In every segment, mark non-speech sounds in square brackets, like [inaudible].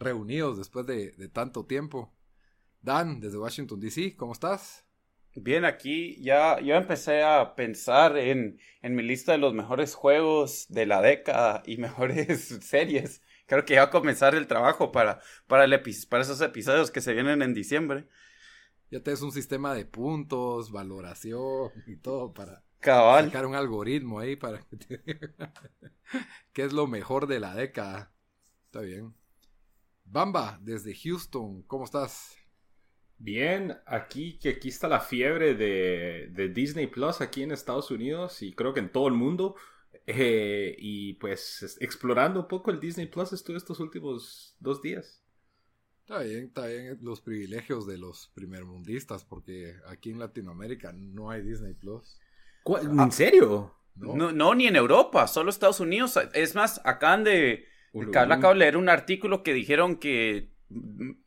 reunidos después de, de tanto tiempo. Dan, desde Washington, D.C., ¿cómo estás? Bien, aquí ya yo empecé a pensar en, en, mi lista de los mejores juegos de la década y mejores [laughs] series. Creo que ya va a comenzar el trabajo para, para, el para esos episodios que se vienen en diciembre. Ya te es un sistema de puntos, valoración y todo para Cabal. sacar un algoritmo ahí para que te... [laughs] qué es lo mejor de la década. Está bien. Bamba, desde Houston, ¿cómo estás? Bien, aquí que aquí está la fiebre de, de, Disney Plus aquí en Estados Unidos y creo que en todo el mundo. Eh, y pues explorando un poco el Disney Plus estuve estos últimos dos días. Está bien, está bien los privilegios de los primermundistas porque aquí en Latinoamérica no hay Disney Plus. ¿En serio? No. no, no ni en Europa, solo Estados Unidos. Es más, acaban de Carla acabo de leer un artículo que dijeron que,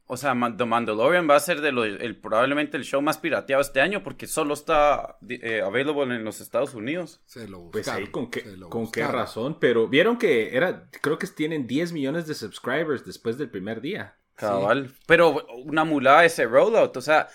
o sea, The Mandalorian va a ser de lo, el, probablemente el show más pirateado este año porque solo está eh, available en los Estados Unidos. Se lo buscaron, pues ahí con qué, con qué razón, pero vieron que era, creo que tienen 10 millones de subscribers después del primer día. Cabal, sí. pero una mulada ese rollout, o sea,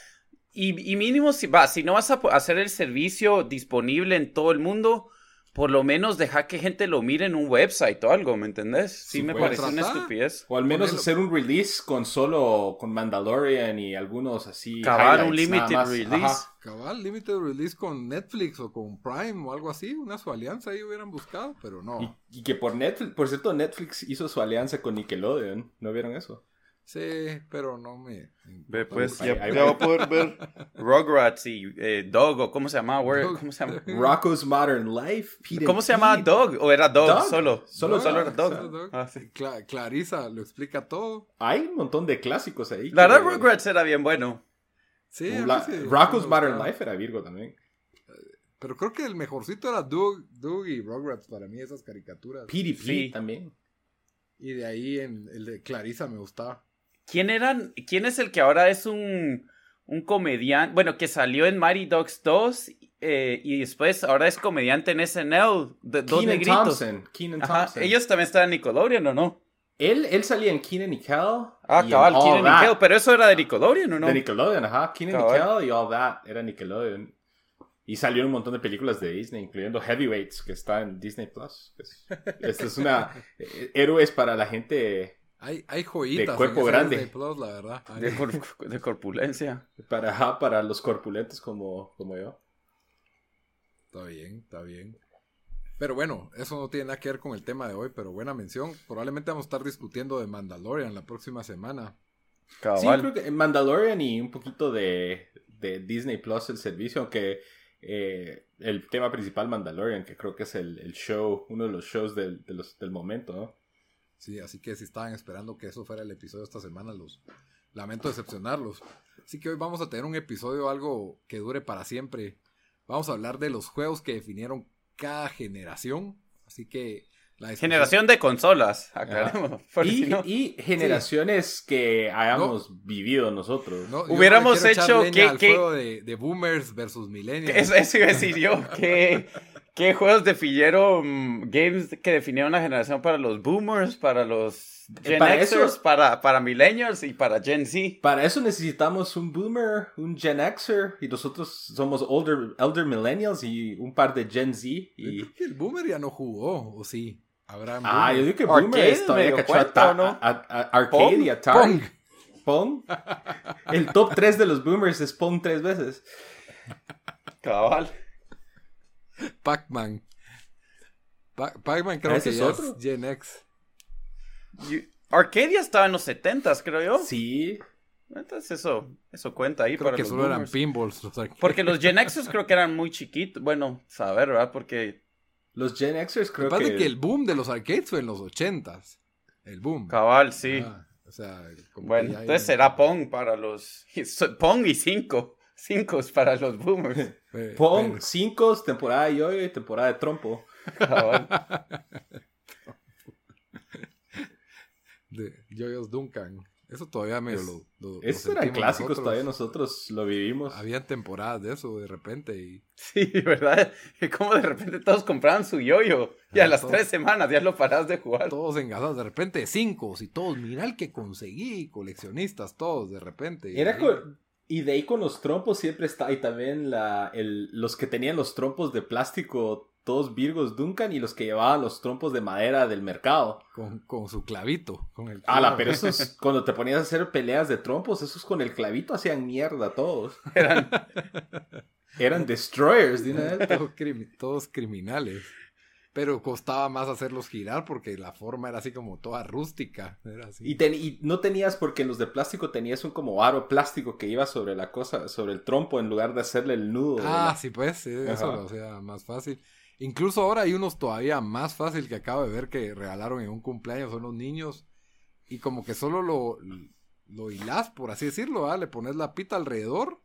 y, y mínimo si, va, si no vas a hacer el servicio disponible en todo el mundo, por lo menos deja que gente lo mire en un website o algo, ¿me entendés? Sí, me parece una estupidez. O al menos hacer un release con solo, con Mandalorian y algunos así. Cabal, un limited release. Ajá. Cabal, limited release con Netflix o con Prime o algo así, una su alianza ahí hubieran buscado, pero no. Y, y que por Netflix, por cierto, Netflix hizo su alianza con Nickelodeon, ¿no vieron eso? Sí, pero no me. Ve, pues, ya, ya voy a poder ver Rugrats y eh, Dog, o ¿cómo se llamaba? Dog. ¿Cómo se llama? [laughs] Rocco's Modern Life. Peter ¿Cómo se llamaba Dog? ¿O era Dog, Dog? solo? Solo, solo era Dog. Solo Dog. Ah, sí. Cla Clarisa lo explica todo. Hay un montón de clásicos ahí. La verdad, Rugrats era bien bueno. Sí, La, sí Rocco's Modern Life era Virgo también. Pero creo que el mejorcito era Doug, Doug y Rugrats para mí, esas caricaturas. PDP sí. también. Y de ahí en el de Clarisa me gustaba. ¿Quién eran? ¿Quién es el que ahora es un, un comediante? Bueno, que salió en Mighty Dogs 2 eh, y después ahora es comediante en SNL. De, dos Keenan negritos. Thompson. Keenan Thompson. Ellos también estaban en Nickelodeon, ¿o no? Él, él salía en Keenan y Kel. Ah, y cabal, Keenan y Kel. Pero eso era de Nickelodeon, ¿o no? De Nickelodeon, ajá. Keenan y Kel y All That era Nickelodeon. Y salió un montón de películas de Disney, incluyendo Heavyweights, que está en Disney Plus. Esta es una. Eh, héroes para la gente hay, hay joyitas de cuerpo grande. Disney Plus, la verdad. De, cor de, corpulencia. Para, para los corpulentos como, como yo. Está bien, está bien. Pero bueno, eso no tiene nada que ver con el tema de hoy, pero buena mención. Probablemente vamos a estar discutiendo de Mandalorian la próxima semana. Cabal. Sí, creo que Mandalorian y un poquito de, de Disney Plus, el servicio, aunque eh, el tema principal Mandalorian, que creo que es el, el show, uno de los shows del, de los, del momento, ¿no? Sí, así que si estaban esperando que eso fuera el episodio esta semana, los lamento decepcionarlos. Así que hoy vamos a tener un episodio algo que dure para siempre. Vamos a hablar de los juegos que definieron cada generación. Así que la generación de consolas, aclaremos. [laughs] Y, si no... y, generaciones sí. que hayamos no, vivido nosotros. No, Hubiéramos hecho que, que... juego de, de, boomers versus millennials. Eso, eso iba a decir yo, [laughs] que ¿Qué juegos definieron games que definieron la generación para los boomers, para los Gen Para Xers, eso- para, para millennials y para Gen Z? Para eso necesitamos un boomer, un Gen Xer, y nosotros somos older, elder millennials y un par de Gen Z. Y... Creo que el Boomer ya no jugó, ¿o sí? Habrá Ah, yo digo que Arcade boomer es todavía Arcade Pong. y Atari. Pong. Pong. [laughs] El top 3 de los boomers es Pong tres veces. Cabal. [laughs] Pac-Man. Pa- Pac-Man creo Ese que es ya otro. es Gen X. Y- Arcadia estaba en los 70s, creo yo. Sí. Entonces eso, eso cuenta ahí Creo para que los solo eran boomers. pinballs. o sea, que- Porque los Gen [laughs] Xers creo que eran muy chiquitos. Bueno, saber, ¿verdad? Porque Los Gen Xers creo que que... el boom de los arcades fue en los 80s. El boom. cabal, sí. Ah, o sea, como que bueno, ya hay- entonces será Pong para los... [laughs] Pong y 5. 5 para los boomers. Fue- Pong, fue- 5, temporada de yoyo y temporada de trompo. [laughs] De Joyous Duncan. Eso todavía medio Es- lo, lo- Esos eran clásicos, nosotros. todavía nosotros lo vivimos. Habían temporadas de eso de repente y Sí, [laughs] ¿verdad? [laughs] Como de repente todos compraban su yoyo. Y a las todos. tres semanas ya lo parás de jugar. todos engasados. De repente cinco y todos, mira el que conseguí. Coleccionistas todos de repente. Era ahí- y de ahí con los trompos siempre está, y también la, el, los que tenían los trompos de plástico, todos Virgos Duncan, y los que llevaban los trompos de madera del mercado. con, con su clavito. Con el Ala, clavo. pero esos, [laughs] cuando te ponías a hacer peleas de trompos, esos con el clavito hacían mierda todos. [laughs] Eran, Eran destroyers, de una vez. [laughs] todos criminales. Pero costaba más hacerlos girar porque la forma era así como toda rústica. Era así. Y, ten- y no tenías, porque en los de plástico tenías un como aro plástico que iba sobre la cosa, sobre el trompo, en lugar de hacerle el nudo. Ah, la- sí, pues, sí, eso lo hacía más fácil. Incluso ahora hay unos todavía más fácil que acabo de ver que regalaron en un cumpleaños a unos niños. Y como que solo lo, lo hilás, por así decirlo, ¿verdad? le pones la pita alrededor.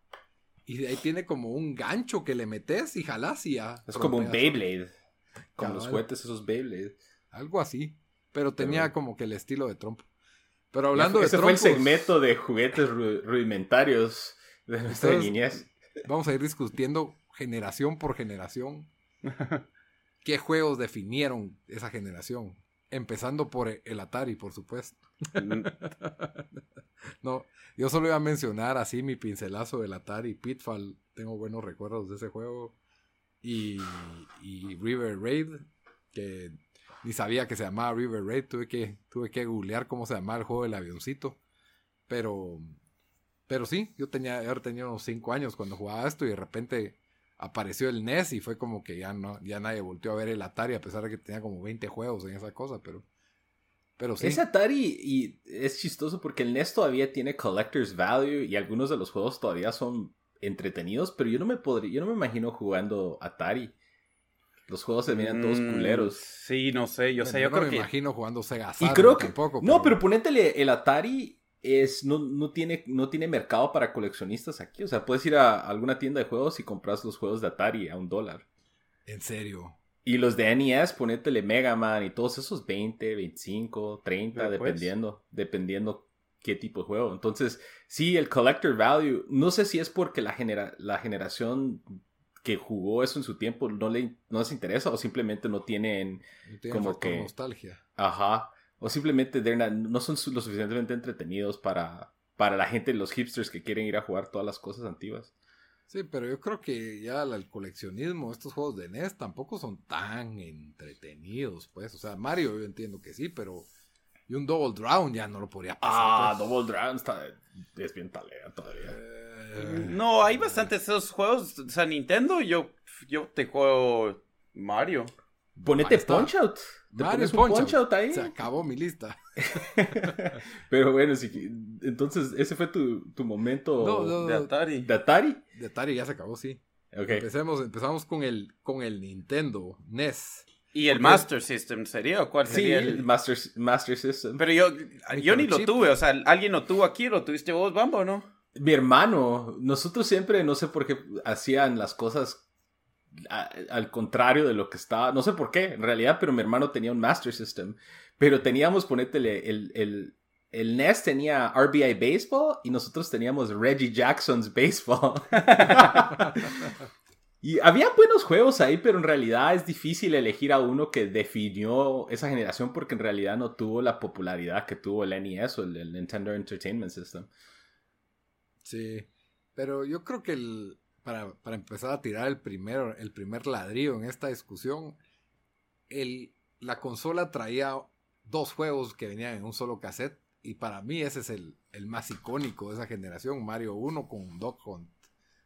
Y de ahí tiene como un gancho que le metes y jalás y ya. Es como un. Beyblade. Cabal. los juguetes esos Beyblade. Algo así. Pero tenía como que el estilo de trompo. Pero hablando Ese de fue el segmento de juguetes ru- rudimentarios de nuestra Entonces- niñez. vamos a ir discutiendo generación por generación [laughs] qué juegos definieron esa generación. Empezando por el Atari, por supuesto. [laughs] No, yo solo iba a mencionar así mi pincelazo del Atari Pitfall. Tengo buenos recuerdos de ese juego. Y, River Raid, que ni sabía que se llamaba River Raid. Tuve que, tuve que googlear cómo se llamaba el juego del avioncito. Pero, pero sí, yo tenía, yo tenía unos 5 años cuando jugaba esto y de repente apareció el NES y fue como que ya no, ya nadie volteó a ver el Atari a pesar de que tenía como 20 juegos en esa cosa, pero, pero sí. Es Atari y es chistoso porque el NES todavía tiene collector's value y algunos de los juegos todavía son entretenidos, pero yo no me podría, yo no me imagino jugando Atari. Los juegos se miran todos Mm, culeros. Sí, no sé. Yo Bueno, sé, yo no creo me que. imagino jugando Sega Y creo que tampoco. no, pero ponéntele el Atari es no, no tiene no tiene mercado para coleccionistas aquí, o sea, puedes ir a alguna tienda de juegos y compras los juegos de Atari a un dólar. En serio. Y los de NES, ponétele Mega Man y todos esos 20, 25, 30, Ya, pues. dependiendo, dependiendo qué tipo de juego. Entonces, sí, el collector value, no sé si es porque la, genera la generación que jugó eso en su tiempo no, le, no les interesa o simplemente no tienen, No tiene Como que- nostalgia. ajá, o simplemente not- no son lo suficientemente entretenidos para, para la gente, los hipsters que quieren ir a jugar todas las cosas antiguas. Sí, pero yo creo que ya el coleccionismo, estos juegos de NES tampoco son tan entretenidos, pues. O sea, Mario yo entiendo que sí, pero... Y un Double Drown ya no lo podría pasar. Ah, pues. Double Dragon está, es bien talea todavía. Eh, No, hay bastantes esos juegos. O sea, Nintendo, yo, yo te juego Mario. Ponete. Punch Out. Te Mario Punch Punch Out. Out ahí. Se acabó mi lista. [laughs] Pero bueno, entonces ese fue tu, tu momento No, no, De Atari. de Atari. De Atari ya se acabó, sí. Ok. Empecemos, empezamos con el, con el Nintendo NES. ¿Y el. Master System sería? ¿O cuál Sí, sería el el...? Master, Master System. Pero yo, yo ni lo tuve. O sea, alguien lo tuvo aquí. ¿Lo tuviste vos, Bambo, no? Mi hermano, nosotros siempre, no sé por qué hacían las cosas a- al contrario de lo que estaba, no sé por qué, en realidad, pero mi hermano tenía un Master System. Pero teníamos, ponétele, el, el, el NES tenía RBI Baseball y nosotros teníamos Reggie Jackson's Baseball. [laughs] [laughs] Y había buenos juegos ahí, pero en realidad es difícil elegir a uno que definió esa generación porque en realidad no tuvo la popularidad que tuvo el NES o el, Nintendo Entertainment System. Sí, pero yo creo que el, para, empezar a tirar el, el primer ladrillo en esta discusión, el, la consola traía dos juegos que venían en un solo cassette y para mí ese es el, el más icónico de esa generación, Mario 1 con Dog Hunt,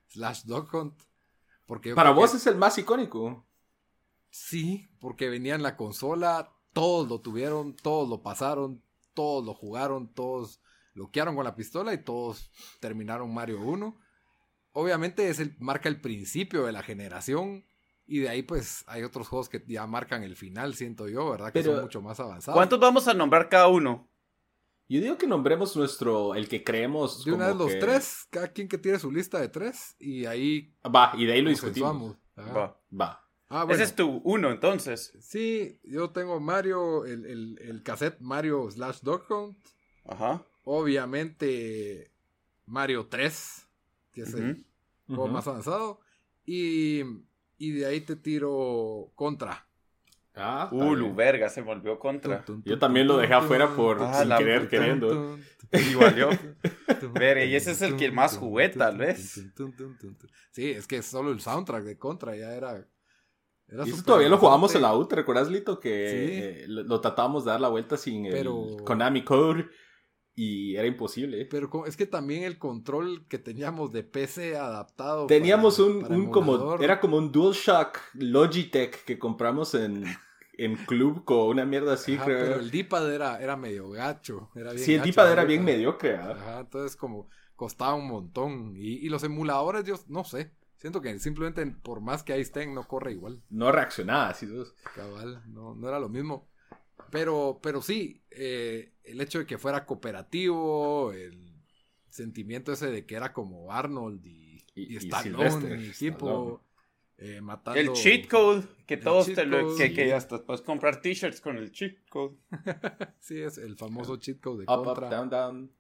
slash Dog Hunt porque Para vos es el más icónico. Sí, porque venía en la consola, todos lo tuvieron, todos lo pasaron, todos lo jugaron, todos bloquearon con la pistola y todos terminaron Mario 1. Obviamente es el, marca el principio de la generación y de ahí pues hay otros juegos que ya marcan el final, siento yo, ¿verdad? Que son mucho más avanzados. ¿Cuántos vamos a nombrar cada uno? Yo digo que nombremos nuestro, el que creemos. De una vez los tres, cada quien que tiene su lista de tres, y ahí. Va, y de ahí lo discutimos. Va. Va. Ah, Ese es tu uno, entonces. Sí, yo tengo Mario, el, el, cassette Mario slash Dog Ajá. Obviamente, Mario 3, que es el juego más avanzado. Y, y de ahí te tiro Contra. Ah, uh, verga, se volvió contra. Yo también lo dejé afuera por ah, sin querer queriendo. [laughs] Y valió. Verga, y ese es el que más jugué, tal vez. Sí, es que solo el soundtrack de Contra ya era. y eso todavía lo jugamos en la U, ¿te recuerdas, Lito? Que eh, lo, tratábamos de dar la vuelta sin el Konami Code y era imposible. Pero es que también el control que teníamos de PC adaptado. Teníamos un, un como. Era como un DualShock Logitech que compramos en [laughs] en club con una mierda así, creo. Pero el D-pad era, era medio gacho. Era bien sí, el D-pad era bien mediocre. ¿ah? Ajá, entonces como costaba un montón. Y, los emuladores, yo no sé. Siento que simplemente por más que ahí estén, no corre igual. No reaccionaba, así. Cabal, no, no era lo mismo. Pero, pero sí, eh, el hecho de que fuera cooperativo, el sentimiento ese de que era como Arnold y, y, y Stallone, y equipo. Eh, el cheat code, que todos te lo. Que, hasta puedes comprar t-shirts con el cheat code. [laughs] sí, es el famoso cheat code de contra. down, down.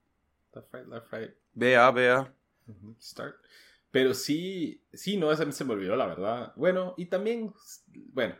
Left, right, left, right. Vea, vea. Start. Pero sí, sí, no, esa se me olvidó, la verdad. Bueno, y también, bueno,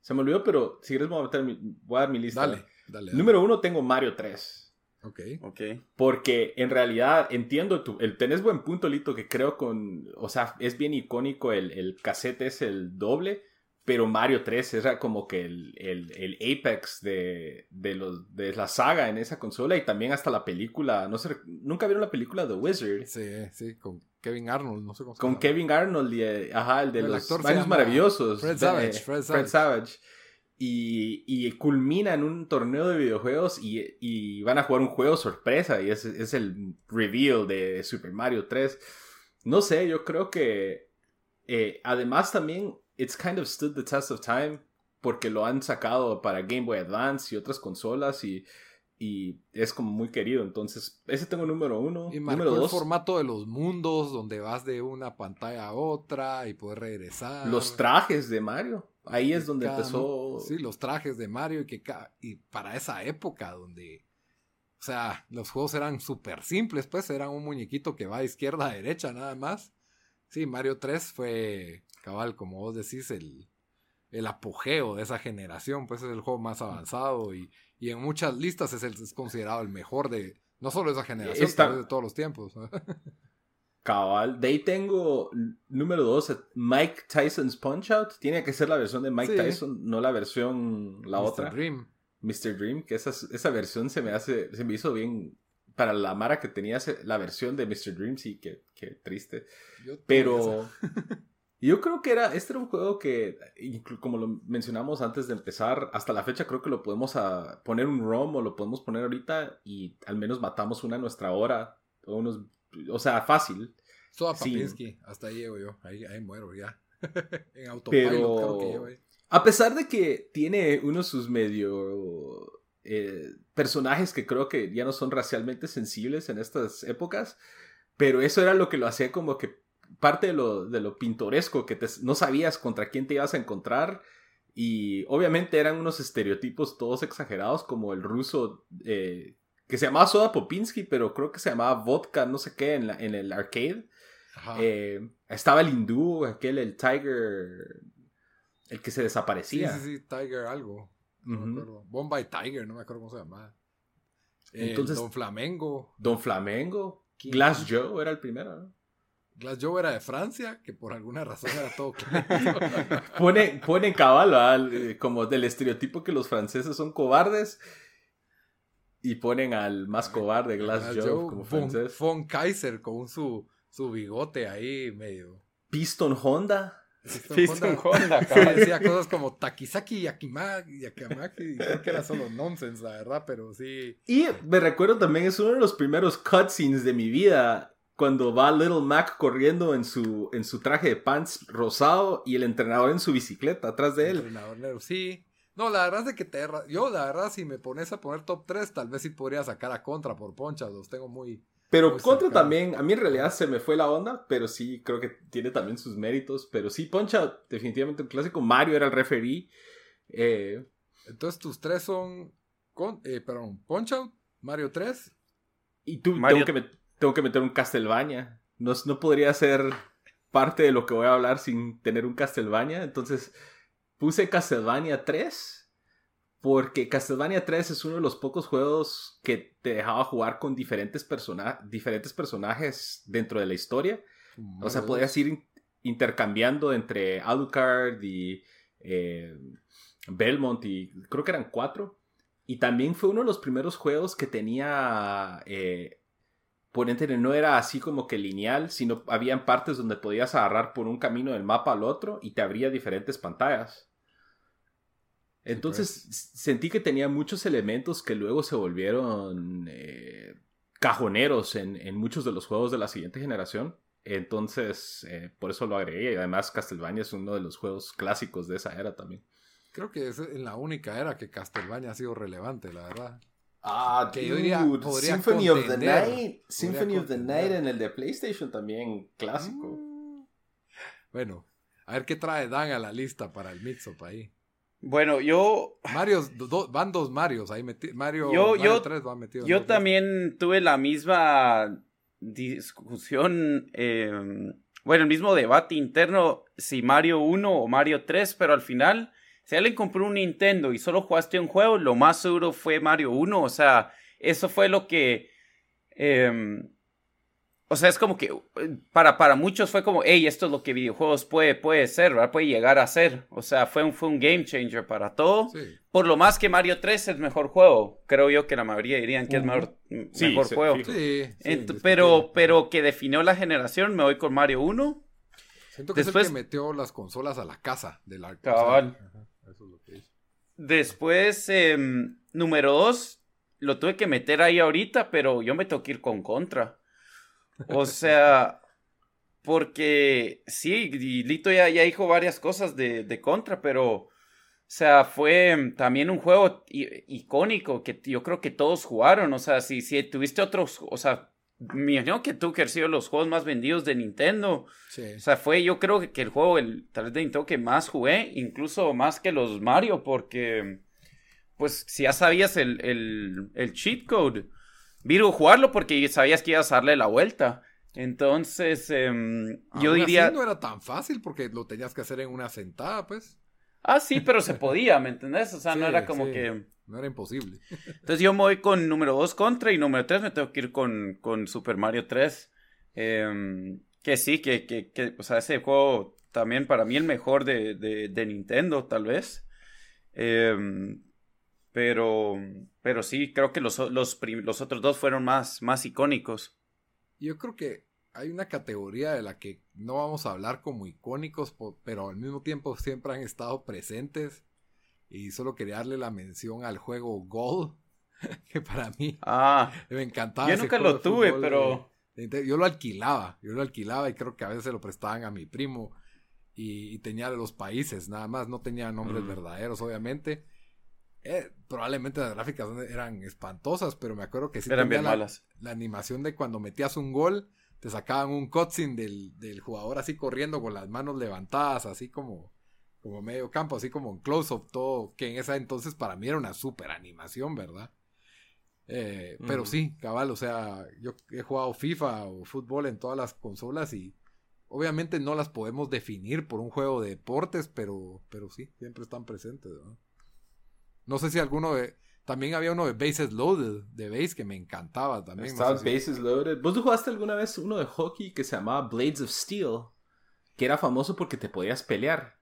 se me olvidó, pero si quieres voy a, meter voy a dar mi lista. Dale, dale. Número uno tengo Mario 3. Ok. Ok. Porque en realidad entiendo tu. El, tenés buen punto, Lito, que creo con. O sea, es bien icónico. El, el cassette es el doble. Pero Mario 3 era como que el, el, apex de, de, los, de la saga en esa consola. Y también hasta la película. No sé, ¿Nunca vieron la película The Wizard? Sí, sí, con Kevin Arnold. No sé cómo Con Kevin Arnold y. Ajá, el de los años maravillosos. Fred Savage. Fred Savage. Fred Savage y, culmina en un torneo de videojuegos y, van a jugar un juego sorpresa y es, es, el reveal de Super Mario 3. No sé, yo creo que eh, además también it's kind of stood the test of time porque lo han sacado para Game Boy Advance y otras consolas y, y es como muy querido. Entonces, ese tengo número uno. Y número dos, el formato de los mundos donde vas de una pantalla a otra y puedes regresar. Los trajes de Mario. Ahí es donde empezó. Sí, los trajes de Mario y que y para esa época donde. O sea, los juegos eran súper simples, pues eran un muñequito que va de izquierda a derecha nada más. Sí, Mario 3 fue, cabal, como vos decís, el, el apogeo de esa generación, pues es el juego más avanzado y, y en muchas listas es, el, es considerado el mejor de, no solo de esa generación, sino de todos los tiempos. [laughs] Cabal. De ahí tengo número dos, Mike Tyson's Punch Out. Tiene que ser la versión de Mike Tyson, no la versión, la otra. Dream. Mr. Dream, que esa, esa versión se me hace, se me hizo bien. Para la Mara que tenía la versión de Mr. Dream, sí, que, triste. Pero [laughs] yo creo que era, este era un juego que, como lo mencionamos antes de empezar, hasta la fecha creo que lo podemos a poner un ROM o lo podemos poner ahorita y al menos matamos una a nuestra hora, unos o sea, fácil. Soda Papinski, hasta ahí llego yo, ahí, ahí muero ya. [laughs] en autopilot Pero, creo que llevo ahí. A pesar de que tiene uno de sus medio eh, personajes que creo que ya no son racialmente sensibles en estas épocas, pero eso era lo que lo hacía como que parte de lo, de lo pintoresco, que no sabías contra quién te ibas a encontrar. Y obviamente eran unos estereotipos todos exagerados, como el ruso eh, que se llamaba Soda Popinski, pero creo que se llamaba Vodka, no sé qué, en, la, en el arcade. Eh, estaba el hindú, aquel, el Tiger, el que se desaparecía. Sí, sí, sí, Tiger algo. No me acuerdo. Bombay Tiger, no me acuerdo cómo se llamaba. Entonces, Don Flamengo. Don Flamengo. Glass Joe era el primero, ¿no? Glass Joe era de Francia, que por alguna razón era todo [laughs] pone, pone cabal, eh, como del estereotipo que los franceses son cobardes. Y ponen al más cobarde, Glass, Joe, como francés. Von Kaiser con su, su bigote ahí medio. Piston Honda. Piston, Honda, [laughs] decía cosas como Takisaki Yakimaki, Yakamaki, creo que era solo nonsense, la verdad, pero sí. Y me recuerdo también, es uno de los primeros cutscenes de mi vida, cuando va Little Mac corriendo en su, en su traje de pants rosado y el entrenador en su bicicleta atrás de él. entrenador sí. No, la verdad es que te... Yo, la verdad, si me pones a poner top 3, tal vez sí podría sacar a Contra por ponchas, los tengo muy... Pero Contra también, a mí en realidad se me fue la onda, pero sí creo que tiene también sus méritos. Pero sí, Poncha, definitivamente un clásico. Mario era el referee. Eh, Entonces tus tres son, con, eh, perdón, Punch Mario 3. Y tú, tengo, que tengo que meter un Castlevania. No, no podría ser parte de lo que voy a hablar sin tener un Castlevania. Entonces puse Castlevania 3 porque Castlevania 3 es uno de los pocos juegos que te dejaba jugar con diferentes, diferentes personajes dentro de la historia. o sea, podías ir intercambiando entre Alucard y eh, Belmont y creo que eran cuatro. Y también fue uno de los primeros juegos que tenía... Eh, por ente no era así como que lineal, sino habían partes donde podías agarrar por un camino del mapa al otro y te abría diferentes pantallas. Entonces sentí que tenía muchos elementos que luego se volvieron eh, cajoneros en, muchos de los juegos de la siguiente generación. Entonces, eh, por eso lo agregué. Y además, Castlevania es uno de los juegos clásicos de esa era también. Creo que es en la única era que Castlevania ha sido relevante, la verdad. Ah, que yo diría, Symphony of the Night. Symphony of the Night en el de PlayStation también, clásico. Mm. Bueno, a ver qué trae Dan a la lista para el Mixup ahí. Bueno, yo. Mario, van dos Marios ahí metidos. Mario, yo, yo, 3 va metido. Yo también tuve la misma discusión. Em, bueno, el mismo debate interno si Mario 1 o Mario 3, pero al final, si alguien compró un Nintendo y solo jugaste un juego, lo más seguro fue Mario 1. O sea, eso fue lo que. Eh, o sea, es como que eh, para, para muchos fue como, hey, esto es lo que videojuegos puede, puede ser, ¿verdad? Puede llegar a ser. O sea, fue un, fue un game changer para todo. Por lo más que Mario 3 es el mejor juego. Creo yo que la mayoría dirían que es mejor, mejor juego. Sí, pero, pero que definió la generación, me voy con Mario 1. Siento que Después, es el que metió las consolas a la casa de la Cabal. eso es lo que Después, em, número 2, lo tuve que meter ahí ahorita, pero yo me tengo que ir con Contra. O sea, porque sí, Lito ya, ya dijo varias cosas de, contra, pero, o sea, fue también un juego icónico que yo creo que todos jugaron. O sea, si, si tuviste otros, o sea, me imagino que tú que has sido los juegos más vendidos de Nintendo. O sea, fue yo creo que el juego, el, tal vez de Nintendo que más jugué, incluso más que los Mario, porque, pues, si ya sabías el, el, el cheat code Virgo jugarlo porque sabías que ibas a darle la vuelta. Entonces, em, yo diría. Así no era tan fácil porque lo tenías que hacer en una sentada, pues. Ah, sí, pero se [laughs] podía, ¿me entendés? O sea, no era como que. No era imposible. Entonces yo me voy con número 2 contra y número 3 me tengo que ir con, con Super Mario 3. Em, que sí, que, que, que, o sea, ese juego también para mí el mejor de, de, de Nintendo, tal vez. Eh, pero, pero sí, creo que los, los, los otros dos fueron más, más icónicos. Yo creo que hay una categoría de la que no vamos a hablar como icónicos, pero al mismo tiempo siempre han estado presentes. Y solo quería darle la mención al juego Gold, [laughs] que para mí ah, [laughs] me encantaba. Yo nunca lo tuve, pero... yo lo alquilaba, yo lo alquilaba y creo que a veces se lo prestaban a mi primo. Y, tenía de los países, nada más, no tenía nombres mm. verdaderos, obviamente. Eh, probablemente las gráficas eran espantosas, pero me acuerdo que sí eran bien la, malas. La animación de cuando metías un gol, te sacaban un cutscene del, del, jugador así corriendo con las manos levantadas, así como, como medio campo, así como un close-up, todo, que en esa entonces para mí era una super animación, ¿verdad? Eh, pero sí, cabal, o sea, yo he jugado FIFA o fútbol en todas las consolas y obviamente no las podemos definir por un juego de deportes, pero, pero sí, siempre están presentes. No sé si alguno de... También había uno de Bases Loaded, de base, que me encantaba también. Estaba Bases Loaded. ¿Vos jugaste alguna vez uno de hockey que se llamaba Blades of Steel? Que era famoso porque te podías pelear.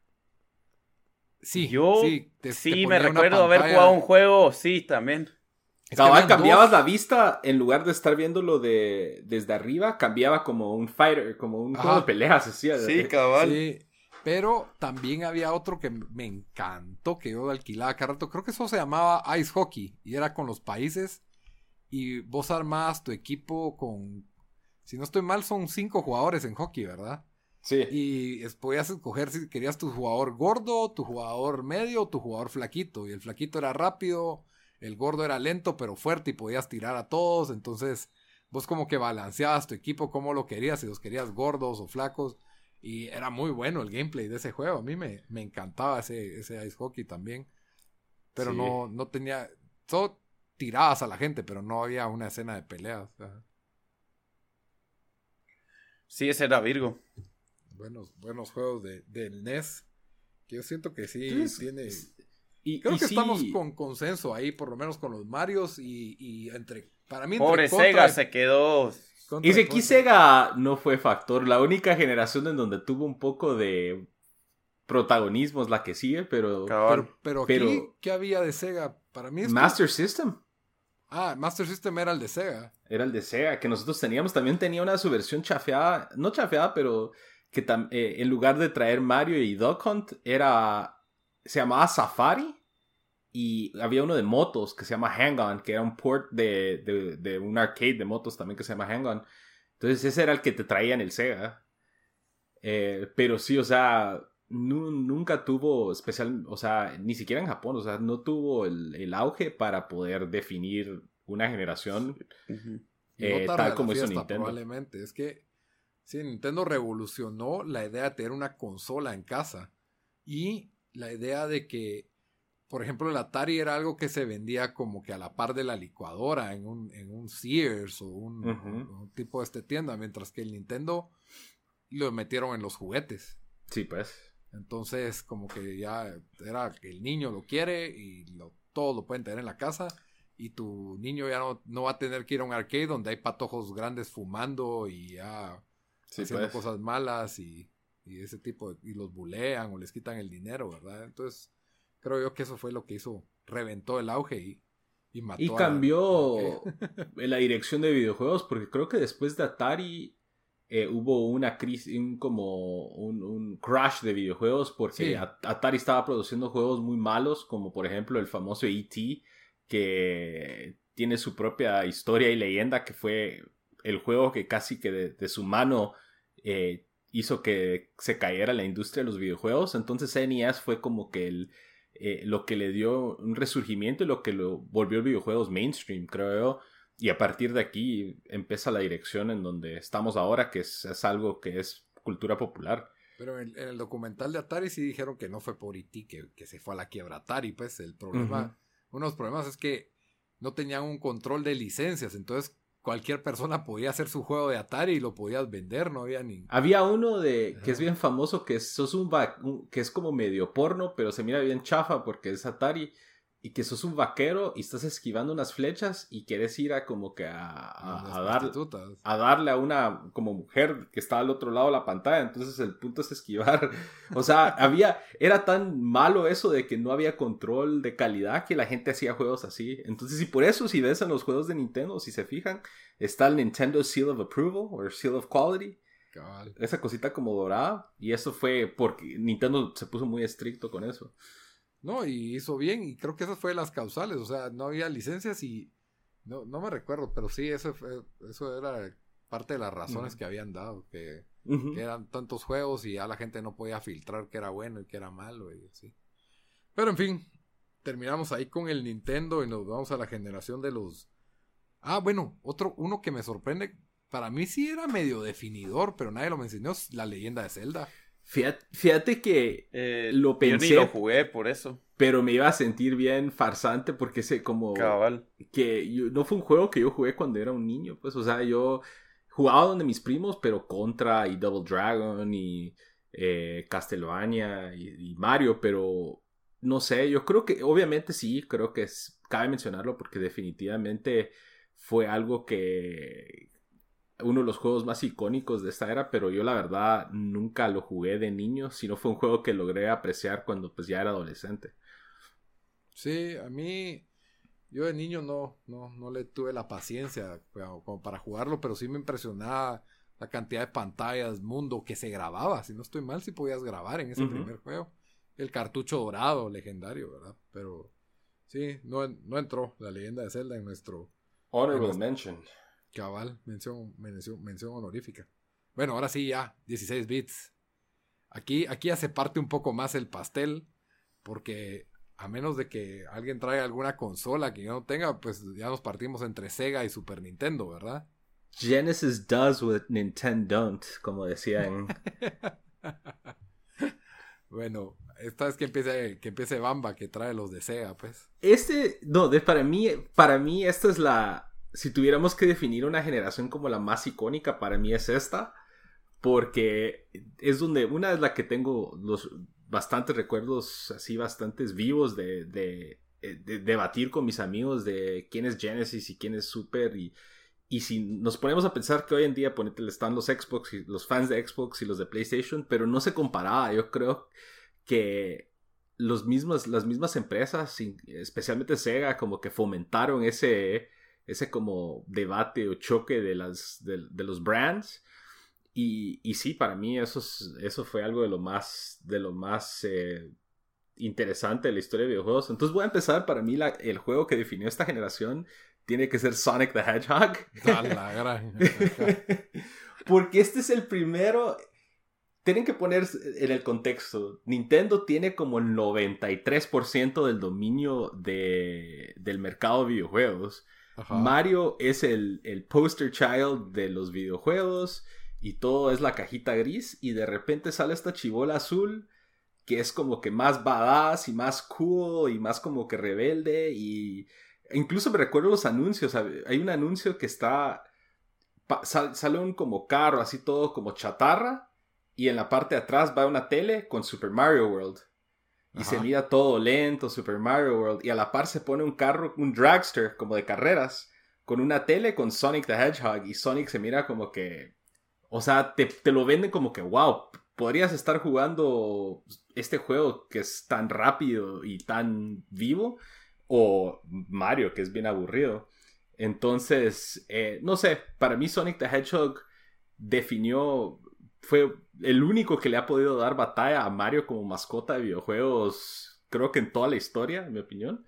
Sí, yo sí, me recuerdo haber jugado un juego, sí, también. cambiabas la vista, en lugar de estar viéndolo de, desde arriba, cambiaba como un fighter, como un juego de peleas. Así, sí, cabal. Sí, pero también había otro que me encantó, que yo alquilaba cada rato. Creo que eso se llamaba Ice Hockey, y era con los países. Y vos armabas tu equipo con, si no estoy mal, son cinco jugadores en hockey, ¿verdad? Sí. Y podías escoger si querías tu jugador gordo, tu jugador medio o tu jugador flaquito. Y el flaquito era rápido, el gordo era lento pero fuerte y podías tirar a todos. Entonces vos como que balanceabas tu equipo como lo querías, si los querías gordos o flacos. Y era muy bueno el gameplay de ese juego. A mí me, me encantaba ese, ese ice hockey también. Pero no, no tenía... Solo tirabas a la gente, pero no había una escena de peleas. Sí, ese era Virgo buenos, buenos juegos de, del NES. Que yo siento que sí tiene. Y, creo que estamos con consenso ahí, por lo menos con los Marios y, entre. Para mí, Pobre Sega se quedó. Y si aquí Sega no fue factor. La única generación en donde tuvo un poco de protagonismo es la que sigue, pero. Pero, pero, ¿qué había de Sega? Para mí es. Master System. Ah, Master System era el de Sega. Era el de Sega, que nosotros teníamos. También tenía una su versión chafeada. No chafeada, pero que eh, en lugar de traer Mario y Duck Hunt, era, se llamaba Safari y había uno de motos que se llama Hang On, que era un port de, de, un arcade de motos también que se llama Hang On. Entonces ese era el que te traía en el Sega. Eh, pero sí, o sea, nunca tuvo especial, o sea, ni siquiera en Japón, o sea, no tuvo el, auge para poder definir una generación eh, tal como hizo Nintendo. Probablemente, es que Sí, Nintendo revolucionó la idea de tener una consola en casa. Y la idea de que, por ejemplo, el Atari era algo que se vendía como que a la par de la licuadora en un, en un Sears o un, tipo de este tienda, mientras que el Nintendo lo metieron en los juguetes. Sí, pues. Entonces, como que ya era que el niño lo quiere y lo, todo lo pueden tener en la casa. Y tu niño ya no, no va a tener que ir a un arcade donde hay patojos grandes fumando y ya haciendo pues. cosas malas y, ese tipo de, y los bulean o les quitan el dinero, ¿verdad? Entonces, creo yo que eso fue lo que hizo, reventó el auge y, y mató. Y cambió [laughs] la dirección de videojuegos, porque creo que después de Atari eh, hubo una crisis, un, como un, crash de videojuegos, porque Atari estaba produciendo juegos muy malos, como por ejemplo el famoso E.T., que tiene su propia historia y leyenda, que fue el juego que casi que de, su mano eh, hizo que se cayera la industria de los videojuegos. Entonces NES fue como que el, eh, lo que le dio un resurgimiento y lo que lo volvió videojuegos mainstream, creo yo. Y a partir de aquí empieza la dirección en donde estamos ahora, que es, algo que es cultura popular. Pero en, el documental de Atari sí dijeron que no fue por IT que, que se fue a la quiebra Atari, pues el problema, uno de los problemas es que no tenían un control de licencias, entonces cualquier persona podía hacer su juego de Atari y lo podías vender, no había ni... Había uno de que es bien famoso, que es, sos un, que es como medio porno, pero se mira bien chafa porque es Atari, y que sos un vaquero y estás esquivando unas flechas y quieres ir a como que a, a, a darle a una como mujer que está al otro lado de la pantalla, entonces el punto es esquivar. [laughs] O sea, había, era tan malo eso de que no había control de calidad que la gente hacía juegos así. Entonces, y por eso si ves en los juegos de Nintendo, si se fijan, está el Nintendo Seal of Approval o Seal of Quality. Esa cosita como dorada. Y eso fue porque Nintendo se puso muy estricto con eso. No, y hizo bien, y creo que esas fue las causales, o sea, no había licencias y no, no me recuerdo, pero sí, eso, fue, eso era parte de las razones que habían dado, que, eran tantos juegos y ya la gente no podía filtrar que era bueno y que era malo y así. Pero en fin, terminamos ahí con el Nintendo y nos vamos a la generación de los... Ah, bueno, otro, uno que me sorprende, para mí sí era medio definidor, pero nadie lo mencionó, es la leyenda de Zelda. Fíjate, que eh, lo pensé. Yo ni lo jugué por eso. Pero me iba a sentir bien farsante porque ese como. Cabal. Que no fue un juego que yo jugué cuando era un niño, pues, o sea, yo jugaba donde mis primos, pero Contra y Double Dragon y eh, Castlevania y, Mario, pero no sé, yo creo que obviamente sí, creo que es, cabe mencionarlo porque definitivamente fue algo que uno de los juegos más icónicos de esta era, pero yo la verdad nunca lo jugué de niño, sino fue un juego que logré apreciar cuando pues ya era adolescente. Sí, a mí yo de niño no, no, no le tuve la paciencia como para jugarlo, pero sí me impresionaba la cantidad de pantallas, mundo que se grababa. Si no estoy mal, si podías grabar en ese primer juego. El cartucho dorado, legendario, ¿verdad? Pero sí, no, no entró la leyenda de Zelda en nuestro... Honorable mention. Cabal, mención, mención, mención honorífica. Bueno, ahora sí ya, 16 bits. Aquí, aquí hace parte un poco más el pastel, porque a menos de que alguien traiga alguna consola que yo no tenga, pues ya nos partimos entre Sega y Super Nintendo, ¿verdad? Genesis does what Nintendo don't, como decían. [laughs] bueno, esta vez que empiece, que empiece Bamba, que trae los de Sega, pues. Este, no, de, para mí, para mí esta es la, si tuviéramos que definir una generación como la más icónica, para mí es esta, porque es donde, una es la que tengo los bastantes recuerdos así, bastantes vivos de, eh, de debatir con mis amigos de quién es Genesis y quién es Super y y si nos ponemos a pensar que hoy en día están los Xbox y los fans de Xbox y los de PlayStation, pero no se comparaba. Yo creo que los las mismas empresas, especialmente Sega, como que fomentaron ese, ese como debate o choque de, las, de, los brands. Y, y, sí, para mí eso, eso fue algo de lo más, de lo más eh, interesante de la historia de videojuegos. Entonces voy a empezar para mí el juego que definió esta generación tiene que ser Sonic the Hedgehog. [laughs] Porque este es el primero. Tienen que poner en el contexto. Nintendo tiene como el 93% del dominio de, del mercado de videojuegos. Mario es el, el poster child de los videojuegos y todo es la cajita gris y de repente sale esta chivola azul que es como que más badass y más cool y más como que rebelde y Incluso me recuerdo los anuncios. Hay un anuncio que está. sale un como carro, así todo como chatarra. Y en la parte de atrás va una tele con Super Mario World. Y se mira todo lento, Super Mario World. Y a la par se pone un carro, un dragster como de carreras. Con una tele con Sonic the Hedgehog. Y Sonic se mira como que. O sea, te, te lo venden como que, wow, podrías estar jugando este juego que es tan rápido y tan vivo o Mario, que es bien aburrido. Entonces, eh, no sé, para mí Sonic the Hedgehog definió, fue el único que le ha podido dar batalla a Mario como mascota de videojuegos, creo que en toda la historia, en mi opinión.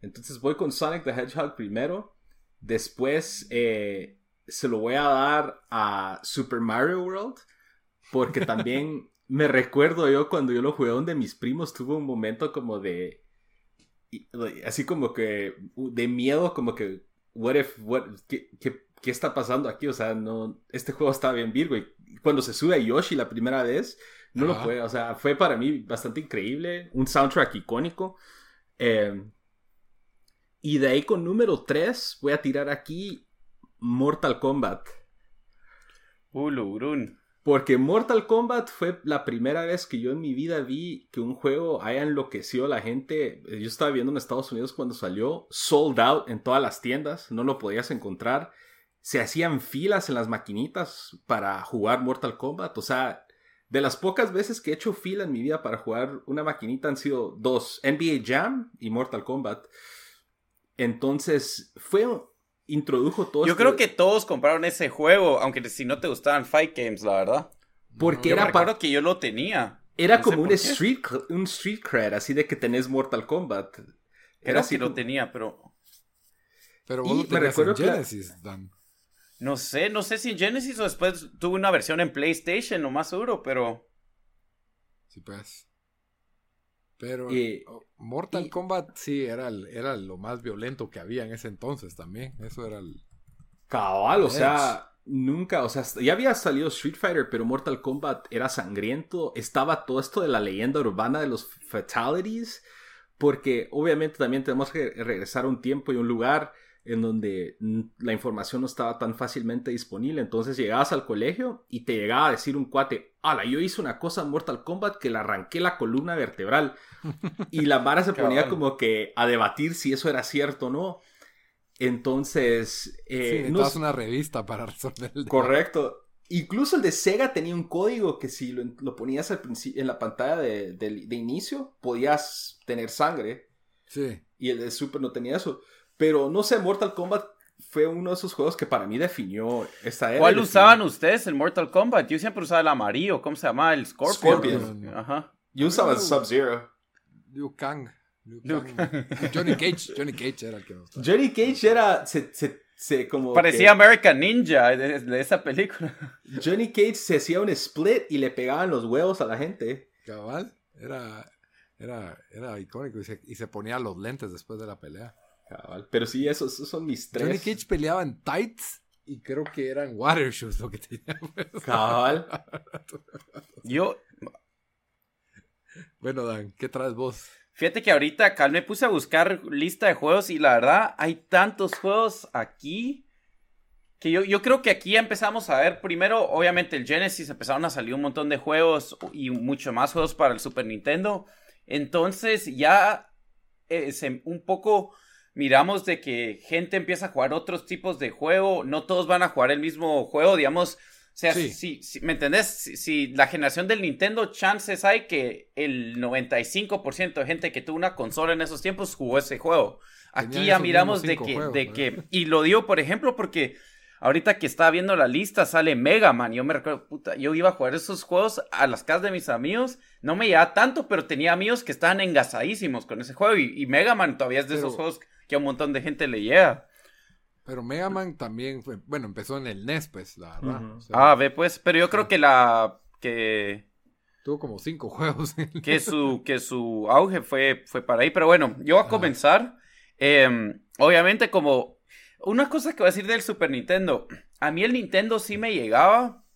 Entonces voy con Sonic the Hedgehog primero, después eh, se lo voy a dar a Super Mario World, porque [laughs] también me recuerdo yo cuando yo lo jugué donde mis primos tuvo un momento como de así como que de miedo, como que, what if, what, ¿qué, qué, está pasando aquí? O sea, no, este juego está bien Virgo. Y cuando se sube a Yoshi la primera vez, no lo fue. O sea, fue para mí bastante increíble. Un soundtrack icónico. Em, y de ahí con número 3 voy a tirar aquí Mortal Kombat. Ulurun. Porque Mortal Kombat fue la primera vez que yo en mi vida vi que un juego haya enloquecido a la gente. Yo estaba viendo en Estados Unidos cuando salió, sold out en todas las tiendas, no lo podías encontrar. Se hacían filas en las maquinitas para jugar Mortal Kombat. O sea, de las pocas veces que he hecho fila en mi vida para jugar una maquinita han sido dos, NBA Jam y Mortal Kombat. Entonces, fue introdujo todo Yo creo este que todos compraron ese juego, aunque si no te gustaban Fight Games, la verdad. Porque yo era para que yo lo tenía. Era como un street, un street cred, así de que tenés Mortal Kombat. Era así lo tenía, pero. Pero vos me recuerdo Genesis, Dan. No sé, no sé si en Genesis o después tuve una versión en PlayStation, lo más seguro, pero. Sí, pues. Pero oh, Mortal Kombat sí era, era lo más violento que había en ese entonces también. Eso era el. Cabal, o sea, nunca, o sea, ya había salido Street Fighter, pero Mortal Kombat era sangriento. Estaba todo esto de la leyenda urbana de los fatalities. Porque obviamente también tenemos que regresar a un tiempo y un lugar en donde la información no estaba tan fácilmente disponible. Entonces llegabas al colegio y te llegaba a decir un cuate, ala, yo hice una cosa en Mortal Kombat que le arranqué la columna vertebral. [laughs] y la Mara se ponía como que a debatir si eso era cierto o no. Entonces... Eh, sí, una revista para resolver el Correcto. Incluso el de Sega tenía un código que si lo, ponías al en la pantalla de, de, inicio, podías tener sangre. Sí. Y el de Super no tenía eso. Pero no sé, Mortal Kombat fue uno de esos juegos que para mí definió esta era. ¿Cuál usaban ustedes en Mortal Kombat? Yo siempre usaba el amarillo, ¿cómo se llama? El Scorpion. Scorpion. Ajá. Yo usaba el Sub-Zero. Liu Kang. [laughs] Johnny Cage. Johnny Cage era el que me gustaba. Johnny Cage era. Se, se, se como Parecía American Ninja de, de, esa película. [laughs] Johnny Cage se hacía un split y le pegaban los huevos a la gente. Cabal. Era, era, era icónico y se, y se ponía los lentes después de la pelea. Pero sí, esos, son mis tres. Johnny Cage peleaba en tights y creo que eran water shoes lo que tenía. Cabal. [laughs] Yo. Bueno, Dan, ¿qué traes vos? Fíjate que ahorita acá me puse a buscar lista de juegos y la verdad hay tantos juegos aquí que yo, yo creo que aquí empezamos a ver primero, obviamente el Genesis empezaron a salir un montón de juegos y mucho más juegos para el Super Nintendo. Entonces ya es un poco miramos de que gente empieza a jugar otros tipos de juego, no todos van a jugar el mismo juego, digamos, o sea, si, ¿me entendés? Si, la generación del Nintendo, chances hay que el 95% de gente que tuvo una consola en esos tiempos jugó ese juego. Aquí ya miramos de que, de que, y lo digo por ejemplo porque ahorita que estaba viendo la lista sale Mega Man, yo me recuerdo, puta, yo iba a jugar esos juegos a las casas de mis amigos, no me llevaba tanto, pero tenía amigos que estaban engasadísimos con ese juego y, Mega Man todavía es de esos juegos que a un montón de gente le llega. Pero Mega Man también fue, bueno, empezó en el NES, pues, la verdad. ah, ve, pues, pero yo creo que la, que... Tuvo como cinco [laughs] juegos. que su, que su auge fue, fue para ahí, pero bueno, yo voy a comenzar. Em, obviamente como, una cosa que voy a decir del Super Nintendo, a mí el Nintendo sí me llegaba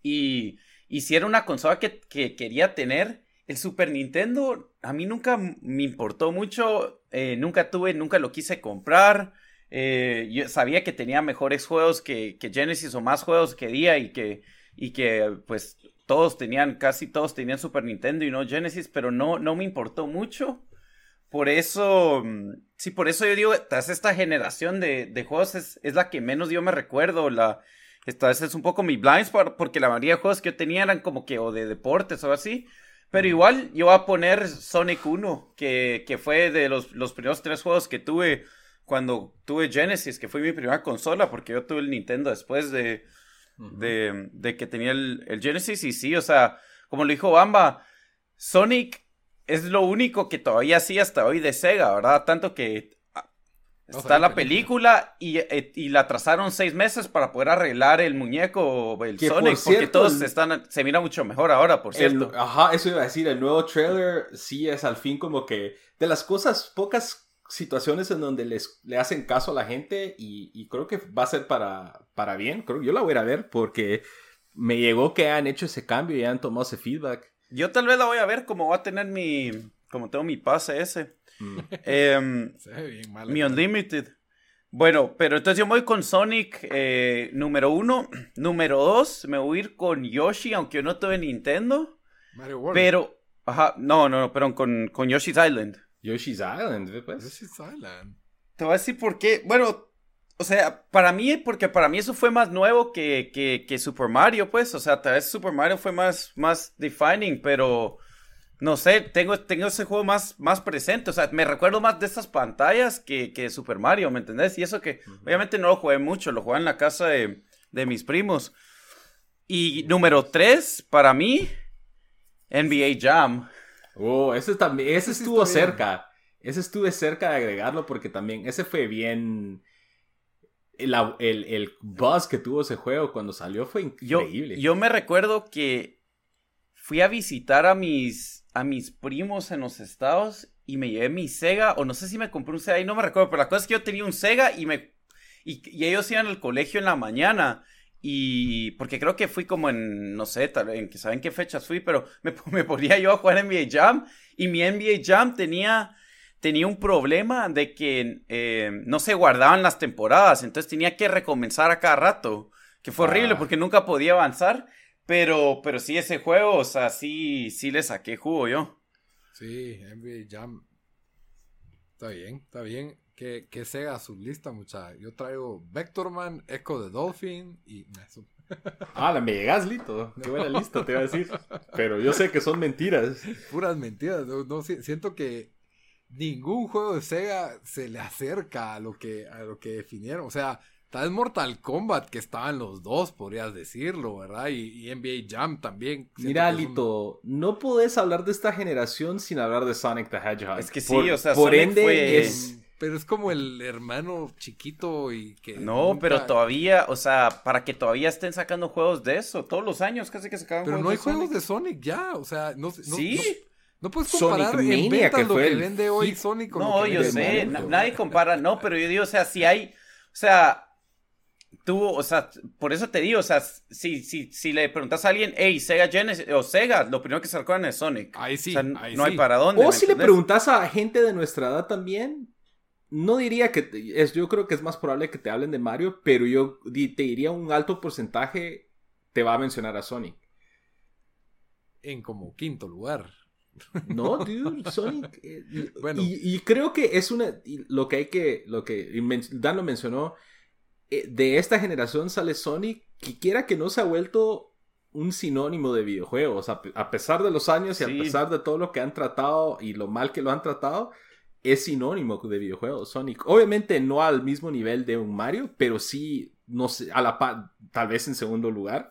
y, y si era una consola que, que quería tener, el Super Nintendo a mí nunca me importó mucho, eh, nunca tuve, nunca lo quise comprar. Eh, yo sabía que tenía mejores juegos que, Genesis o más juegos que día y que, y que pues todos tenían, casi todos tenían Super Nintendo y no Genesis, pero no, no me importó mucho. Por eso, mm, sí, por eso yo digo, tras esta generación de, de juegos es, es, la que menos yo me recuerdo. La, esta vez es un poco mi blind spot porque la mayoría de juegos que yo tenía eran como que o de deportes o así. Pero igual yo voy a poner Sonic 1, que, que fue de los, los primeros tres juegos que tuve cuando tuve Genesis, que fue mi primera consola, porque yo tuve el Nintendo después de, de, que tenía el, Genesis. Y sí, o sea, como lo dijo Bamba, Sonic es lo único que todavía sí hasta hoy de Sega, ¿verdad? Tanto que está la película y, eh, y, la trazaron seis meses para poder arreglar el muñeco, el Sonic, porque todos están, se mira mucho mejor ahora, por cierto. ajá, eso iba a decir, el nuevo trailer sí es al fin como que de las cosas, pocas situaciones en donde les, le hacen caso a la gente y, creo que va a ser para, para bien. Creo yo la voy a ir a ver porque me llegó que han hecho ese cambio y han tomado ese feedback. Yo tal vez la voy a ver como va a tener mi, como tengo mi pase ese. Mm. Em, mi Unlimited. Bueno, pero entonces yo me voy con Sonic eh, número uno. Número dos, me voy a ir con Yoshi, aunque yo no tuve Nintendo. Mario World. Pero, ajá, no, no, no, pero con, con Yoshi's Island. Yoshi's Island, pues. Yoshi's Island. Te voy a decir por qué. Bueno, o sea, para mí, porque para mí eso fue más nuevo que, que, Super Mario, pues. O sea, tal vez Super Mario fue más, más defining, pero no sé, tengo, tengo ese juego más, más presente. O sea, me recuerdo más de estas pantallas que, que Super Mario, ¿me entendés? Y eso que obviamente no lo jugué mucho, lo jugué en la casa de, de mis primos. Y número tres, para mí, NBA Jam. Oh, ese también, ese estuvo cerca. Ese estuve cerca de agregarlo porque también ese fue bien. El, el, buzz que tuvo ese juego cuando salió fue increíble. Yo, me recuerdo que fui a visitar a mis, a mis primos en los estados y me llevé mi Sega, o no sé si me compré un Sega y no me recuerdo, pero la cosa es que yo tenía un Sega y me. Y, y ellos iban al colegio en la mañana. Y porque creo que fui como en, no sé, en que saben qué fechas fui, pero me, [laughs] me ponía yo a jugar NBA Jam y mi NBA Jam tenía, tenía un problema de que eh, no se guardaban las temporadas, entonces tenía que recomenzar a cada rato, que fue horrible Ah. porque nunca podía avanzar, pero, pero sí ese juego, o sea, sí, sí le saqué jugo yo. Sí, NBA Jam. Está bien, está bien. Que, que Sega su lista, mucha. Yo traigo Vectorman, Echo the Dolphin y. [laughs] Ah, la me llegas, Lito. Qué buena lista, te iba a decir. Pero yo sé que son mentiras. [laughs] Puras mentiras. No, no, si- siento que ningún juego de Sega se le acerca a lo que, a lo que definieron. O sea, tal vez Mortal Kombat, que estaban los dos, podrías decirlo, ¿verdad? Y, y NBA Jam también. Mira, que son- Lito, no podés hablar de esta generación sin hablar de Sonic the Hedgehog. Es que sí, Por- o sea, por Sonic ende fue- es... Pero es como el hermano chiquito y que. No, nunca- pero todavía, o sea, para que todavía estén sacando juegos de eso, todos los años casi que sacaban Pero juegos no hay de juegos Sonic. de Sonic ya, o sea, no, no, Sí. no, no puedes Sonic comparar en Mania, que lo fue que el vende hoy. Sonic con lo No, que yo vende sé, nadie compara, no, pero yo digo, o sea, si hay, o sea, tú, o sea, por eso te digo, o sea, si, si, si le preguntas a alguien, hey, Sega Genesis, o Sega, lo primero que se recuerdan es Sonic. Ahí sí, o sea, ahí no hay para dónde. O ¿me si le preguntas a gente de nuestra edad también, no diría que te- es, yo creo que es más probable que te hablen de Mario, pero yo di- te diría un alto porcentaje te va a mencionar a Sonic. En como quinto lugar. No, dude, Sonic. eh, [laughs] Bueno. y, y creo que es una. y Lo que hay que. Lo que Dan lo mencionó. Eh, de esta generación sale Sonic, que quiera que no se ha vuelto un sinónimo de videojuegos. A, pe- a pesar de los años y Sí. a pesar de todo lo que han tratado y lo mal que lo han tratado, es sinónimo de videojuegos. Sonic. Obviamente no al mismo nivel de un Mario, pero sí, no sé, a la tal vez en segundo lugar.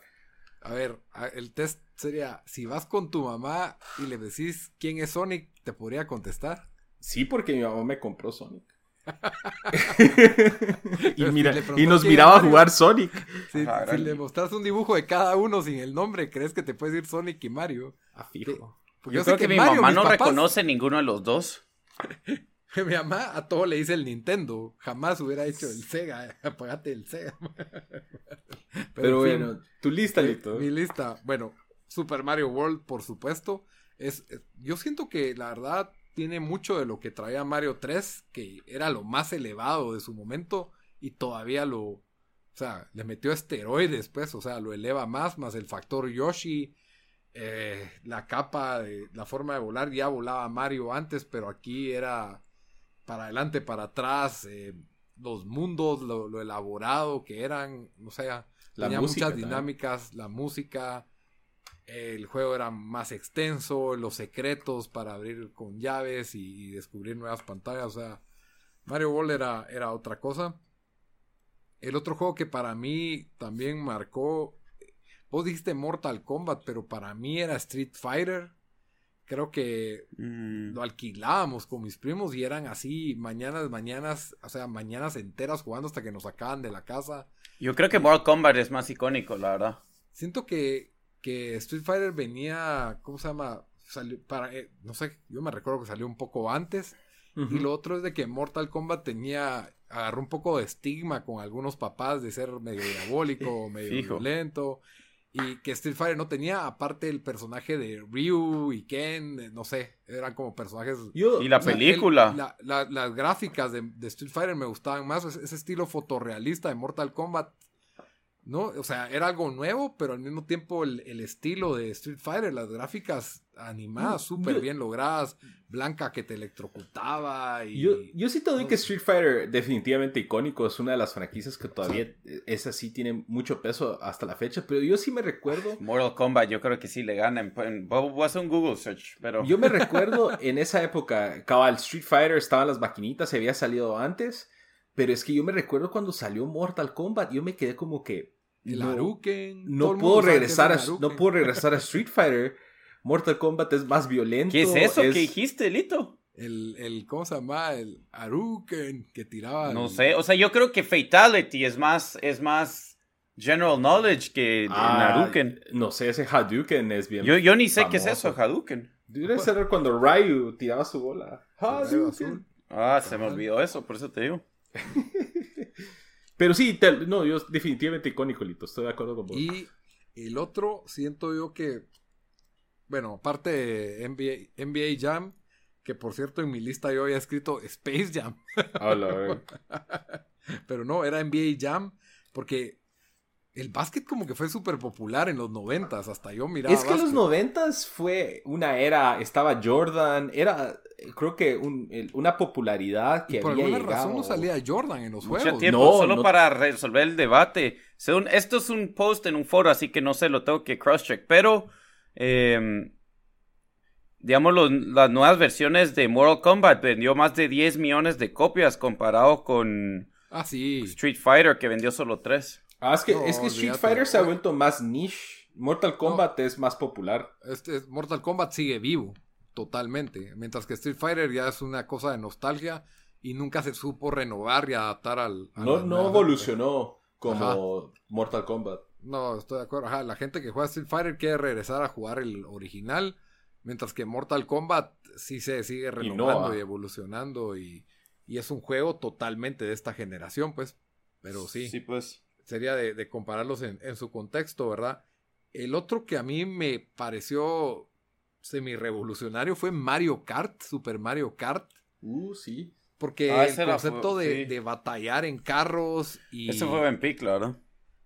A ver, el test sería, si vas con tu mamá y le decís quién es Sonic, ¿te podría contestar? Sí, porque mi mamá me compró Sonic. [laughs] y, si mira, y nos miraba a Mario. jugar Sonic. Si, Ajá, si gran- le mostras un dibujo de cada uno sin el nombre, ¿crees que te puede decir Sonic y Mario? A fijo. Porque Yo sé creo que, mi Mario, mamá no papás- reconoce ninguno de los dos. [laughs] Mi mamá a todo le dice el Nintendo. Jamás hubiera hecho el Sega. [laughs] Apagate el Sega. Pero, en fin, bueno, tu lista, mi- Lito. Mi lista. Bueno, Super Mario World, por supuesto. Es, es- yo siento que la verdad tiene mucho de lo que traía Mario 3, que era lo más elevado de su momento. Y todavía lo. O sea, le metió esteroides, pues. O sea, lo eleva más, más el factor Yoshi. eh, la capa, de, la forma de volar, ya volaba Mario antes, pero aquí era para adelante, para atrás, eh, los mundos, lo, lo elaborado que eran, o sea, La tenía música muchas dinámicas, la música, el juego era más extenso, los secretos para abrir con llaves y, y descubrir nuevas pantallas, o sea, Mario World era, era otra cosa. El otro juego que para mí también marcó, vos dijiste Mortal Kombat, pero para mí era Street Fighter. Creo que Mm. lo alquilábamos con mis primos y eran así mañanas, mañanas, o sea, mañanas enteras jugando hasta que nos sacaban de la casa. Yo creo que Mortal Kombat es más icónico, la verdad. Siento que, que Street Fighter venía, ¿cómo se llama? Salió para, eh, no sé, yo me recuerdo que salió un poco antes. Y lo otro es de que Mortal Kombat tenía, agarró un poco de estigma con algunos papás de ser medio diabólico, [laughs] medio violento. Y que Street Fighter no tenía, aparte el personaje de Ryu y Ken, eh, no sé, eran como personajes Yo, Y la o sea, película. el- la- la- las gráficas de, de Street Fighter me gustaban más. Ese, ese estilo fotorrealista de Mortal Kombat. ¿No? O sea, era algo nuevo, pero al mismo tiempo el, el estilo de Street Fighter, las gráficas animadas, Mm, súper bien logradas. Blanca que te electrocutaba. Y... Yo, yo sí te doy no que. Street Fighter definitivamente icónico, es una de las franquicias que todavía es así, tiene mucho peso hasta la fecha, pero yo sí me recuerdo, [laughs] Mortal Kombat yo creo que sí le gana. en- en- Voy a hacer un Google search, pero... yo me [laughs] recuerdo en esa época, cabal, Street Fighter estaban las maquinitas, se había salido antes, pero es que yo me recuerdo cuando salió Mortal Kombat, yo me quedé como que... El no- Hadouken, No puedo regresar a, Hadouken. no puedo regresar a Street Fighter. Mortal Kombat es más violento. ¿Qué es eso que dijiste, Lito? El, el, ¿cómo se llama? El Hadouken que tiraba. No el- sé, o sea, yo creo que Fatality es más, es más general knowledge que Ah, Hadouken. No sé, ese Hadouken es bien. Yo, yo ni sé qué es eso, Hadouken. Debe ser cuando Ryu tiraba su bola. azul. Ah, se me olvidó eso, por eso te digo. [laughs] Pero sí, te- no, yo definitivamente icónico, Lito. Estoy de acuerdo con vos. Y el otro, siento yo que, bueno, aparte de NBA, NBA Jam, Que por cierto, en mi lista yo había escrito Space Jam. Hola, [laughs] Pero no, era NBA Jam. Porque el básquet como que fue súper popular en los noventas. Hasta yo miraba. Es que en los noventas fue una era. Estaba Jordan. Era, creo que un- una popularidad que Y por había alguna llegado. razón no salía Jordan en los Mucho juegos. tiempo No, solo no- para resolver el debate. Según, esto es un post en un foro, así que no sé, lo tengo que cross-check. Pero, eh, digamos, los- las nuevas versiones de Mortal Kombat vendió más de 10 millones de copias comparado con Ah, sí. Street Fighter, que vendió solo 3. Ah, es que, No, es que Street. Fighter se ha vuelto más niche. Mortal Kombat es más popular. Este Mortal Kombat sigue vivo, totalmente. Mientras que Street Fighter ya es una cosa de nostalgia y nunca se supo renovar y adaptar al. No, no evolucionó como Mortal Kombat. No, estoy de acuerdo. Ajá, la gente que juega Street Fighter quiere regresar a jugar el original. Mientras que Mortal Kombat sí se sigue renovando Innova. y evolucionando. Y, y es un juego totalmente de esta generación, pues. Pero sí, pues. Sería de, de compararlos en, en su contexto, ¿verdad? El otro que a mí me pareció semi-revolucionario fue Mario Kart, Super Mario Kart. Uh, sí. Porque Ah, el concepto de, sí. de batallar en carros y Ese fue buen pick, claro.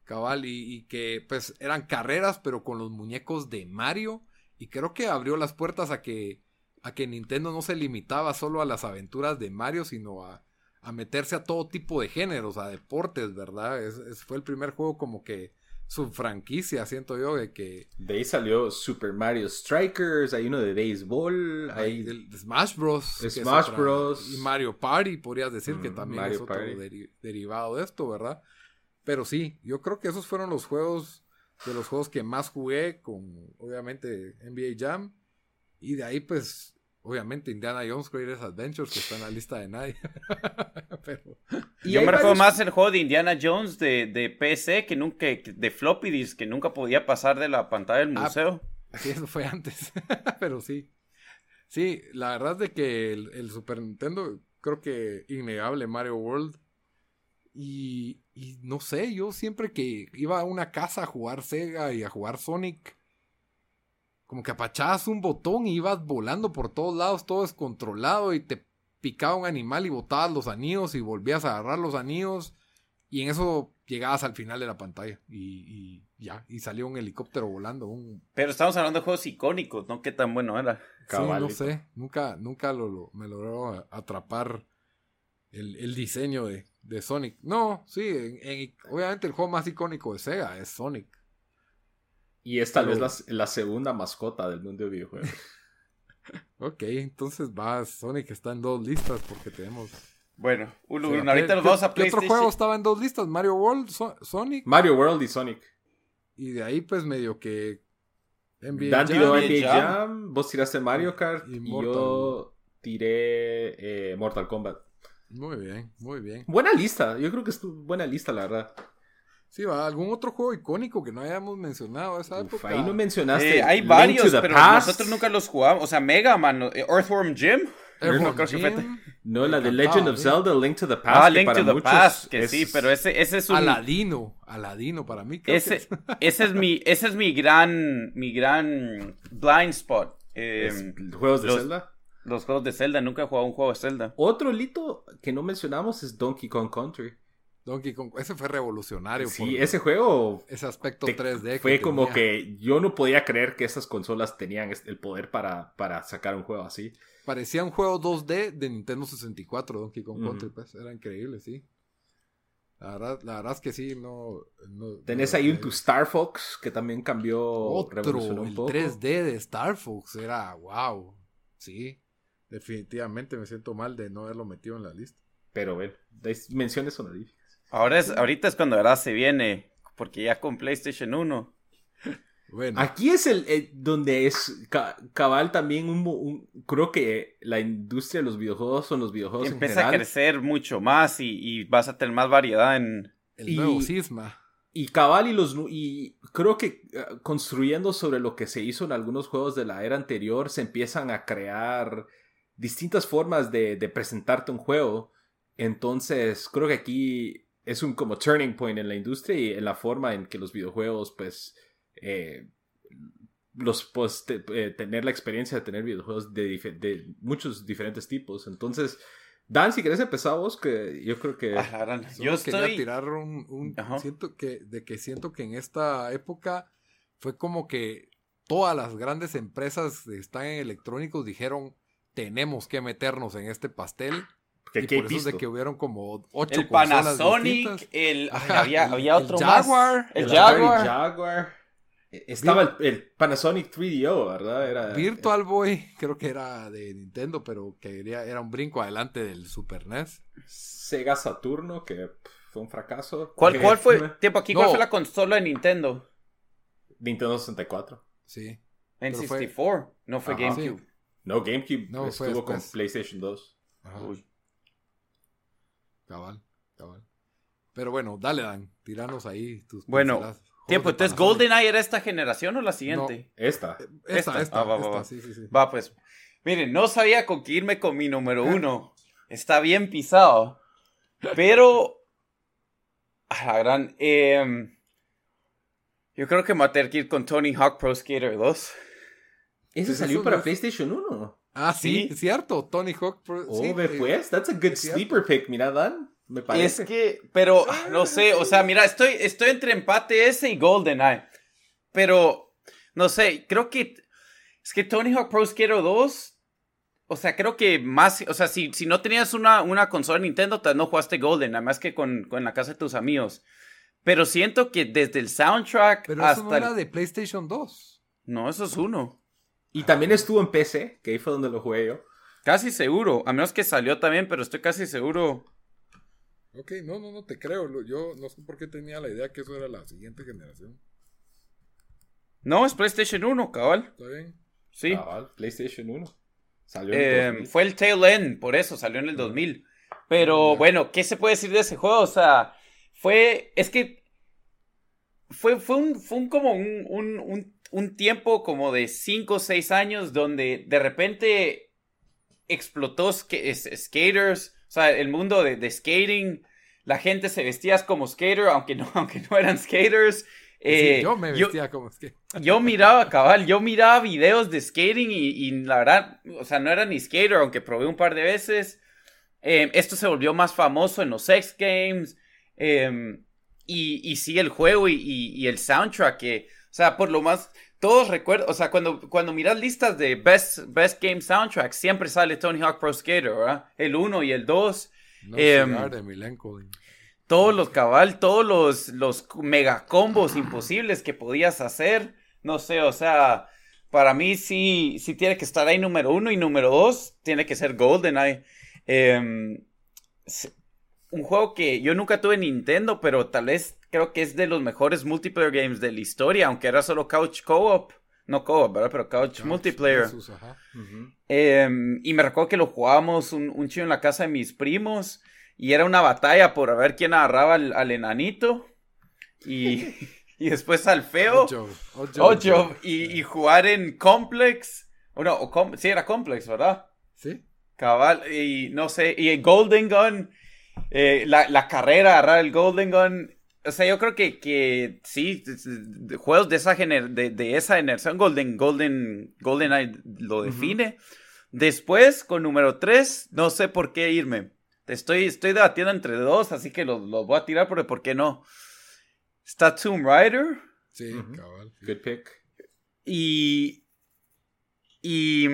cabal y, y que pues eran carreras pero con los muñecos de Mario y creo que abrió las puertas a que a que Nintendo no se limitaba solo a las aventuras de Mario sino a, a meterse a todo tipo de géneros a deportes verdad es, es- fue el primer juego como que su franquicia siento yo de que De ahí salió Super Mario Strikers, hay uno de béisbol, hay Smash Bros Smash otra- Bros. y Mario Party podrías decir que Mm, también Mario es otro deri- derivado de esto verdad pero sí yo creo que esos fueron los juegos de los juegos que más jugué con obviamente NBA Jam y de ahí pues obviamente Indiana Jones Greatest Adventures que está en la lista de nadie [laughs] pero Y Yo me recuerdo varios- más el juego de Indiana Jones de, de PC que nunca, de floppy disk, que nunca podía pasar de la pantalla del Ah, museo. Sí, eso fue antes. [laughs] Pero sí. Sí, la verdad es de que el, el Super Nintendo, creo que innegable Mario World. Y, y no sé, yo siempre que iba a una casa a jugar Sega y a jugar Sonic, como que apachabas un botón y ibas volando por todos lados, todo descontrolado y te picaba un animal y botabas los anillos y volvías a agarrar los anillos y en eso llegabas al final de la pantalla y, y ya, y salió un helicóptero volando, un Pero estamos hablando de juegos icónicos, ¿no? Qué tan bueno era. Sí, no sé, nunca, nunca lo, lo- me logró atrapar el, el diseño de, de Sonic. No, sí, en- en- obviamente el juego más icónico de Sega es Sonic. Y es tal Pero- vez la, la segunda mascota del mundo de videojuegos. [laughs] Ok, entonces va, Sonic está en dos listas porque tenemos... Bueno, uno, Sí, uno. ¿qué- ahorita nos vamos a ¿Qué otro PlayStation. juego estaba en dos listas? Mario World, So- Sonic, Mario World y Sonic. y de ahí pues medio que... NBA Dan Jam. tiró NBA NBA Jam. Jam, vos tiraste Mario Kart Y yo tiré eh, Mortal Kombat. Muy bien, muy bien. Buena lista, yo creo que es buena lista, la verdad. Sí, va, ¿algún otro juego icónico que no hayamos mencionado esa Uf, época? ahí no mencionaste. Eh, hay Link varios, to the pero Past. nosotros nunca los jugamos. O sea, Mega Man, eh, Earthworm Jim. Earthworm Jim, No, la de Legend of sí. Zelda, Link to the Past. Ah, que Link para to the Past, que es- sí, pero ese, ese es un... Aladino, Aladino para mí. creo que Ese, es. [laughs] ese es mi, ese es mi gran, mi gran blind spot. Eh, juegos de los- Zelda. los juegos de Zelda, nunca he jugado un juego de Zelda. Otro hito que no mencionamos es Donkey Kong Country. Donkey Kong, ese fue revolucionario. Sí, ese juego ese aspecto te- 3D. que fue como tenía. que yo no podía creer que esas consolas tenían el poder para, para sacar un juego así. Parecía un juego 2D de Nintendo 64, Donkey Kong. Country, pues. Era increíble, sí. La verdad, la verdad es que sí, no. no- Tenés no- ahí un eh, tu Star Fox que también cambió, Otro, revolucionó el un poco. 3D de Star Fox era wow. Sí, definitivamente me siento mal de no haberlo metido en la lista. Pero bueno, menciones honoríficas. Ahora es, ahorita es cuando ahora se viene, porque ya con PlayStation 1. Bueno, Aquí es el eh, donde es ca- cabal también un, un- creo que la industria de los videojuegos son los videojuegos en Empieza a crecer mucho más y, y vas a tener más variedad en... el y- nuevo Cisma. y cabal y los y creo que eh, construyendo sobre lo que se hizo en algunos juegos de la era anterior se empiezan a crear distintas formas de, de presentarte un juego entonces creo que aquí es un como turning point en la industria y en la forma en que los videojuegos pues eh, los pues, eh, tener la experiencia de tener videojuegos de, de, muchos diferentes tipos. Entonces, Dan, si querés empezar vos, que yo creo que... Ah, yo estoy... quería tirar un... siento que, de que siento que en esta época fue como que todas las grandes empresas que están en electrónicos dijeron, tenemos que meternos en este pastel. Y por eso es de que hubieron como ocho El Panasonic, el... había, había otro el Jaguar, El, Jaguar. Estaba el, Panasonic 3DO, ¿verdad? Era, Virtual Boy, creo que era de Nintendo, pero que era un brinco adelante del Super NES. Sega Saturno, que fue un fracaso. ¿Cuál, cuál fue, tiempo aquí, cuál fue la consola de Nintendo? Nintendo 64. Sí. En 64, no fue GameCube. No, GameCube no, estuvo con PlayStation 2. Uy. Cabal, cabal. Pero bueno, dale, Dan, tiranos ahí tus Bueno, Tiempo, entonces GoldenEye era esta generación o la siguiente? esta. Esta, esta, ah, va, va, Sí, sí, sí. va, pues. Miren, no sabía con qué irme con mi número [laughs] uno. Está bien pisado. Pero. A la gran. Em, yo creo que me voy a tener que ir con Tony Hawk Pro Skater 2. Ese salió para PlayStation 1. Ah, sí, cierto. Tony Hawk. Oh, pues. That's a good sleeper pick. Mira, Dan. Me parece. Es que, pero, ah, no sé, o sea, mira, estoy, estoy entre empate ese y GoldenEye. Pero, no sé, creo que, es que Tony Hawk Pro Skater 2, o sea, creo que más, o sea, si, si no tenías una, una consola Nintendo, tal no jugaste Golden, nada más que con, con la casa de tus amigos. Pero siento que desde el soundtrack Pero hasta. Eso no era de PlayStation 2. No, eso es uno. Y también estuvo en PC, que ahí fue donde lo jugué yo. Casi seguro, a menos que salió también, pero estoy casi seguro. Ok, no, no, no te creo. Yo no sé por qué tenía la idea que eso era la siguiente generación. No, es PlayStation 1, cabal. ¿Está bien? Sí. Cabal, PlayStation 1. Salió en el 2000. Eh, fue el tail end, por eso salió en el 2000. Pero bueno, ¿qué se puede decir de ese juego? O sea, fue. Es que. Fue, fue, un, fue un, como un, un, un tiempo como de 5 o 6 años donde de repente explotó skaters o sea, el mundo de, skating, la gente se vestía como skater, aunque no, [laughs] aunque no eran skaters. Eh, yo me vestía como skater. [laughs] Yo miraba, cabal, yo miraba videos de skating y, la verdad, o sea, no era ni skater, aunque probé un par de veces. Em, esto se volvió más famoso en los X Games. Em, y, y sí, el juego y, y, el soundtrack, que, o sea, por lo más, todos recuerdan, o sea, cuando, cuando miras listas de Best, Best Game Soundtrack, siempre sale Tony Hawk Pro Skater, ¿verdad? El 1 y el 2. No, em, de todos los cabal, todos los, los mega combos imposibles que podías hacer. No sé, o sea, para mí sí, sí tiene que estar ahí número uno y número dos tiene que ser GoldenEye. Eh, un juego que yo nunca tuve Nintendo, pero tal vez creo que es de los mejores multiplayer games de la historia, aunque era solo couch co-op. No co-op, ¿verdad? Pero couch, multiplayer. Em, y me recuerdo que lo jugábamos un, un chido en la casa de mis primos. Y era una batalla por ver quién agarraba al, enanito. Y, [laughs] y, después al feo. Ocho. Y, y, jugar en Complex. O no, o sí, era Complex, ¿verdad? Sí. Cabal. Y no sé. Y Golden Gun. Eh, la, la, carrera, agarrar el Golden Gun. O sea, yo creo que, que sí, juegos de esa, gener de, de, esa generación, Golden, Golden, GoldenEye lo define. Después, con número 3, no sé por qué irme. Estoy, estoy debatiendo entre dos, así que los, los voy a tirar porque ¿por qué no? Está Tomb Raider. Sí, cabal. Good pick. Y, y,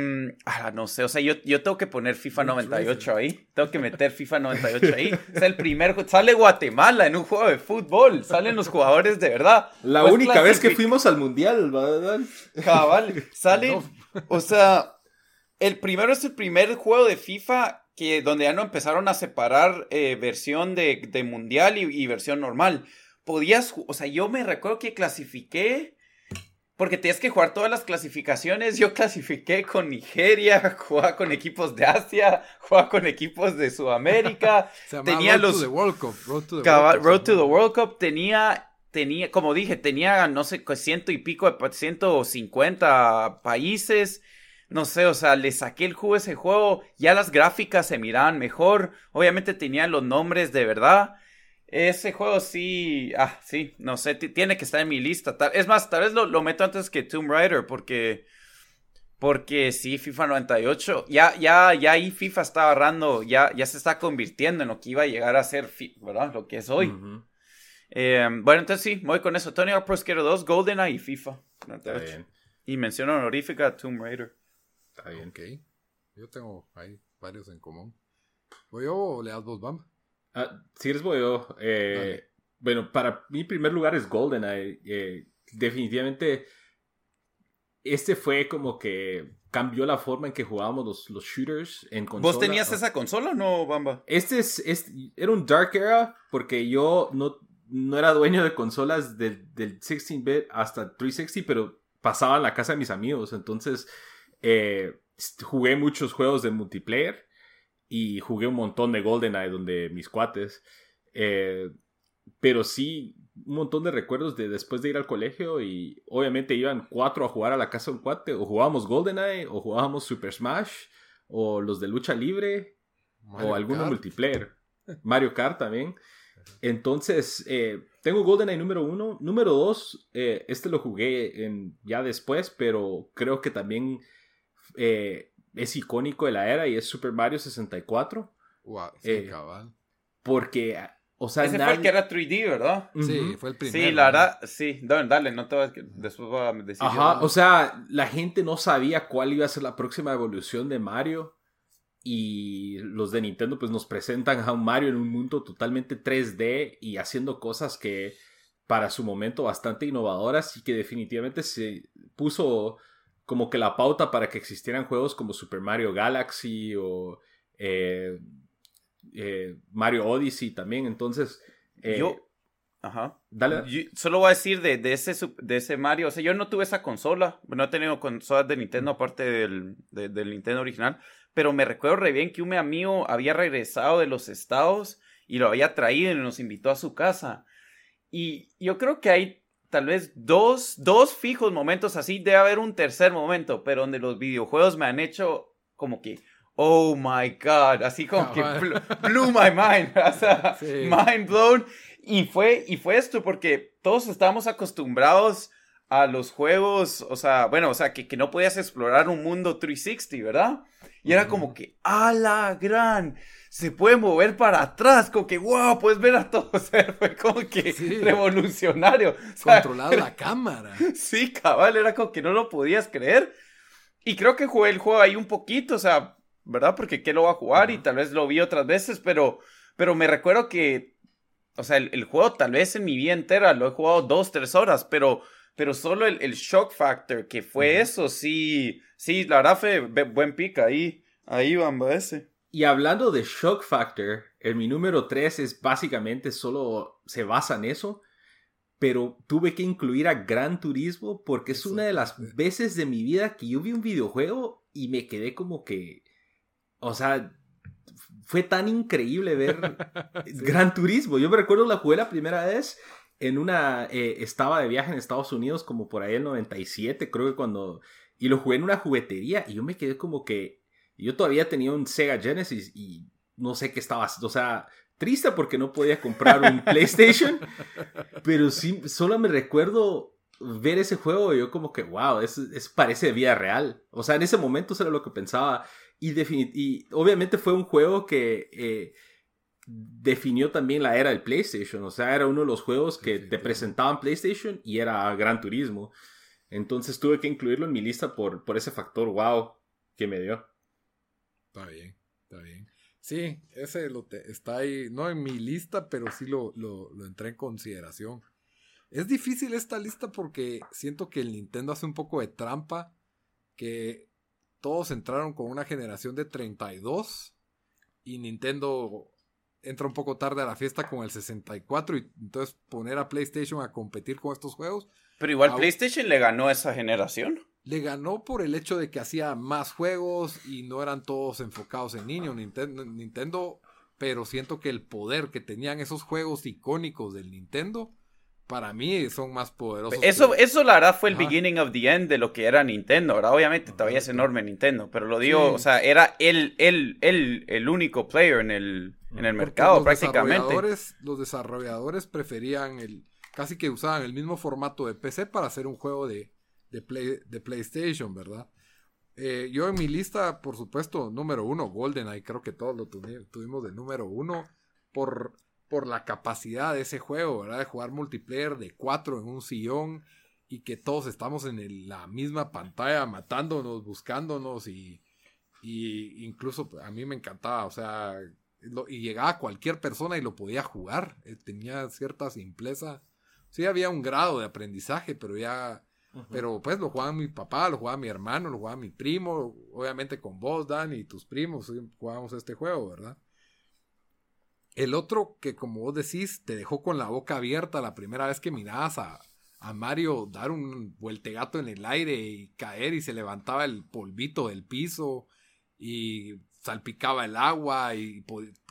ah, no sé, o sea, yo, yo tengo que poner FIFA 98 ahí. Tengo que meter FIFA 98 ahí. Es el primer, sale Guatemala en un juego de fútbol. Salen los jugadores de verdad. La pues única vez que fuimos al mundial, ¿verdad? Cabal, sale, o sea, el primero es el primer juego de FIFA que donde ya no empezaron a separar eh, versión de, de mundial y, y versión normal. Podías, o sea, yo me recuerdo que clasifiqué porque tienes que jugar todas las clasificaciones. Yo clasifiqué con Nigeria, [laughs] jugaba con equipos de Asia, jugaba con equipos de Sudamérica. [laughs] tenía Road los. To the World Cup. Road to the, World, Cup. Tenía, tenía, como dije, tenía, no sé, ciento y pico de 150 países. No sé, o sea, le saqué el juego a ese juego. Ya las gráficas se miraban mejor. Obviamente tenían los nombres de verdad. Ese juego sí, ah, sí, no sé, tiene que estar en mi lista. es más, tal vez lo, lo, meto antes que Tomb Raider porque, porque sí, FIFA 98, ya, ya, ya ahí FIFA está agarrando, ya, ya se está convirtiendo en lo que iba a llegar a ser, ¿verdad? Lo que es hoy. Eh, bueno, entonces sí, voy con eso. Tony Hawk Pro Skater 2, GoldenEye y FIFA. Está bien. Y mención honorífica a Tomb Raider. Está bien. Ok. Yo tengo ahí varios en común. ¿Voy yo o le das vos, Bam? Ah, si eres voy yo. Eh, bueno, para mi primer lugar es GoldenEye. Eh, definitivamente, este fue como que cambió la forma en que jugábamos los, los shooters en consola. ¿Vos tenías esa consola o no, Bamba? Este es, este, era un Dark Era porque yo no, no era dueño de consolas del, del 16-bit hasta 360, pero pasaba en la casa de mis amigos. Entonces, eh, jugué muchos juegos de multiplayer y jugué un montón de GoldenEye donde mis cuates. Eh, pero sí, un montón de recuerdos de después de ir al colegio y obviamente iban cuatro a jugar a la casa de un cuate. O jugábamos GoldenEye, o jugábamos Super Smash, o los de lucha libre, o alguno multiplayer. [laughs] Mario Kart también. Entonces, eh, tengo GoldenEye número uno. Número dos, eh, este lo jugué en, ya después, pero creo que también eh, es icónico de la era y es Super Mario 64. Wow, sí, cabal. Porque, o sea, ese fue el que era 3D, ¿verdad? Sí, fue el primero. Sí, la verdad, sí. Dale, no te vas, después voy a decir. Ajá, o sea, la gente no sabía cuál iba a ser la próxima evolución de Mario y los de Nintendo pues nos presentan a un Mario en un mundo totalmente 3D y haciendo cosas que para su momento bastante innovadoras y que definitivamente se puso como que la pauta para que existieran juegos como Super Mario Galaxy o eh, eh, Mario Odyssey también. Entonces, eh, yo, ajá, dale. solo voy a decir de, de, ese, de ese Mario, o sea, yo no tuve esa consola, no he tenido consolas de Nintendo aparte del, del Nintendo original, pero me recuerdo re bien que un amigo había regresado de los estados y lo había traído y nos invitó a su casa. Y yo creo que hay tal vez dos, dos fijos momentos así, debe haber un tercer momento, pero donde los videojuegos me han hecho como que, oh my god, así como que blew, my mind, [laughs] o sea, mind blown. Y fue, y fue esto, porque todos estábamos acostumbrados a los juegos, o sea, bueno, o sea, que, que no podías explorar un mundo 360, ¿verdad? Y era como que, ¡a la gran! Se puede mover para atrás, como que, wow, puedes ver a todos. [laughs] fue como que revolucionario. Controlado la [laughs] cámara. Sí, cabal, era como que no lo podías creer. Y creo que jugué el juego ahí un poquito, o sea, ¿verdad? Porque qué lo va a jugar y tal vez lo vi otras veces, pero, pero me recuerdo que, o sea, el, juego tal vez en mi vida entera lo he jugado dos, tres horas, pero, pero solo el, el shock factor que fue eso, sí Sí, la verdad fue buen pick ahí. Ahí Bamba ese. Y hablando de shock factor, en mi número 3 es básicamente solo se basa en eso. Pero tuve que incluir a Gran Turismo porque es una de las veces de mi vida que yo vi un videojuego y me quedé como que. O sea, fue tan increíble ver [laughs] Gran Turismo. Yo me recuerdo la jugué la primera vez en una. Eh, estaba de viaje en Estados Unidos como por ahí el 97, creo que cuando y lo jugué en una juguetería y yo me quedé como que. Yo todavía tenía un Sega Genesis y no sé qué estaba. O sea, triste porque no podía comprar un [laughs] PlayStation. pero sí, solo me recuerdo ver ese juego y yo como que, wow, eso, parece de vida real. O sea, en ese momento eso era lo que pensaba. Y, y obviamente fue un juego que eh, definió también la era del PlayStation. O sea, era uno de los juegos que te presentaban PlayStation y era Gran Turismo. Entonces tuve que incluirlo en mi lista por, por ese factor wow que me dio. Está bien, está bien. Sí, ese lo está ahí, no en mi lista, pero sí lo, lo, lo entré en consideración. Es difícil esta lista porque siento que el Nintendo hace un poco de trampa, que todos entraron con una generación de 32 y Nintendo entra un poco tarde a la fiesta con el 64 y entonces poner a PlayStation a competir con estos juegos pero igual PlayStation le ganó a esa generación. Le ganó por el hecho de que hacía más juegos y no eran todos enfocados en niños. Nintendo, Nintendo, pero siento que el poder que tenían esos juegos icónicos del Nintendo, para mí son más poderosos. Eso, eso la verdad fue el beginning of the end de lo que era Nintendo, ¿verdad? Obviamente todavía es enorme Nintendo, pero lo digo, o sea, era el, el, el, el único player en el, en el mercado prácticamente. los desarrolladores preferían el, casi que usaban el mismo formato de PC para hacer un juego de, de, Play, de PlayStation, ¿verdad? Eh, yo en mi lista, por supuesto, número uno, GoldenEye, creo que todos lo tuvimos de número uno por, por la capacidad de ese juego, ¿verdad? De jugar multiplayer de cuatro en un sillón y que todos estamos en la misma pantalla matándonos, buscándonos y, y incluso a mí me encantaba, o sea, y llegaba cualquier persona y lo podía jugar, eh, tenía cierta simpleza. Sí había un grado de aprendizaje, pero ya pero pues lo jugaba mi papá, lo jugaba mi hermano, lo jugaba mi primo, obviamente con vos, Dan, y tus primos, jugábamos este juego, ¿verdad? El otro que, como vos decís, te dejó con la boca abierta la primera vez que mirabas a, a Mario dar un vueltegato en el aire y caer y se levantaba el polvito del piso y salpicaba el agua y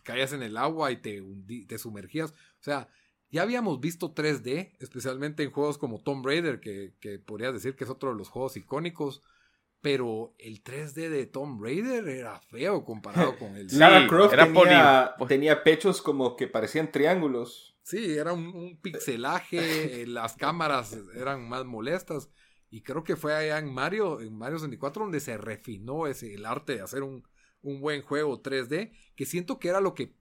caías en el agua y te, te sumergías. O sea, ya habíamos visto 3D, especialmente en juegos como Tomb Raider, que, que podrías decir que es otro de los juegos icónicos. Pero el 3D de Tomb Raider era feo comparado con el... [laughs] Lara Croft tenía, tenía, pechos como que parecían triángulos. Sí, era un, pixelaje, las cámaras eran más molestas. Y creo que fue allá en Mario, en Mario 64, donde se refinó ese, el arte de hacer un, un buen juego 3D, que siento que era lo que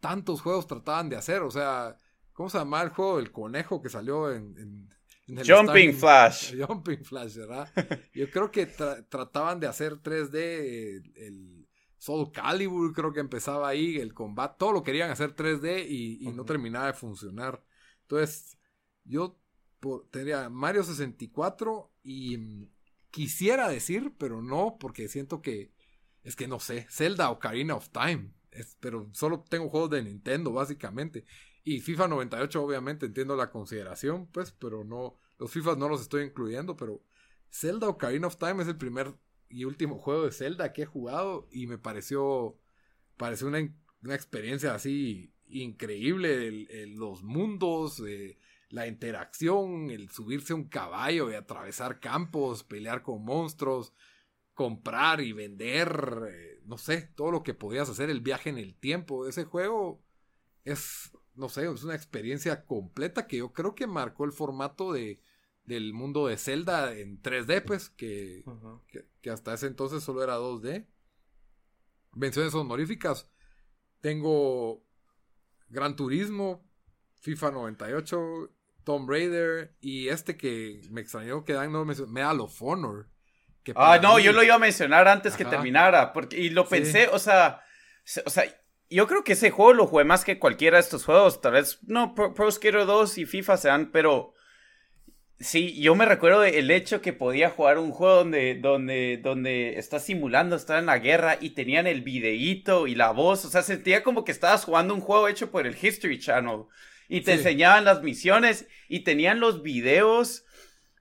tantos juegos trataban de hacer. O sea, ¿Cómo se llama el juego del conejo que salió en, el Jumping Flash. [laughs] Jumping Flash, ¿verdad? Yo creo que trataban de hacer 3D el, Soul Calibur, creo que empezaba ahí, el combate, todo lo querían hacer 3D y, no terminaba de funcionar. Entonces, yo tendría Mario 64 y mm, quisiera decir, pero no, porque siento que es que no sé, Zelda Ocarina of Time. pero solo tengo juegos de Nintendo, básicamente. Y FIFA 98, obviamente, entiendo la consideración, pues, pero no. Los FIFA no los estoy incluyendo, pero Zelda Ocarina of Time es el primer y último juego de Zelda que he jugado y me pareció. Pareció una, experiencia así increíble. los mundos, la interacción, el subirse a un caballo y atravesar campos, pelear con monstruos, comprar y vender, eh, no sé, todo lo que podías hacer, el viaje en el tiempo. Ese juego es no sé, es una experiencia completa que yo creo que marcó el formato de, del mundo de Zelda en 3D, pues, que, que, hasta ese entonces solo era 2D. Menciones honoríficas. Tengo Gran Turismo, FIFA 98, Tomb Raider y este que me extrañó que Dan no mencionó, Medal of Honor. Ah, no, yo lo iba a mencionar antes que terminara, porque, y lo pensé, o sea, o sea, yo creo que ese juego lo jugué más que cualquiera de estos juegos. Tal vez, no, Pro, Skater 2 y FIFA sean, pero sí, yo me recuerdo el hecho que podía jugar un juego donde, donde, donde estás simulando estar en la guerra y tenían el videíto y la voz. O sea, sentía como que estabas jugando un juego hecho por el History Channel. Y te enseñaban las misiones y tenían los videos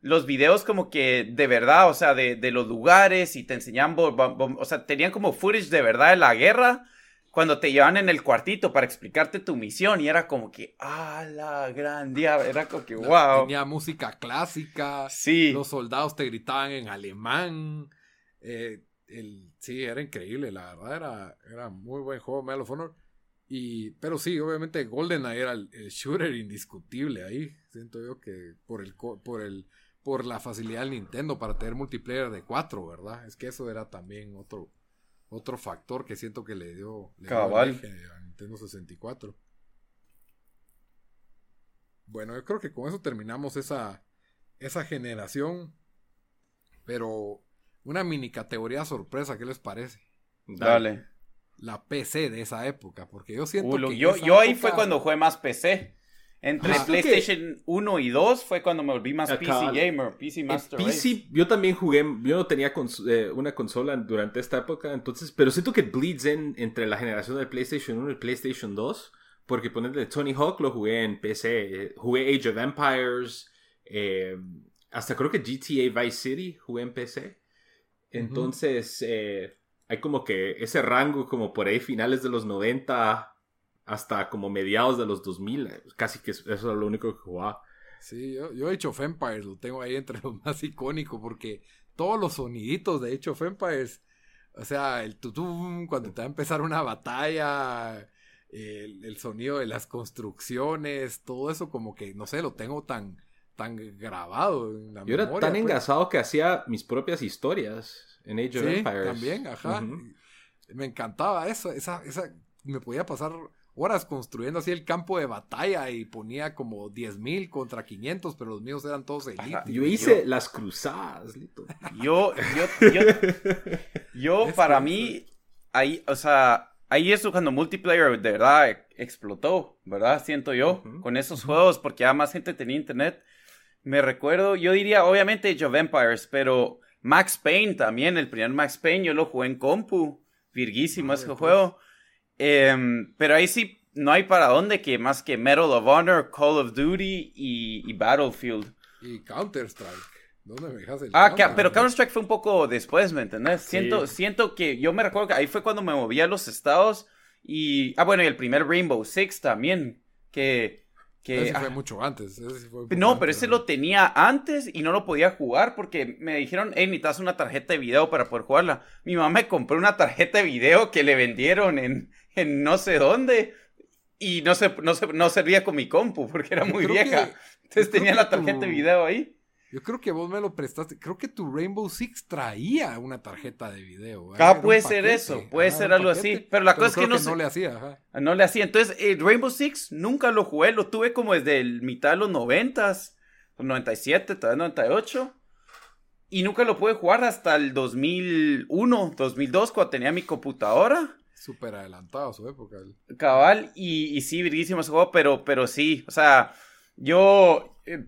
los videos como que de verdad, o sea, de, de los lugares y te enseñaban, o sea, tenían como footage de verdad de la guerra cuando te llevan en el cuartito para explicarte tu misión y era como que, ah, la gran día, era como que, [laughs] wow. Tenía música clásica, sí. los soldados te gritaban en alemán, eh, el, sí, era increíble, la verdad, era, era muy buen juego Medal of Honor. Y, pero sí, obviamente GoldenEye era el, shooter indiscutible ahí. Siento yo que por el, por el, por la facilidad del Nintendo para tener multiplayer de 4, ¿verdad? Es que eso era también otro, otro factor que siento que le dio, le Cabal. a Nintendo 64. Bueno, yo creo que con eso terminamos esa, esa generación. Pero una mini categoría sorpresa, ¿qué les parece? Dale. La PC de esa época, porque yo siento que... Yo, yo ahí fue cuando jugué más PC. Entre PlayStation 1 y 2 fue cuando me volví más PC gamer, PC Master PC, yo también jugué, yo no tenía eh, una consola durante esta época, entonces, pero siento que bleeds in entre la generación del PlayStation 1 y PlayStation 2, porque ponerle Tony Hawk lo jugué en PC, eh, jugué Age of Empires, eh, hasta creo que GTA Vice City jugué en PC. Entonces, hay como que ese rango como por ahí finales de los 90 hasta como mediados de los 2000. Casi que eso es lo único que jugaba. Sí, yo, yo Age of Empires lo tengo ahí entre los más icónicos porque todos los soniditos de Age of Empires, o sea, el tutum cuando te va a empezar una batalla, el, sonido de las construcciones, todo eso como que, no sé, lo tengo tan, tan grabado en la Yo era tan pues. engasado que hacía mis propias historias en Age of sí, Empires. también, ajá. Me encantaba eso, esa, esa, me podía pasar horas construyendo así el campo de batalla y ponía como 10.000 contra 500, pero los míos eran todos elite. Yo hice las cruzadas, Lito. Yo, yo, yo, yo [laughs] para mí, ahí, o sea, ahí es cuando multiplayer de verdad explotó, ¿verdad? Siento yo, con esos juegos, porque ya más gente tenía internet. Me recuerdo, yo diría, obviamente Age of Empires, pero Max Payne también, el primer Max Payne, yo lo jugué en compu. Virguísimo ese pues. juego. Em, pero ahí sí no hay para dónde que más que Medal of Honor, Call of Duty y, Battlefield. Y Counter-Strike. ¿Dónde me dejas el Ah, pero Counter-Strike fue un poco después, ¿me entendés? Siento, siento que yo me recuerdo que ahí fue cuando me moví a los estados y... Ah, bueno, y el primer Rainbow Six también, que... que ese fue mucho antes. no, pero ese lo tenía antes y no lo podía jugar porque me dijeron, hey, necesitas una tarjeta de video para poder jugarla. Mi mamá me compró una tarjeta de video que le vendieron en, en no sé dónde y no, se, no, no servía con mi compu porque era muy vieja. Entonces tenía la tarjeta de video ahí. Yo creo que vos me lo prestaste. Creo que tu Rainbow Six traía una tarjeta de video. ¿eh? Ah, puede ser eso, puede ser algo así. Pero la cosa es que no, no le hacía. No le hacía. Entonces, el Rainbow Six nunca lo jugué. Lo tuve como desde el mitad de los noventas, los 97, tal vez 98. Y nunca lo pude jugar hasta el 2001, 2002, cuando tenía mi computadora. Súper adelantado a su época. Cabal, y, sí, virguísimo ese juego, pero, pero sí, o sea, yo, eh,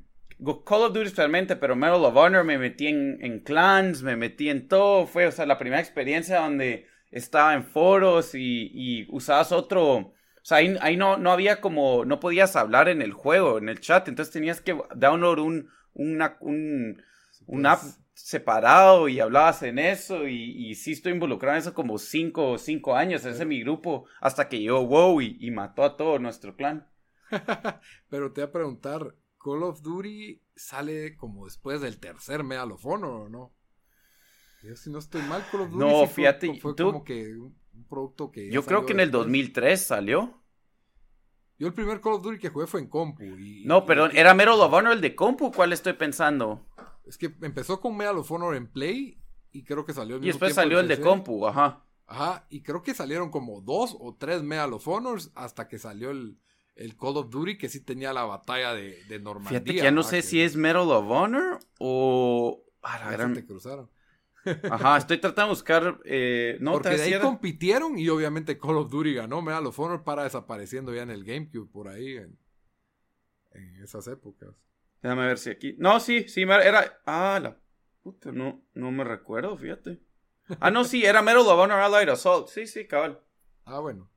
Call of Duty realmente, pero Medal of Honor me metí en, clans, me metí en todo, fue, o sea, la primera experiencia donde estaba en foros y, usabas otro, o sea, ahí, no, no había como, no podías hablar en el juego, en el chat, entonces tenías que download un, una, un, un app separado y hablabas en eso y, sí estoy involucrado en eso como cinco, cinco años, ese es mi grupo, hasta que llegó WoW y, mató a todo nuestro clan. [laughs] Pero te voy a preguntar, ¿Call of Duty sale como después del tercer Medal of Honor o no? Yo si no estoy mal, Call of Duty no, fíjate, fue, como que un, producto que... Yo creo que en el 2003 salió. Yo el primer Call of Duty que jugué fue en compu. no, perdón, ¿era Medal of Honor el de compu? ¿Cuál estoy pensando? Es que empezó con Medal of Honor en Play y creo que salió el Y después salió el de compu, ajá. Ajá, y creo que salieron como dos o tres Medal of Honors hasta que salió el, el Call of Duty que sí tenía la batalla de, de Normandía. Fíjate que ya no sé si es Medal of Honor o... Ah, la Te cruzaron. Ajá, estoy tratando de buscar eh, Porque de ahí compitieron y obviamente Call of Duty ganó Medal of Honor para desapareciendo ya en el GameCube por ahí en, en esas épocas. Déjame ver si aquí. No, sí, sí, era. Ah, la puta, no, no me recuerdo, fíjate. Ah, no, sí, era Medal of Honor Allied Assault. Sí, sí, cabal. Ah, bueno.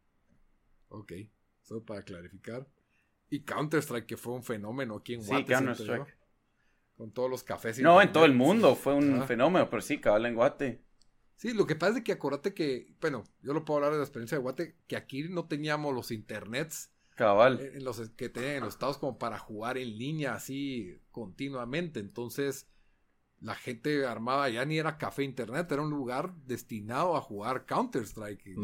Ok, solo para clarificar. Y Counter-Strike, que fue un fenómeno aquí en Guate. Sí, Counter-Strike. Con todos los cafés. Y no, en todo el mundo fue un fenómeno, pero sí, cabal en Guate. Sí, lo que pasa es que acuérdate que, bueno, yo lo puedo hablar de la experiencia de Guate, que aquí no teníamos los internets Cabal. Eh, en los que tenían en los estados como para jugar en línea así continuamente. Entonces, la gente armada ya ni era café internet, era un lugar destinado a jugar Counter-Strike.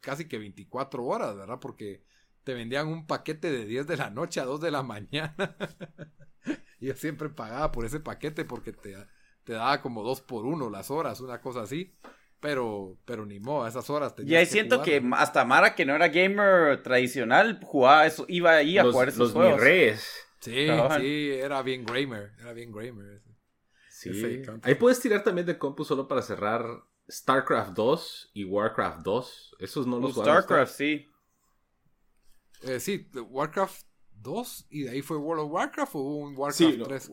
Casi que 24 horas, ¿verdad? Porque te vendían un paquete de 10 de la noche a 2 de la [laughs] mañana. y yo siempre pagaba por ese paquete porque te, te daba como 2 por 1 las horas, una cosa así. Pero, pero ni modo, a esas horas Y ahí siento que hasta Mara, que no era gamer tradicional, jugaba eso, iba ahí a jugar esos los juegos. Sí, sí, era bien gamer, era bien gamer. Sí. ahí puedes tirar también de compu solo para cerrar StarCraft 2 y Warcraft 2. Esos no los StarCraft, sí. Eh, sí, Warcraft 2 y de ahí fue World of Warcraft o un Warcraft 3.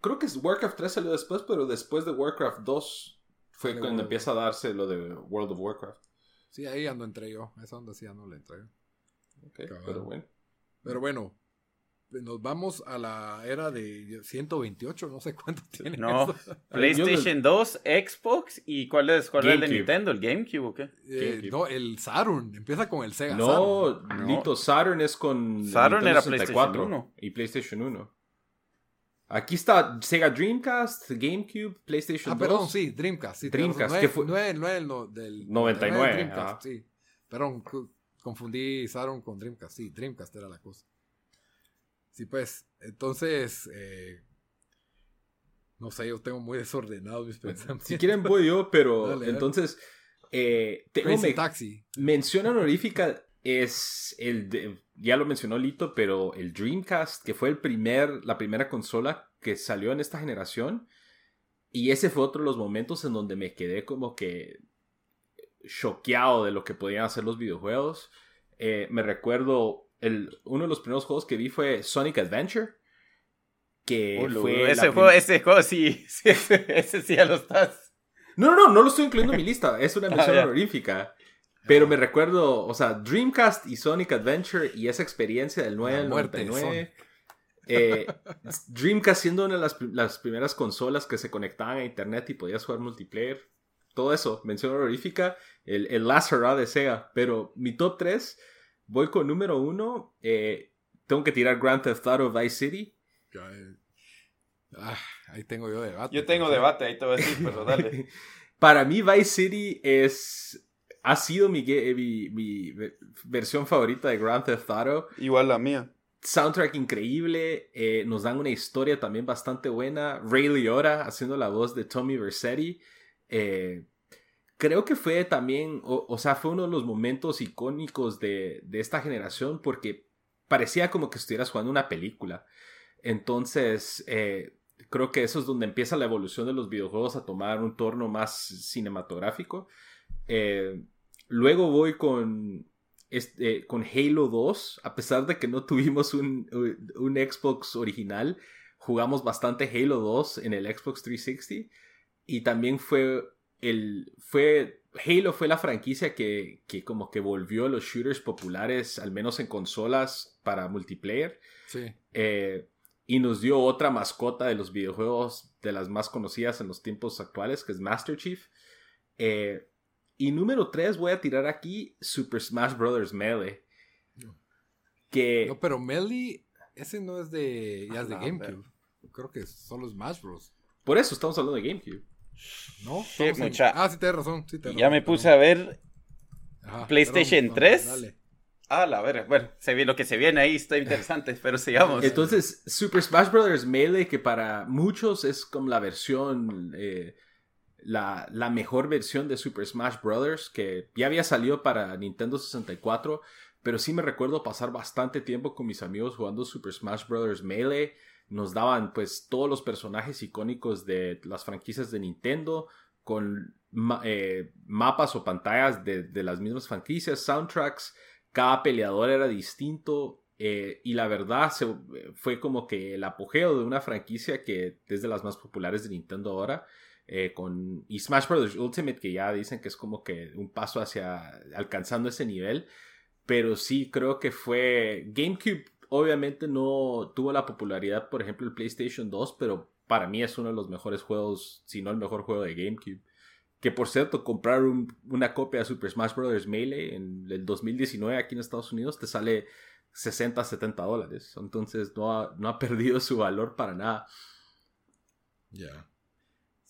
creo que Warcraft 3 salió después, pero después de Warcraft 2 fue cuando empieza a darse lo de World of Warcraft. Sí, ahí ando entre yo. Esa onda sí no le entrego. Ok, pero bueno. Pero bueno, nos vamos a la era de 128, no sé cuánto [laughs] tiene. No, PlayStation 2, Xbox y cuál es, cuál es el de Nintendo, el GameCube o qué? Eh, no, el Saturn, empieza con el Sega no, Saturn. No, Saturn es con Saturn era PlayStation 1 y PlayStation 1. Aquí está Sega Dreamcast, GameCube, PlayStation 2. Ah, perdón, sí, Dreamcast. Sí, Dreamcast, que fue... No es, no es del 99. Dreamcast, sí. Perdón, confundí Saturn con Dreamcast. Sí, Dreamcast era la cosa. Sí, pues, entonces, eh, no sé, yo tengo muy desordenados mis pensamientos. Si quieren voy yo, pero [laughs] entonces, eh, tengo Taxi. mención honorífica es el, ya lo mencionó Lito, pero el Dreamcast, que fue el primer, la primera consola que salió en esta generación, y ese fue otro de los momentos en donde me quedé como que choqueado de lo que podían hacer los videojuegos. Eh, me recuerdo, el, uno de los primeros juegos que vi fue Sonic Adventure. Que fue ese, juego, ese juego [laughs] sí, ese, sí ya lo estás. No, no, no, no lo estoy incluyendo en mi lista, es una ah, mención honorífica. Pero me recuerdo, o sea, Dreamcast y Sonic Adventure y esa experiencia del 9 al 99. Eh, [laughs] Dreamcast siendo una de las, primeras consolas que se conectaban a internet y podías jugar multiplayer. Todo eso, mención honorífica, el, el Last de Sega. Pero mi top 3, voy con número 1. Eh, tengo que tirar Grand Theft Auto Vice City. Eh, ah, ahí tengo yo debate. Yo tengo debate, ahí te voy a decir, pero dale. [laughs] Para mí Vice City es ha sido mi, mi, mi, versión favorita de Grand Theft Auto. Igual la mía soundtrack increíble, eh, nos dan una historia también bastante buena. Ray Liotta haciendo la voz de Tommy Versetti. Eh, creo que fue también, o, sea, fue uno de los momentos icónicos de, de, esta generación porque parecía como que estuvieras jugando una película. Entonces, eh, creo que eso es donde empieza la evolución de los videojuegos a tomar un torno más cinematográfico. Luego voy con este, con Halo 2, a pesar de que no tuvimos un, Xbox original, jugamos bastante Halo 2 en el Xbox 360 y también fue el fue Halo fue la franquicia que, que como que volvió a los shooters populares, al menos en consolas para multiplayer. Sí. Eh, y nos dio otra mascota de los videojuegos de las más conocidas en los tiempos actuales, que es Master Chief. Eh, y número 3 voy a tirar aquí Super Smash Bros. Melee. Que... No, pero Melee, ese no es de... Ya es de GameCube. Creo que es solo Smash Bros. Por eso estamos hablando de GameCube. ¿No? Ah, sí, tienes razón. ya me puse a ver PlayStation 3. Ah, la ver, bueno, se ve lo que se viene ahí, está interesante, [laughs] pero sigamos. Entonces, Super Smash Bros. Melee, que para muchos es como la versión eh, la, mejor versión de Super Smash Bros. que ya había salido para Nintendo 64, pero sí me recuerdo pasar bastante tiempo con mis amigos jugando Super Smash Bros. Melee. Nos daban pues todos los personajes icónicos de las franquicias de Nintendo con eh, mapas o pantallas de, las mismas franquicias, soundtracks, cada peleador era distinto. Eh, y la verdad fue como que el apogeo de una franquicia que es de las más populares de Nintendo ahora. Eh, con, y Smash Bros. Ultimate, que ya dicen que es como que un paso hacia alcanzando ese nivel. Pero sí, creo que fue. GameCube, obviamente, no tuvo la popularidad, por ejemplo, el PlayStation 2, pero para mí es uno de los mejores juegos, si no el mejor juego de GameCube. Que por cierto, comprar una copia de Super Smash Bros. Melee en el 2019 aquí en Estados Unidos te sale 60, 70 dólares. Entonces no ha, no ha [laughs] perdido su valor para nada. Ya.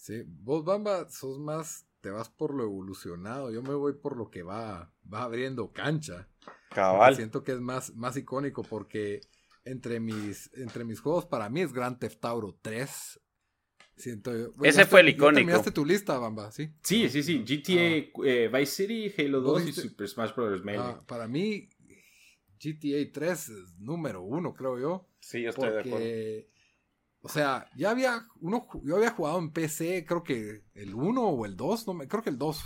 Sí, vos, Bamba, sos más, te vas por lo evolucionado. Yo me voy por lo que va, va abriendo cancha. Cabal. Siento que es más, más icónico porque entre mis, entre mis juegos, para mí es Grand Theft Auto 3. Siento, Ese fue el icónico. Terminaste tu lista, Bamba, ¿sí? Sí, sí, sí. GTA, ah. eh, Vice City, Halo 2 y Super Smash Bros. Melee. Ah, para mí, GTA 3 es número uno, creo yo. Sí, yo estoy de acuerdo o sea, ya había uno, yo había jugado en PC, creo que el 1 o el 2, no me, creo que el 2.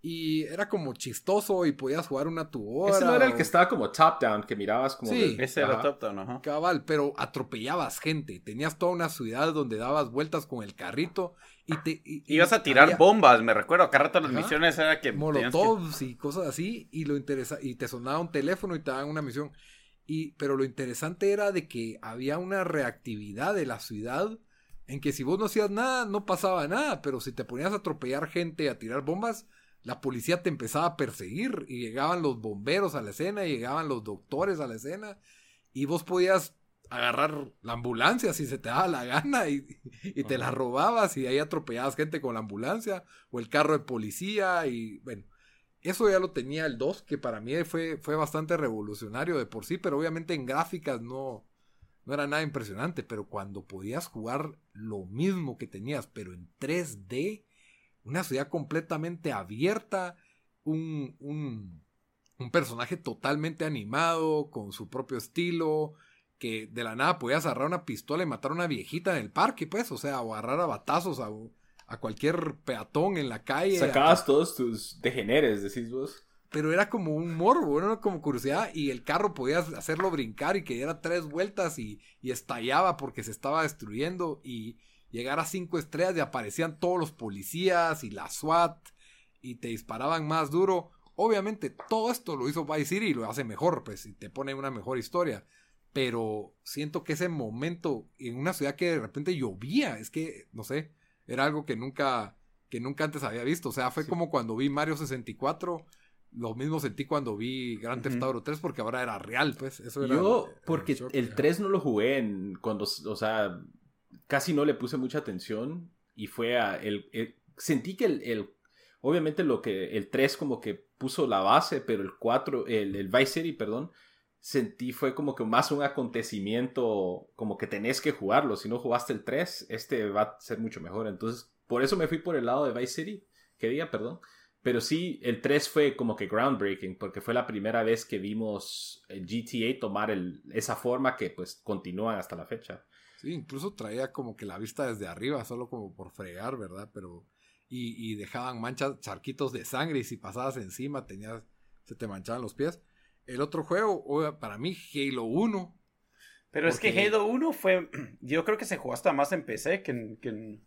Y era como chistoso y podías jugar una tu hora. Ese no era el que estaba como top down, que mirabas como. Sí, ese era top down, ajá. Cabal, pero atropellabas gente. Tenías toda una ciudad donde dabas vueltas con el carrito y te. Ibas a tirar bombas, me recuerdo. Acá rato las misiones era que. Molotovs y cosas así. Y lo interesa y te sonaba un teléfono y te daban una misión pero lo interesante era de que había una reactividad de la ciudad en que si vos no hacías nada, no pasaba nada, pero si te ponías a atropellar gente, a tirar bombas, la policía te empezaba a perseguir y llegaban los bomberos a la escena, llegaban los doctores a la escena y vos podías agarrar la ambulancia si se te daba la gana y, te la robabas y ahí atropellabas gente con la ambulancia o el carro de policía y bueno, Eso ya lo tenía el 2, que para mí fue, fue bastante revolucionario de por sí, pero obviamente en gráficas no, no era nada impresionante. Pero cuando podías jugar lo mismo que tenías, pero en 3D, una ciudad completamente abierta, un, un, un personaje totalmente animado, con su propio estilo, que de la nada podías agarrar una pistola y matar a una viejita en el parque, pues, o sea, o agarrar a batazos a, a cualquier peatón en la calle. Sacabas todos tus degeneres, decís vos. Pero era como un morbo, era como curiosidad, y el carro podías hacerlo brincar y que diera tres vueltas y, y estallaba porque se estaba destruyendo y llegar a cinco estrellas y aparecían todos los policías y la SWAT y te disparaban más duro. Obviamente todo esto lo hizo Vice City y lo hace mejor, pues, y te pone una mejor historia pero siento que ese momento en una ciudad que de repente llovía, es que, no sé, era algo que nunca, que nunca antes había visto. O sea, fue como cuando vi Mario 64, lo mismo sentí cuando vi Grand Theft Auto 3 porque ahora era real, pues. Eso era, Yo, porque el, 3 no lo jugué en cuando, o sea, casi no le puse mucha atención y fue a, el, sentí que el, obviamente lo que, el 3 como que puso la base, pero el 4, el, el Vice City, perdón, sentí fue como que más un acontecimiento, como que tenés que jugarlo. Si no jugaste el 3, este va a ser mucho mejor. Entonces, por eso me fui por el lado de Vice City, que día, perdón. Pero sí, el 3 fue como que groundbreaking, porque fue la primera vez que vimos GTA tomar esa forma que pues continúan hasta la fecha. Sí, incluso traía como que la vista desde arriba, solo como por fregar, ¿verdad? Pero. Y, y dejaban manchas, charquitos de sangre, y si pasabas encima, tenías. se te manchaban los pies. El otro juego, para mí, Halo 1. Pero es que Halo 1 fue. [clears throat] Yo creo que se jugó hasta más en PC que en.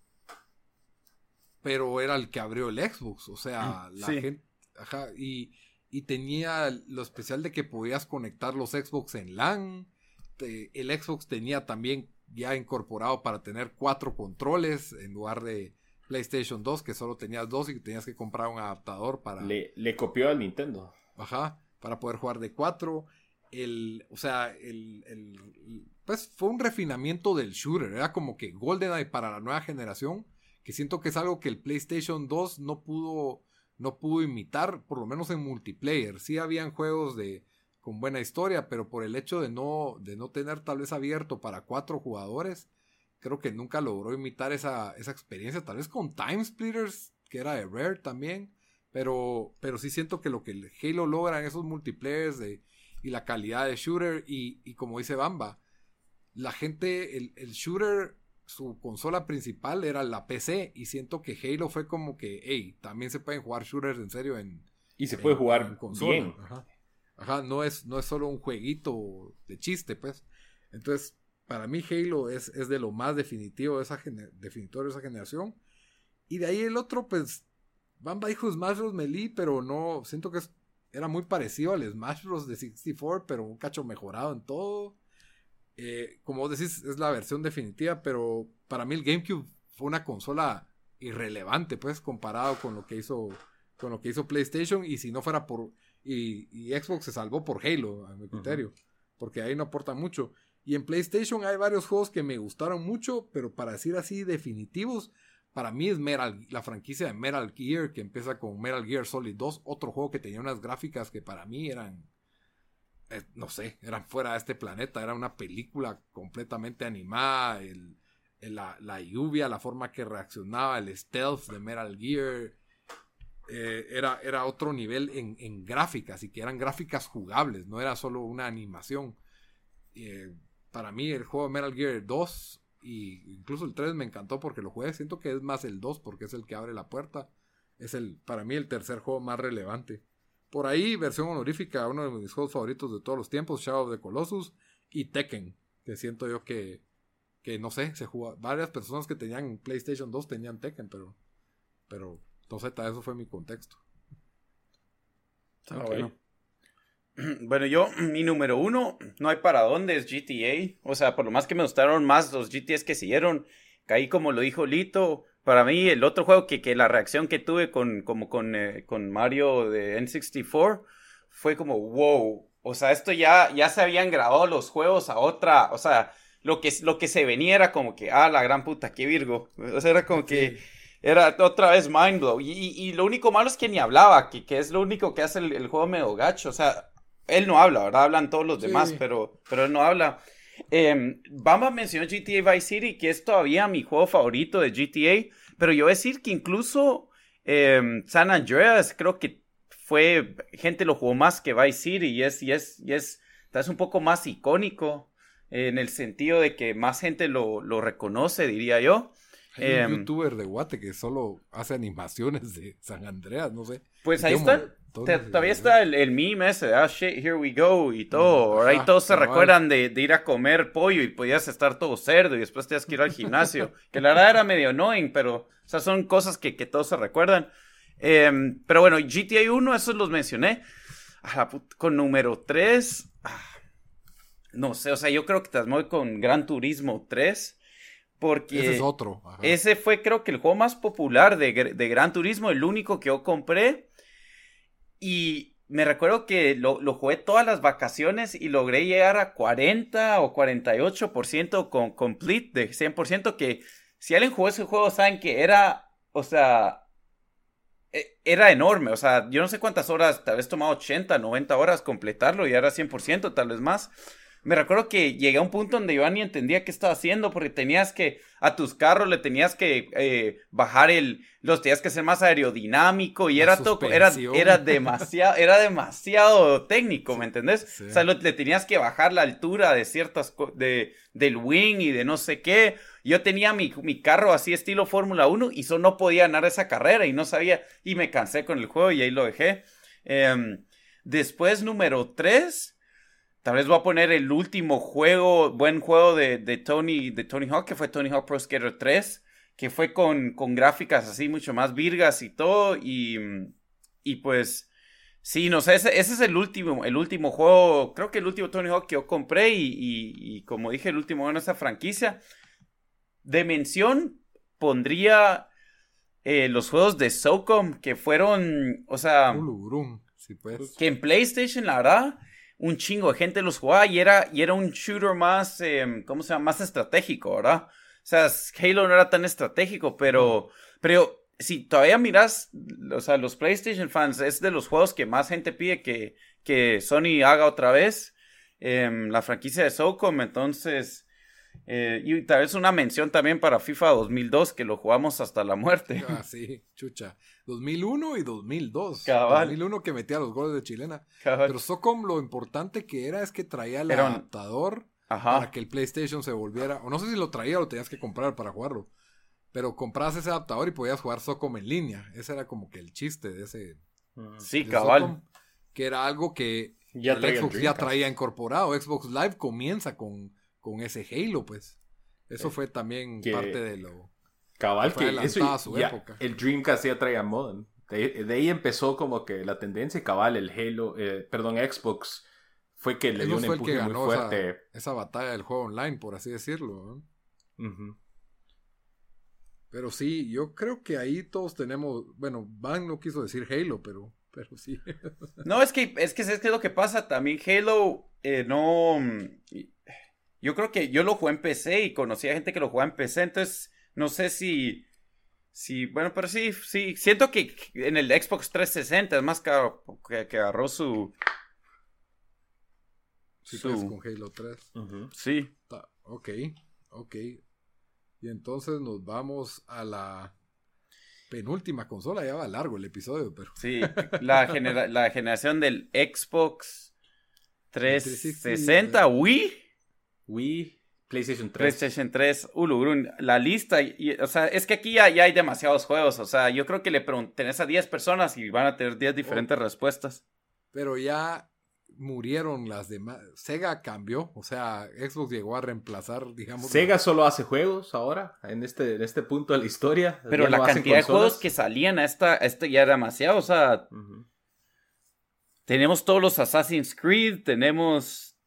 Pero era el que abrió el Xbox. O sea, la gente. Ajá. Y, y tenía lo especial de que podías conectar los Xbox en LAN. el Xbox tenía también ya incorporado para tener cuatro controles en lugar de PlayStation 2, que solo tenías dos y tenías que comprar un adaptador para. Le, le copió al Nintendo. Ajá para poder jugar de 4. El, o sea, el, el, pues fue un refinamiento del shooter. Era como que GoldenEye para la nueva generación. Que siento que es algo que el PlayStation 2 no pudo, no pudo imitar, por lo menos en multiplayer. Sí habían juegos de, con buena historia, pero por el hecho de no, de no tener tal vez abierto para cuatro jugadores, creo que nunca logró imitar esa, esa experiencia. Tal vez con Time Splitters, que era de Rare también. Pero, pero sí siento que lo que el Halo logra en esos multiplayers de, y la calidad de shooter y, y como dice Bamba, la gente, el, el, shooter, su consola principal era la PC y siento que Halo fue como que, hey, también se pueden jugar shooters en serio en... Y se puede jugar en consola. Bien. Ajá. Ajá, no es, no es solo un jueguito de chiste, pues. Entonces, para mí Halo es, es de lo más definitivo de esa definitorio de esa generación. Y de ahí el otro, pues, Bamba dijo Smash Bros. Melee, pero no, siento que era muy parecido al Smash Bros. de 64, pero un cacho mejorado en todo. Eh, como vos decís, es la versión definitiva, pero para mí el GameCube fue una consola irrelevante, pues, comparado con lo que hizo, con lo que hizo PlayStation, y si no fuera por, y, Xbox se salvó por Halo, a mi criterio, porque ahí no aporta mucho. Y en PlayStation hay varios juegos que me gustaron mucho, pero para decir así definitivos, para mí es Metal, la franquicia de Metal Gear, que empieza con Metal Gear Solid 2, otro juego que tenía unas gráficas que para mí eran, eh, no sé, eran fuera de este planeta, era una película completamente animada, la, lluvia, la forma que reaccionaba, el stealth de Metal Gear, eh, era, era otro nivel en, gráficas y que eran gráficas jugables, no era solo una animación. Eh, para mí el juego Metal Gear 2 y incluso el 3 me encantó porque lo jugué. Siento que es más el 2 porque es el que abre la puerta. Es el, para mí, el tercer juego más relevante. Por ahí, versión honorífica, uno de mis juegos favoritos de todos los tiempos, Shadow of the Colossus y Tekken. Que siento yo que, que no sé, se jugó. Varias personas que tenían PlayStation 2 tenían Tekken, pero, pero no sé, eso fue mi contexto. Ah, bueno. [clears throat] Bueno, yo, [clears throat] mi número uno, no hay para dónde, es GTA. O sea, por lo más que me gustaron más los GTAs que siguieron, caí como lo dijo Lito. Para mí, el otro juego que, que la reacción que tuve con, como con, eh, con Mario de N64 fue como, wow. O sea, esto ya, ya se habían grabado los juegos a otra, o sea, lo que, lo que se venía era como que, ah, la gran puta, qué virgo. O sea, era como que era otra vez mindblow. Y, y, lo único malo es que ni hablaba, que, que es lo único que hace el, juego medio gacho. O sea, él no habla, ¿verdad? Hablan todos los demás, pero, pero él no habla. Eh, Bamba mencionó GTA Vice City, que es todavía mi juego favorito de GTA, pero yo voy a decir que incluso em, San Andreas creo que fue, gente lo jugó más que Vice City y es, y es, y es, es un poco más icónico en el sentido de que más gente lo, lo reconoce, diría yo. Hay un em, youtuber de Guate que solo hace animaciones de San Andreas, no sé. Pues ahí están. Todavía está el, el, meme ese, ah, shit, here we go, y todo. Ahí todos se recuerdan de, de, ir a comer pollo y podías estar todo cerdo y después tenías que ir al gimnasio. [laughs] que la verdad era medio annoying, pero, o sea, son cosas que, que todos se recuerdan. Em, pero bueno, GTA 1, esos los mencioné. con número 3, ah, no sé, o sea, yo creo que te voy con Gran Turismo 3. Porque ese es otro. Ese fue creo que el juego más popular de, de, Gran Turismo, el único que yo compré. Y me recuerdo que lo, lo, jugué todas las vacaciones y logré llegar a 40 o 48% con complete de 100%. Que si alguien jugó ese juego, saben que era, o sea, e, era enorme. O sea, yo no sé cuántas horas, tal vez tomado 80, 90 horas completarlo y era 100%, tal vez más me recuerdo que llegué a un punto donde yo ni entendía qué estaba haciendo porque tenías que, a tus carros le tenías que eh, bajar el, los tenías que hacer más aerodinámico y era todo, era, era demasiado, era demasiado técnico, ¿me entendés? O sea, le tenías que bajar la altura de ciertas, de, del wing y de no sé qué. Yo tenía mi, mi carro así estilo Fórmula 1 y solo no podía ganar esa carrera y no sabía, y me cansé con el juego y ahí lo dejé. Em, después, número 3 Tal vez voy a poner el último juego, buen juego de, de, Tony, de Tony Hawk, que fue Tony Hawk Pro Skater 3, que fue con, con gráficas así mucho más virgas y todo. Y, y pues, sí, no sé, ese, ese, es el último, el último juego, creo que el último Tony Hawk que yo compré y, y, como dije, el último en esa franquicia. De mención, pondría eh, los juegos de SOCOM, que fueron, o sea, pues. que en PlayStation, la verdad un chingo de gente los jugaba y era, y era un shooter más, eh, ¿cómo se llama? Más estratégico, ¿verdad? O sea, Halo no era tan estratégico, pero, pero si todavía miras, o sea, los PlayStation fans, es de los juegos que más gente pide que, que Sony haga otra vez. Em, la franquicia de SOCOM, entonces eh, y tal vez una mención también para FIFA 2002, que lo jugamos hasta la muerte. Ah, sí, chucha. 2001 y 2002. Cabal. 2001 que metía los goles de chilena. Pero Socom lo importante que era es que traía el adaptador para que el PlayStation se volviera. O no sé si lo traía o lo tenías que comprar para jugarlo. Pero comprabas ese adaptador y podías jugar Socom en línea. Ese era como que el chiste de ese. Sí, cabal. que era algo que ya Xbox ya traía incorporado. Xbox Live comienza con con ese Halo, pues. Eso eh, fue también parte de lo. Cabal, que, eso su época. El Dreamcast ya traía modem. De, ahí empezó como que la tendencia, cabal, el Halo, eh, perdón, Xbox fue que le dio un empuje muy fuerte. Esa, batalla del juego online, por así decirlo. Pero sí, yo creo que ahí todos tenemos, bueno, Van no quiso decir Halo, pero, pero sí. [laughs] no, es que, es que es que lo que pasa también, Halo eh, no, yo creo que yo lo jugué en PC y conocí a gente que lo jugaba en PC, entonces no sé si... Sí, bueno, pero sí, sí, siento que en el Xbox 360 es más caro que, que agarró su... Sí, su... con Halo 3. Sí. Ok, ok. Y entonces nos vamos a la penúltima consola. Ya va largo el episodio, pero... Sí, la, la generación del Xbox 360 Wii. Wii, PlayStation 3. PlayStation 3, Ulugrun, la lista, y, o sea, es que aquí ya, hay demasiados juegos, o sea, yo creo que le tenés a 10 personas y van a tener 10 diferentes respuestas. Pero ya murieron las demás. Sega cambió, o sea, Xbox llegó a reemplazar, digamos. Sega solo hace juegos ahora, en este, en este punto de la historia. Pero la cantidad de juegos que salían a esta, este ya era demasiado, o sea. Tenemos todos los Assassin's Creed, tenemos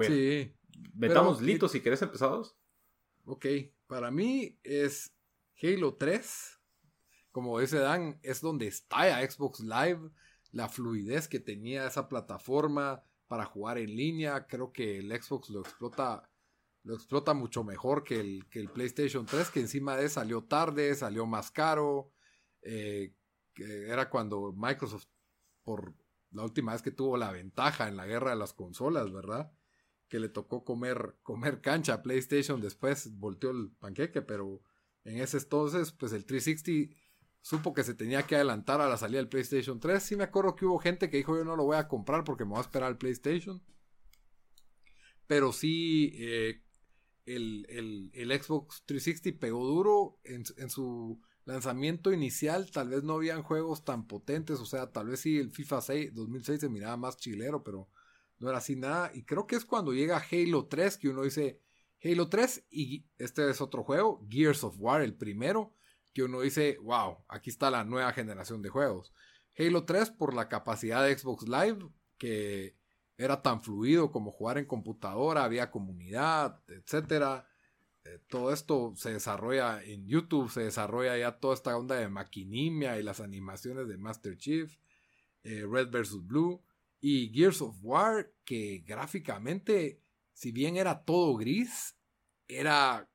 sí. Metamos litos si querés empezados. Ok, para mí es Halo 3. Como dice Dan, es donde está Xbox Live, la fluidez que tenía esa plataforma para jugar en línea. Creo que el Xbox lo explota lo explota mucho mejor que el, que el PlayStation 3, que encima de salió tarde, salió más caro. Eh, que era cuando Microsoft, por la última vez que tuvo la ventaja en la guerra de las consolas, ¿verdad? Que le tocó comer, comer cancha a PlayStation, después volteó el panqueque, pero en ese entonces, pues el 360 supo que se tenía que adelantar a la salida del PlayStation 3. Sí me acuerdo que hubo gente que dijo yo no lo voy a comprar porque me voy a esperar al PlayStation. Pero sí, eh, el, Xbox 360 pegó duro en, su lanzamiento inicial. Tal vez no habían juegos tan potentes. O sea, tal vez sí el FIFA 6, 2006 se miraba más chilero, pero no era así nada. Y creo que es cuando llega Halo 3 que uno dice Halo 3 y este es otro juego, Gears of War, el primero, que uno dice, wow, aquí está la nueva generación de juegos. Halo 3 por la capacidad de Xbox Live, que era tan fluido como jugar en computadora, había comunidad, etcétera. Eh, todo esto se desarrolla en YouTube, se desarrolla ya toda esta onda de maquinimia y las animaciones de Master Chief, eh, Red vs. Blue y Gears of War, que gráficamente, si bien era todo gris, era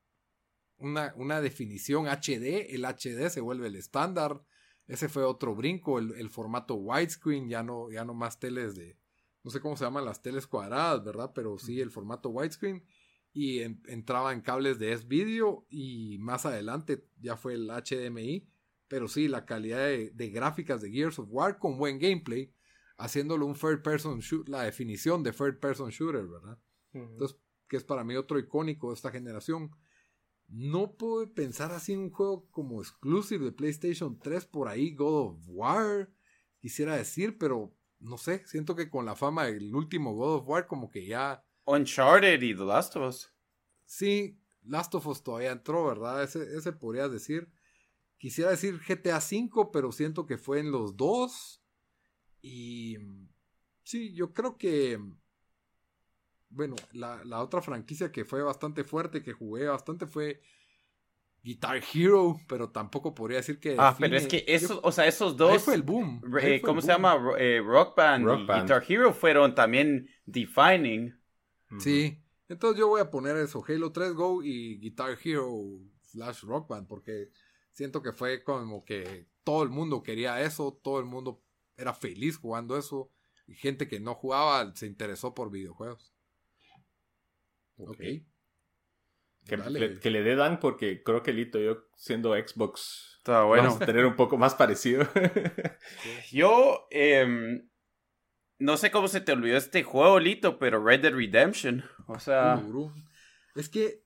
una, una definición HD, el HD se vuelve el estándar. Ese fue otro brinco, el, formato widescreen, ya no, ya no más teles de, no sé cómo se llaman las teles cuadradas, ¿verdad? Pero sí, el formato widescreen. Y entraba en cables de S-Video y más adelante ya fue el HDMI. Pero sí, la calidad de, gráficas de Gears of War con buen gameplay, haciéndolo un third person shoot, la definición de third person shooter, ¿verdad? Entonces, que es para mí otro icónico de esta generación. No puedo pensar así en un juego como exclusive de PlayStation 3 por ahí, God of War, quisiera decir, pero no sé, siento que con la fama del último God of War como que ya... Uncharted y The Last of Us. Sí, Last of Us todavía entró, ¿verdad? Ese, ese podría decir. Quisiera decir GTA V, pero siento que fue en los dos. Y sí, yo creo que... Bueno, la, la otra franquicia que fue bastante fuerte, que jugué bastante, fue Guitar Hero, pero tampoco podría decir que. Ah, pero es que esos, o sea, esos dos. Ahí fue el boom. Eh, ¿Cómo se llama? Eh, Rock, Band y Guitar Hero fueron también defining. Sí. Entonces yo voy a poner eso: Halo 3 Go y Guitar Hero slash Rock Band, porque siento que fue como que todo el mundo quería eso, todo el mundo era feliz jugando eso, y gente que no jugaba se interesó por videojuegos. Ok. okay. Que, le, que, le, dé Dan porque creo que Lito, yo siendo Xbox, Está bueno. vamos a tener un poco más parecido. [laughs] yo, eh, no sé cómo se te olvidó este juego, Lito, pero Red Dead Redemption. O sea. es que.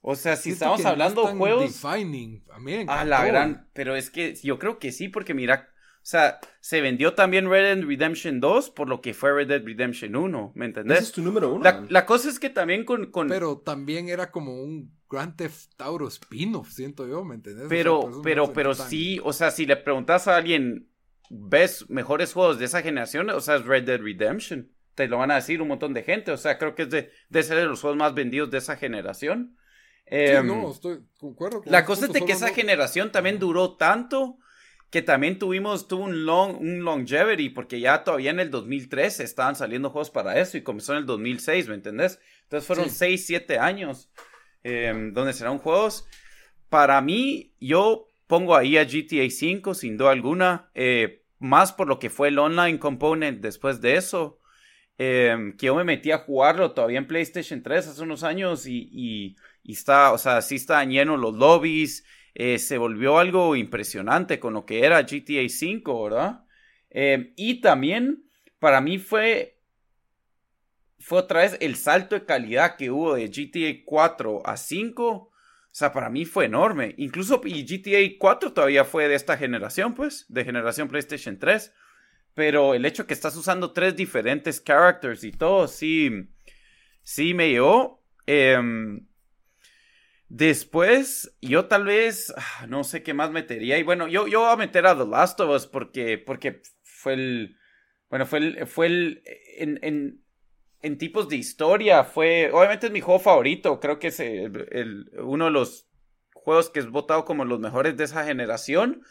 O sea, si estamos hablando de juegos. Defining. A, mí a la gran. Pero es que yo creo que sí, porque mira, o sea, se vendió también Red Dead Redemption 2 por lo que fue Red Dead Redemption 1, ¿me entendés? Ese es tu número uno. La, cosa es que también con, Pero también era como un Grand Theft Auto spin-off, siento yo, ¿me entendés? Pero, pero, pero sí, o sea, si le preguntas a alguien, ¿ves mejores juegos de esa generación? O sea, es Red Dead Redemption. Te lo van a decir un montón de gente. O sea, creo que es de, de ser de los juegos más vendidos de esa generación. sí, em, no, estoy, concuerdo. la cosa es de que esa generación también duró tanto que también tuvimos tuvo un long un longevity porque ya todavía en el 2003 estaban saliendo juegos para eso y comenzó en el 2006, ¿me entendés? Entonces fueron 6, 7 años em, donde serán juegos. Para mí, yo pongo ahí a GTA 5 sin duda alguna, eh, más por lo que fue el online component después de eso, em, que yo me metí a jugarlo todavía en PlayStation 3 hace unos años y, y, y está, o sea, sí están llenos los lobbies. Eh, se volvió algo impresionante con lo que era GTA V, ¿verdad? Eh, y también para mí fue, fue otra vez el salto de calidad que hubo de GTA 4 a 5. O sea, para mí fue enorme. Incluso y GTA 4 todavía fue de esta generación, pues, de generación PlayStation 3. Pero el hecho que estás usando tres diferentes characters y todo, sí, sí me llevó. Em, Después, yo tal vez, ah, no sé qué más metería. Y bueno, yo, yo voy a meter a The Last of Us porque, porque fue el, bueno, fue el, fue el, en, en, tipos de historia, fue, obviamente es mi juego favorito. Creo que es el, uno de los juegos que es votado como los mejores de esa generación.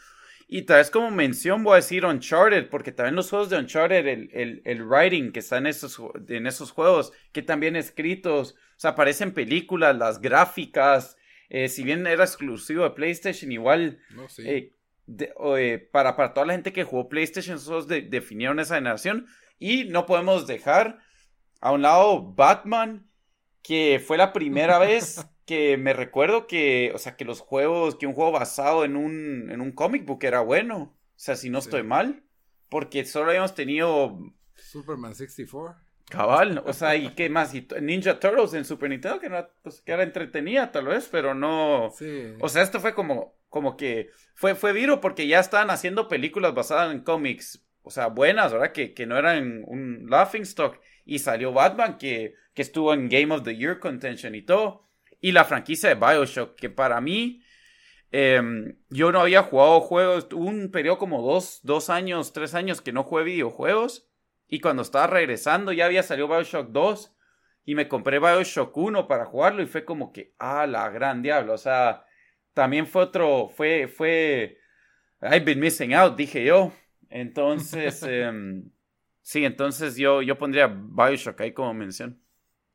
Y tal vez como mención voy a decir Uncharted, porque también los juegos de Uncharted, el, el, el writing que está en esos, en esos juegos, que también escritos, sea, aparecen películas, las gráficas, eh, si bien era exclusivo de PlayStation, igual eh, eh, para, para toda la gente que jugó PlayStation, esos definieron esa generación. Y no podemos dejar a un lado Batman, que fue la primera vez [laughs] que me recuerdo que, o sea, que los juegos, que un juego basado en un, en un comic book era bueno. O sea, si no estoy mal. Porque solo habíamos tenido. Superman 64. Cabal, o [laughs] sea, ¿y qué más? Y Ninja Turtles en Super Nintendo, que, era, pues, que era entretenida tal vez, pero no... Sí. O sea, esto fue como, como que... Fue, fue viro porque ya estaban haciendo películas basadas en cómics, o sea, buenas, ¿verdad? Que, que no eran un laughing stock. Y salió Batman, que, que estuvo en Game of the Year contention y todo y la franquicia de Bioshock, que para mí, em, yo no había jugado juegos, un periodo como dos, dos años, tres años que no jugué videojuegos, y cuando estaba regresando ya había salido Bioshock 2, y me compré Bioshock 1 para jugarlo, y fue como que, ah, la gran diablo, o sea, también fue otro, fue, fue, I've been missing out, dije yo, entonces, [laughs] em, sí, entonces yo, yo pondría Bioshock ahí como mención.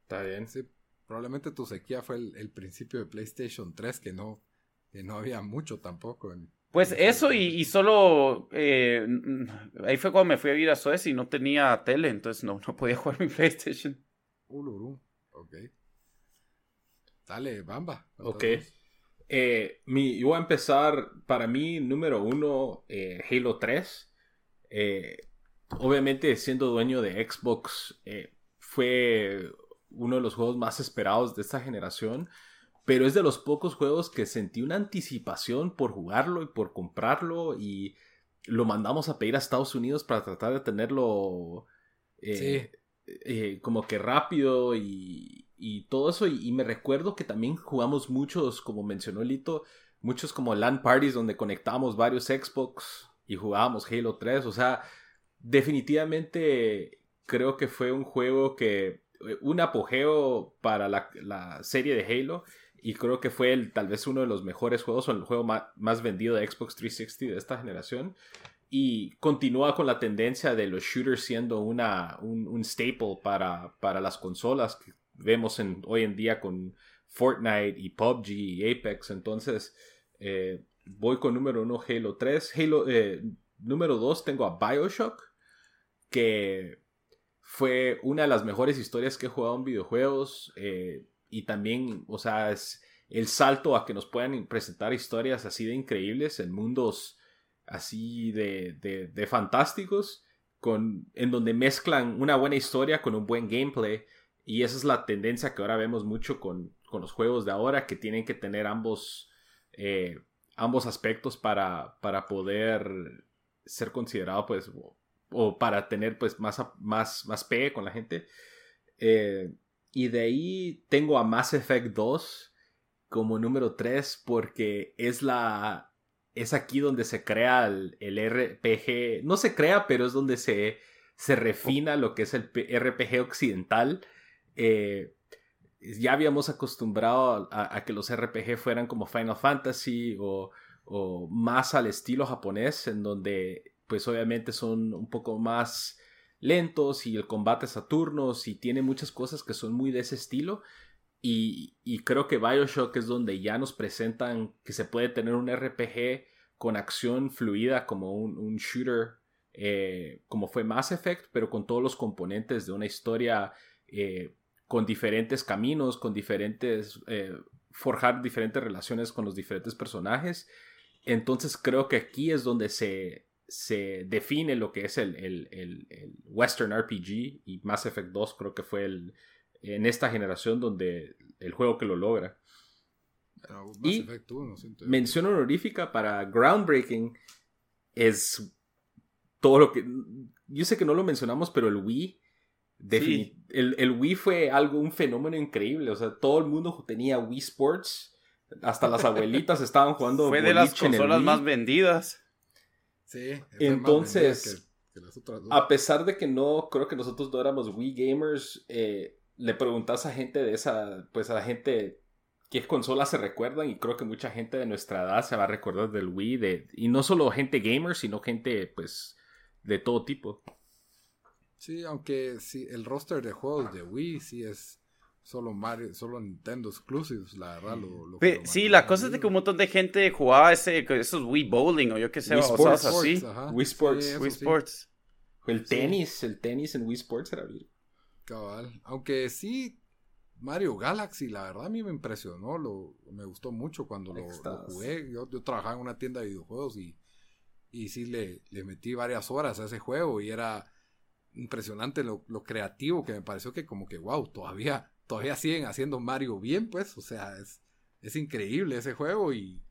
Está bien, sí. Probablemente tu sequía fue el, principio de PlayStation 3, que no, que no había mucho tampoco. Pues eso y, solo eh, ahí fue cuando me fui a vivir a Suecia y no tenía tele, entonces no, no podía jugar mi [laughs] PlayStation. Uluru, ok. Dale, Bamba. Ok. Eh, mi, yo voy a empezar, para mí, número uno, eh, Halo 3. obviamente, siendo dueño de Xbox, fue uno de los juegos más esperados de esta generación, pero es de los pocos juegos que sentí una anticipación por jugarlo y por comprarlo y lo mandamos a pedir a Estados Unidos para tratar de tenerlo eh, eh, como que rápido y, todo eso. Y, me recuerdo que también jugamos muchos, como mencionó Lito, muchos como LAN parties donde conectábamos varios Xbox y jugábamos Halo 3. O sea, definitivamente creo que fue un juego que eh, un apogeo para la, serie de Halo y creo que fue el, tal vez uno de los mejores juegos o el juego más, vendido de Xbox 360 de esta generación. Y continúa con la tendencia de los shooters siendo una, un, staple para, para, las consolas que vemos hoy en día con Fortnite y PUBG y Apex. Entonces eh, voy con número uno Halo 3 Halo eh, número 2 tengo a Bioshock que fue una de las mejores historias que he jugado en videojuegos. Eh, y también, o sea, es el salto a que nos puedan presentar historias así de increíbles en mundos así de, de, fantásticos, con, en donde mezclan una buena historia con un buen gameplay y esa es la tendencia que ahora vemos mucho con, con los juegos de ahora, que tienen que tener ambos, eh, ambos aspectos para, para poder ser considerado pues o para tener pues más, más, más pegue con la gente. Eh, y de ahí tengo a Mass Effect 2 como número 3 porque es la... Es aquí donde se crea el, RPG. No se crea, pero es donde se, se refina lo que es el RPG occidental. Eh, ya habíamos acostumbrado a, que los RPG fueran como Final Fantasy o, o, más al estilo japonés, en donde pues obviamente son un poco más lentos y el combate es a turnos y tiene muchas cosas que son muy de ese estilo. Y, creo que Bioshock es donde ya nos presentan que se puede tener un RPG con acción fluida como un, shooter, eh, como fue Mass Effect, pero con todos los componentes de una historia eh, con diferentes caminos, con diferentes... Eh, forjar diferentes relaciones con los diferentes personajes. Entonces creo que aquí es donde se, se define lo que es el, el, Western RPG y Mass Effect 2 creo que fue el, en esta generación donde el juego que lo logra. y mención honorífica para Groundbreaking es todo lo que... Yo sé que no lo mencionamos, pero el Wii... El, el, Wii fue algo, un fenómeno increíble. O sea, todo el mundo tenía Wii Sports. Hasta las [laughs] abuelitas estaban jugando. Fue de las consolas más vendidas. Sí. Entonces, a pesar de que no, creo que nosotros no éramos Wii gamers, eh, le preguntas a gente de esa, pues a la gente qué consolas se recuerdan y creo que mucha gente de nuestra edad se va a recordar del Wii de, y no solo gente gamer, sino gente pues de todo tipo. Sí, aunque sí, el roster de juegos de Wii sí es solo Mario, solo Nintendo exclusives, la verdad. Lo, sí, la cosa es de que un montón de gente jugaba ese, esos Wii Bowling o yo qué sé, Wii Sports, así. Wii Sports. Wii Sports. El tenis, el tenis en Wii Sports era bien. Cabal. Aunque sí, Mario Galaxy, la verdad a mí me impresionó, lo, me gustó mucho cuando lo, jugué. Yo, yo, trabajaba en una tienda de videojuegos y, y sí le, le metí varias horas a ese juego y era impresionante lo, lo, creativo que me pareció que como que, wow, todavía, todavía siguen haciendo Mario bien, pues, o sea, es, es increíble ese juego y,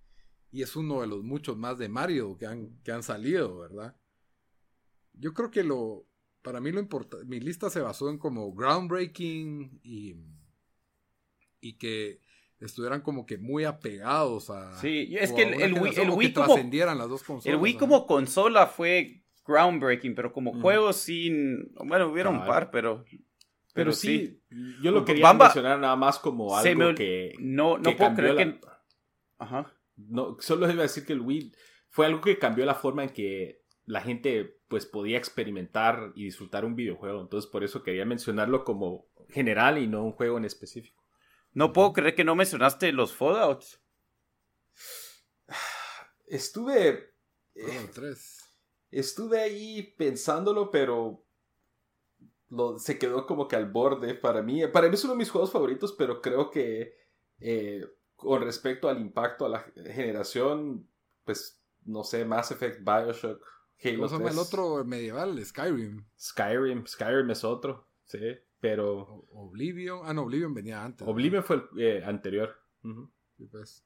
y, es uno de los muchos más de Mario que han, que han salido, ¿verdad? Yo creo que lo, para mí lo importante, mi lista se basó en como groundbreaking y, y que estuvieran como que muy apegados a... Sí, es que el, Wii, el Wii como... las dos consolas, el Wii como consola fue groundbreaking, pero como juego sin... Bueno, hubiera un par, pero... Pero, sí, yo lo quería mencionar nada más como algo que... No, no puedo creer que... Ajá. No, solo iba a decir que el Wii fue algo que cambió la forma en que la gente pues podía experimentar y disfrutar un videojuego. Entonces por eso quería mencionarlo como general y no un juego en específico. No puedo creer que no mencionaste los Fallouts. [sighs] Estuve... Eh, estuve ahí pensándolo, pero lo, se quedó como que al borde para mí. Para mí es uno de mis juegos favoritos, pero creo que eh, con respecto al impacto a la generación, pues no sé, Mass Effect, Bioshock, Halo ¿Cómo el otro medieval? Skyrim. Skyrim, Skyrim es otro, sí, pero... Oblivion, ah no, Oblivion venía antes. Oblivion fue el eh, anterior. Sí, pues.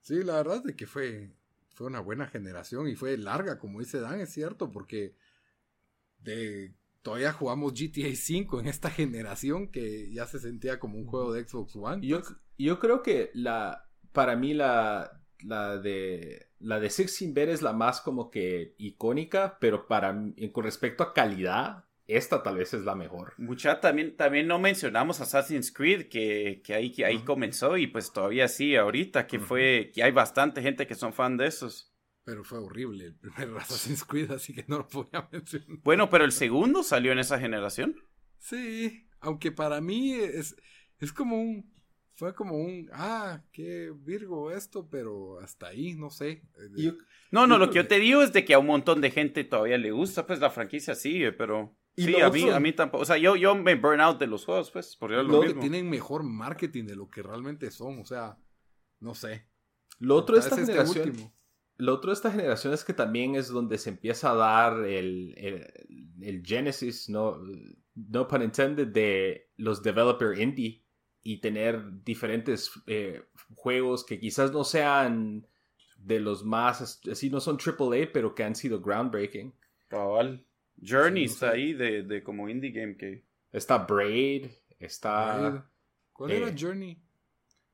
Sí, la verdad es que fue, fue una buena generación y fue larga, como dice Dan, es cierto, porque de, todavía jugamos GTA V en esta generación que ya se sentía como un juego de Xbox One. Yo, yo creo que la, para mí la, la de la de 16 bit es la más como que icónica, pero para con respecto a calidad, esta tal vez es la mejor. Mucha también, también no mencionamos Assassin's Creed, que, que ahí, que ahí comenzó y pues todavía sí, ahorita, que fue, que hay bastante gente que son fan de esos. Pero fue horrible el primer [laughs] Assassin's Creed, así que no lo podía [laughs] mencionar. Bueno, pero el segundo salió en esa generación. Sí, aunque para mí es, es como un fue como un, ah, qué Virgo esto, pero hasta ahí, no sé. no, no, lo que yo te digo es de que a un montón de gente todavía le gusta, pues la franquicia sigue, pero... sí, a mí, a mí tampoco. O sea, yo, yo me burn out de los juegos, pues, por lo, lo que tienen mejor marketing de lo que realmente son, o sea, no sé. Lo otro de esta este generación... lo otro de esta generación es que también es donde se empieza a dar el, el, el genesis, no, no pun intended, de los developer indie y tener diferentes eh, juegos que quizás no sean de los más, así no son AAA, pero que han sido groundbreaking. Cabal. Journey está ahí de, de, como indie game que... Está Braid, está... ¿Cuál era eh, Journey?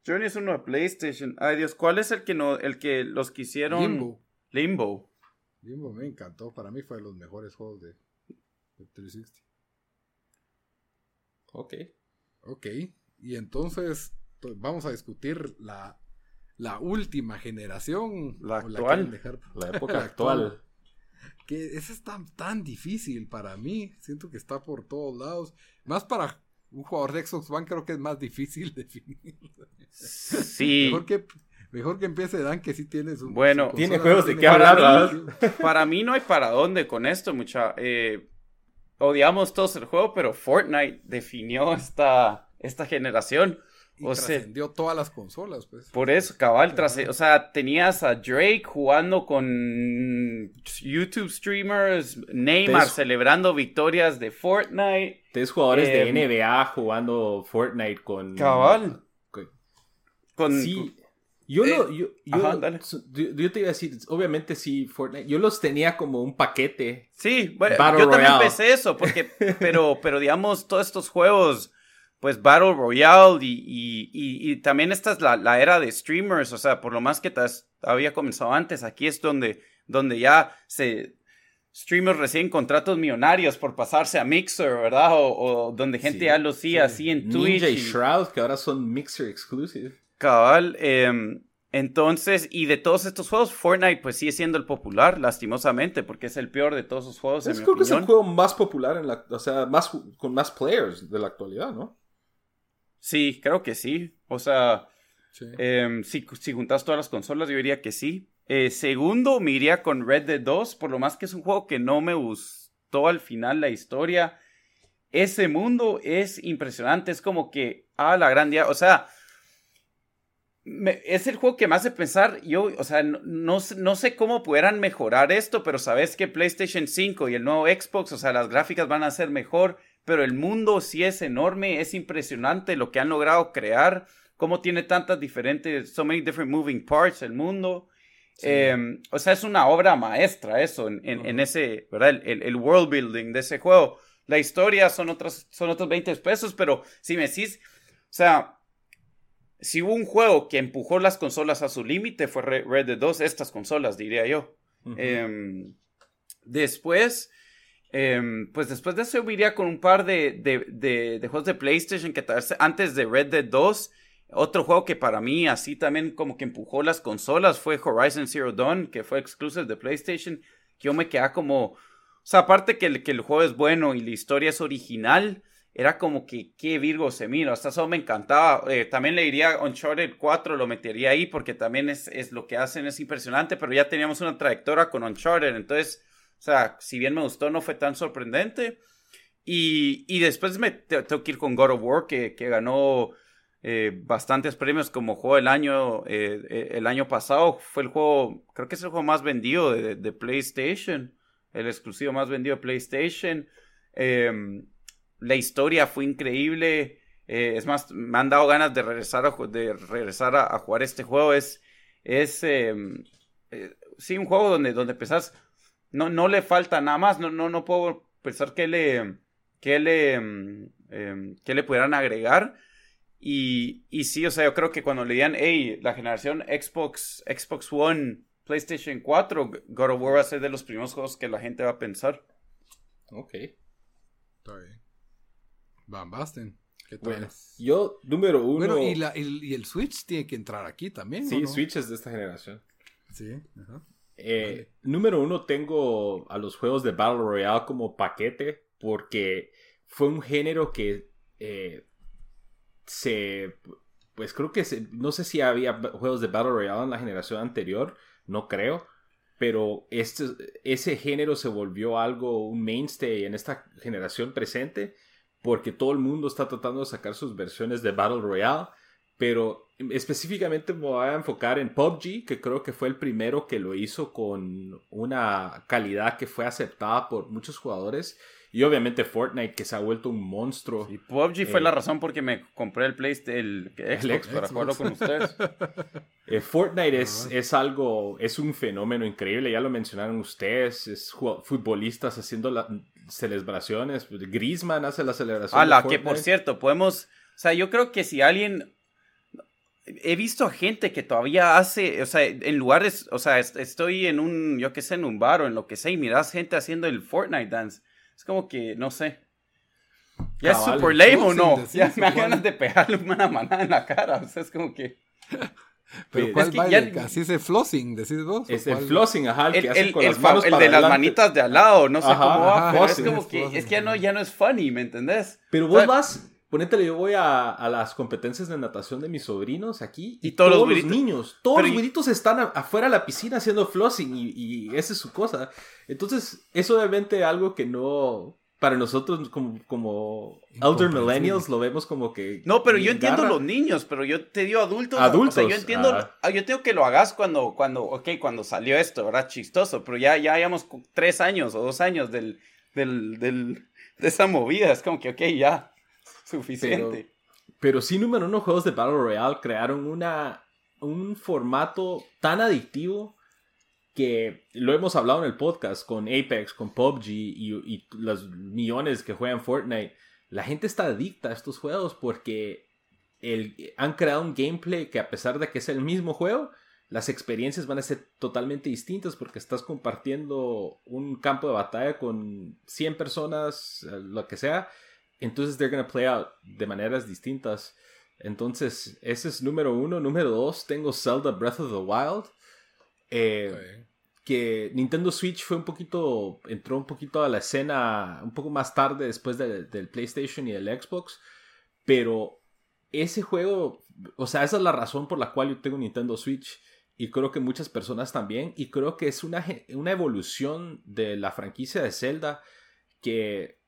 Journey es uno de PlayStation. Ay Dios, ¿cuál es el que no, el que los quisieron? Limbo. Limbo. Limbo me encantó. Para mí fue de los mejores juegos de, de 360. Ok. Ok. Y entonces vamos a discutir la, la última generación. La actual. La, [laughs] época actual. Que esa es tan, tan difícil para mí. Siento que está por todos lados. Más para un jugador de Xbox One creo que es más difícil [laughs] definir. Sí. Mejor que, mejor que empiece Dan, que sí tiene su. Bueno, tiene juegos de qué hablar. Para mí no hay para dónde con esto, mucha. Eh, odiamos todos el juego, pero Fortnite definió esta esta generación. Y o trascendió todas las consolas, pues. Por eso, cabal, o sea, tenías a Drake jugando con YouTube streamers, Neymar celebrando victorias de Fortnite. Tres jugadores de em, NBA jugando Fortnite con... Cabal. Con, sí. Yo, yo, yo, yo, te iba a decir, obviamente sí, Fortnite, yo los tenía como un paquete. Sí, bueno, yo también pensé eso, porque, [laughs] pero, pero digamos, todos estos juegos pues Battle Royale y, y, también esta es la, era de streamers, o sea, por lo más que había comenzado antes, aquí es donde, donde ya se, streamers reciben contratos millonarios por pasarse a Mixer, ¿verdad? O, donde gente ya lo hacía así en Twitch. Ninja y Shroud, que ahora son Mixer exclusive. Cabal, em, entonces, y de todos estos juegos, Fortnite pues sigue siendo el popular, lastimosamente, porque es el peor de todos los juegos. Es, creo que es el juego más popular, en la, o sea, más, con más players de la actualidad, ¿no? Sí, creo que sí. O sea, em, si, si juntas todas las consolas, yo diría que sí. Eh, segundo, me iría con Red Dead 2, por lo más que es un juego que no me gustó al final la historia. Ese mundo es impresionante, es como que, ah, la gran día, o sea, es el juego que me hace pensar, yo, o sea, no, no, sé cómo pudieran mejorar esto, pero sabes que PlayStation 5 y el nuevo Xbox, o sea, las gráficas van a ser mejor, pero el mundo sí es enorme, es impresionante lo que han logrado crear, cómo tiene tantas diferentes, so many different moving parts el mundo. Em, o sea, es una obra maestra eso, en, ese, ¿verdad? El, world building de ese juego. La historia son, otras, son otros 20 pesos, pero si me decís, o sea, si hubo un juego que empujó las consolas a su límite, fue Red Dead 2, estas consolas, diría yo. Em, después, em, pues después de eso, yo iría con un par de, de, de juegos de PlayStation que antes de Red Dead 2 otro juego que para mí así también como que empujó las consolas fue Horizon Zero Dawn, que fue exclusive de PlayStation, yo me quedaba como, o sea, aparte que el, que el juego es bueno y la historia es original, era como que qué Virgo se mira, hasta eso me encantaba. Eh, también le diría Uncharted 4, lo metería ahí porque también es, es, lo que hacen, es impresionante, pero ya teníamos una trayectoria con Uncharted, entonces, sea, si bien me gustó, no fue tan sorprendente. Y, y después me tengo que ir con God of War, que, que ganó eh, bastantes premios como juego del año eh, eh, el año pasado. Fue el juego creo que es el juego más vendido de, PlayStation el exclusivo más vendido de PlayStation. Em, la historia fue increíble. Es más me han dado ganas de regresar a, de regresar a, jugar este juego. Es es em, sí un juego donde donde empezás no no le falta nada más no no no puedo pensar que le que le em, que le pudieran agregar y, y sí, o sea, yo creo que cuando le digan, hey, la generación Xbox, Xbox One, PlayStation 4, God of War va a ser de los primeros juegos que la gente va a pensar. Ok. Está bien. Van Basten. ¿Qué tal? yo, número uno. Bueno, y, la, y, el Switch tiene que entrar aquí también. Sí, Switch es de esta generación. Sí, ajá. Eh, número uno, tengo a los juegos de Battle Royale como paquete porque fue un género que eh, se pues creo que no sé si había juegos de Battle Royale en la generación anterior, no creo, pero este, ese género se volvió algo, un mainstay en esta generación presente, porque todo el mundo está tratando de sacar sus versiones de Battle Royale, pero específicamente me voy a enfocar en PUBG, que creo que fue el primero que lo hizo con una calidad que fue aceptada por muchos jugadores y obviamente Fortnite, que se ha vuelto un monstruo. Y PUBG fue la eh, razón por que me compré el PlayStation, el Xbox, para jugarlo con ustedes. [laughs] Eh, Fortnite es, es algo, es un fenómeno increíble, ya lo mencionaron ustedes, es futbolistas haciendo las celebraciones, Griezmann hace la celebración. A la que por cierto, podemos, o sea, yo creo que si alguien he visto a gente que todavía hace, o sea, en lugares, o sea, estoy en un, yo qué sé, en un bar o en lo que sea, y miras gente haciendo el Fortnite dance. Es como que, no sé. Ya es super lame o no. [laughs] Ya me dan ganas de pegarle una manada en la cara. O sea, es como que. [laughs] Pero ¿cuál es baile? Así es el flossing, decís vos. Es el flossing, ajá, el, que hace con las manos El de las manitas de al lado, no sé cómo va, es como que, es que ya no, ya no es funny, ¿me entendés? Pero vos vas, ponétele, yo voy a, a, las competencias de natación de mis sobrinos aquí y, todos, los, niños, todos los güiritos están afuera de la piscina haciendo flossing y, y esa es su cosa. Entonces, es obviamente algo que no, para nosotros como, como elder millennials lo vemos como que... No, pero yo entiendo los niños, pero yo te digo adultos. Adultos. O sea, yo entiendo, ah. Yo tengo que lo hagas cuando, cuando, ok, cuando salió esto, ¿verdad? Chistoso, pero ya, ya hayamos tres años o dos años del, del, del, de esa movida, es como que, ok, ya, suficiente. Pero, pero sí, número uno, juegos de Battle Royale crearon una, un formato tan adictivo que lo hemos hablado en el podcast con Apex, con PUBG y, los millones que juegan Fortnite. La gente está adicta a estos juegos porque el, han creado un gameplay que a pesar de que es el mismo juego, las experiencias van a ser totalmente distintas porque estás compartiendo un campo de batalla con 100 personas, eh, lo que sea. Entonces, they're going to play out de maneras distintas. Entonces, ese es número uno. Número dos, tengo Zelda Breath of the Wild. Eh, que Nintendo Switch fue un poquito, entró un poquito a la escena un poco más tarde después del PlayStation y del Xbox, pero ese juego, o sea, esa es la razón por la cual yo tengo Nintendo Switch y creo que muchas personas también, y creo que es una, una evolución de la franquicia de Zelda que,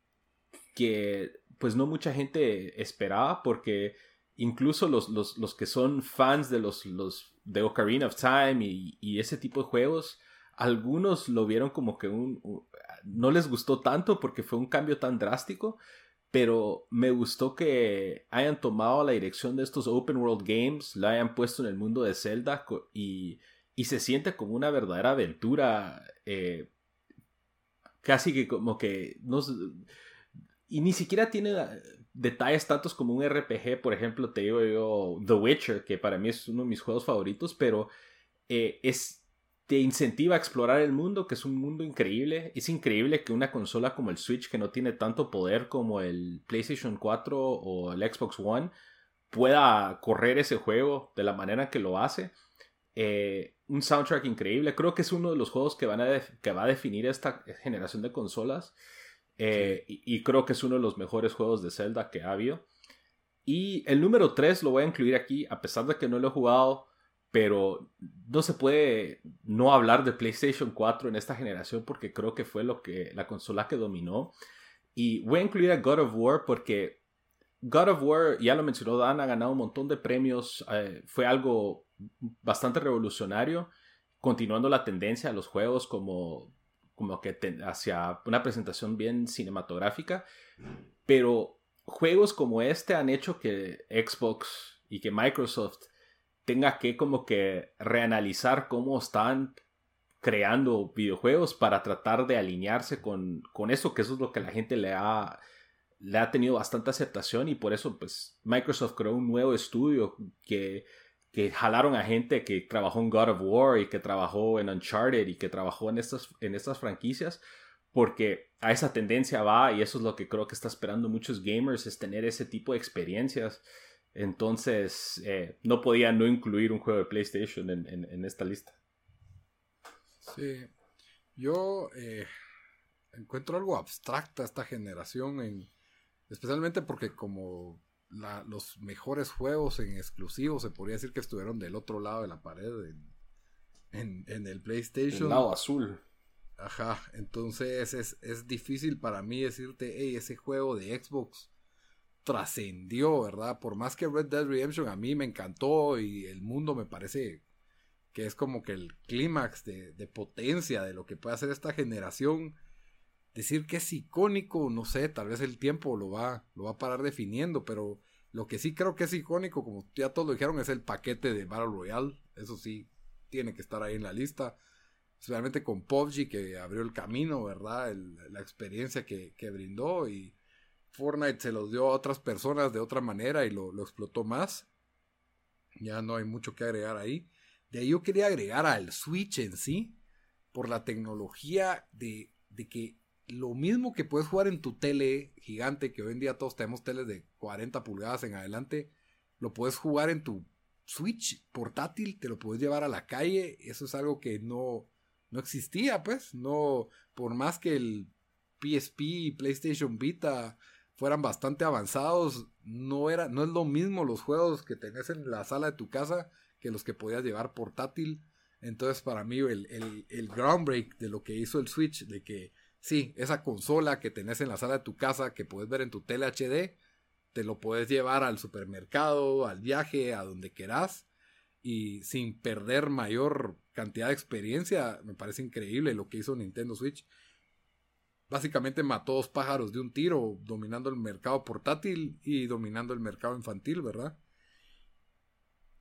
que pues no mucha gente esperaba porque incluso los, los, que son fans de los, los Ocarina of Time y, y ese tipo de juegos, algunos lo vieron como que un, no les gustó tanto porque fue un cambio tan drástico, pero me gustó que hayan tomado la dirección de estos open world games, la hayan puesto en el mundo de Zelda y, y se siente como una verdadera aventura, eh, casi que como que no y ni siquiera tiene eh, detalles tantos como un RPG, por ejemplo, te digo yo The Witcher, que para mí es uno de mis juegos favoritos, pero eh, es te incentiva a explorar el mundo, que es un mundo increíble. Es increíble que una consola como el Switch, que no tiene tanto poder como el PlayStation 4 o el Xbox One, pueda correr ese juego de la manera que lo hace. Eh, un soundtrack increíble. Creo que es uno de los juegos que, van a que va a definir esta generación de consolas. Eh, y, y, creo que es uno de los mejores juegos de Zelda que ha habido. Y el número 3 lo voy a incluir aquí, a pesar de que no lo he jugado pero no se puede no hablar de PlayStation 4 en esta generación porque creo que fue lo que la consola que dominó. Y voy a incluir a God of War porque God of War, ya lo mencionó Dan, ha ganado un montón de premios, eh, fue algo bastante revolucionario, continuando la tendencia a los juegos como, como que hacia una presentación bien cinematográfica, pero juegos como este han hecho que Xbox y que Microsoft tenga que como que reanalizar cómo están creando videojuegos para tratar de alinearse con, con eso, que eso es lo que la gente le ha, le ha tenido bastante aceptación y por eso pues Microsoft creó un nuevo estudio que, que jalaron a gente que trabajó en God of War y que trabajó en Uncharted y que trabajó en estas, en estas franquicias porque a esa tendencia va y eso es lo que creo que está esperando muchos gamers es tener ese tipo de experiencias entonces, eh, no podía no incluir un juego de PlayStation en, esta lista. Sí. Yo eh, encuentro algo abstracta esta generación, en, especialmente porque como los mejores juegos en exclusivos se podría decir que estuvieron del otro lado de la pared en, el PlayStation. El lado azul. Ajá, entonces es, es difícil para mí decirte, hey, ese juego de Xbox trascendió, ¿verdad? Por más que Red Dead Redemption a mí me encantó y el mundo me parece que es como que el clímax de, potencia de lo que puede hacer esta generación. Decir que es icónico, no sé, tal vez el tiempo lo va, lo va a parar definiendo, pero lo que sí creo que es icónico, como ya todos lo dijeron, es el paquete de Battle Royale. Eso sí, tiene que estar ahí en la lista. Especialmente con PUBG que abrió el camino, ¿verdad? la experiencia que, que brindó y Fortnite se los dio a otras personas de otra manera y lo, explotó más. Ya no hay mucho que agregar ahí. De ahí yo quería agregar al Switch en sí, por la tecnología de, de que lo mismo que puedes jugar en tu tele gigante, que hoy en día todos tenemos teles de 40 pulgadas en adelante, lo puedes jugar en tu Switch portátil, te lo puedes llevar a la calle, eso es algo que no, no existía, pues, no, por más que el PSP y PlayStation Vita fueran bastante avanzados. No, era, no es lo mismo los juegos que tenés en la sala de tu casa que los que podías llevar portátil. Entonces, para mí, el, el, el groundbreak de lo que hizo el Switch, de que sí, esa consola que tenés en la sala de tu casa, que puedes ver en tu tele HD, te lo puedes llevar al supermercado, al viaje, a donde querás, y sin perder mayor cantidad de experiencia, me parece increíble lo que hizo Nintendo Switch básicamente mató dos pájaros de un tiro, dominando el mercado portátil y dominando el mercado infantil, ¿verdad?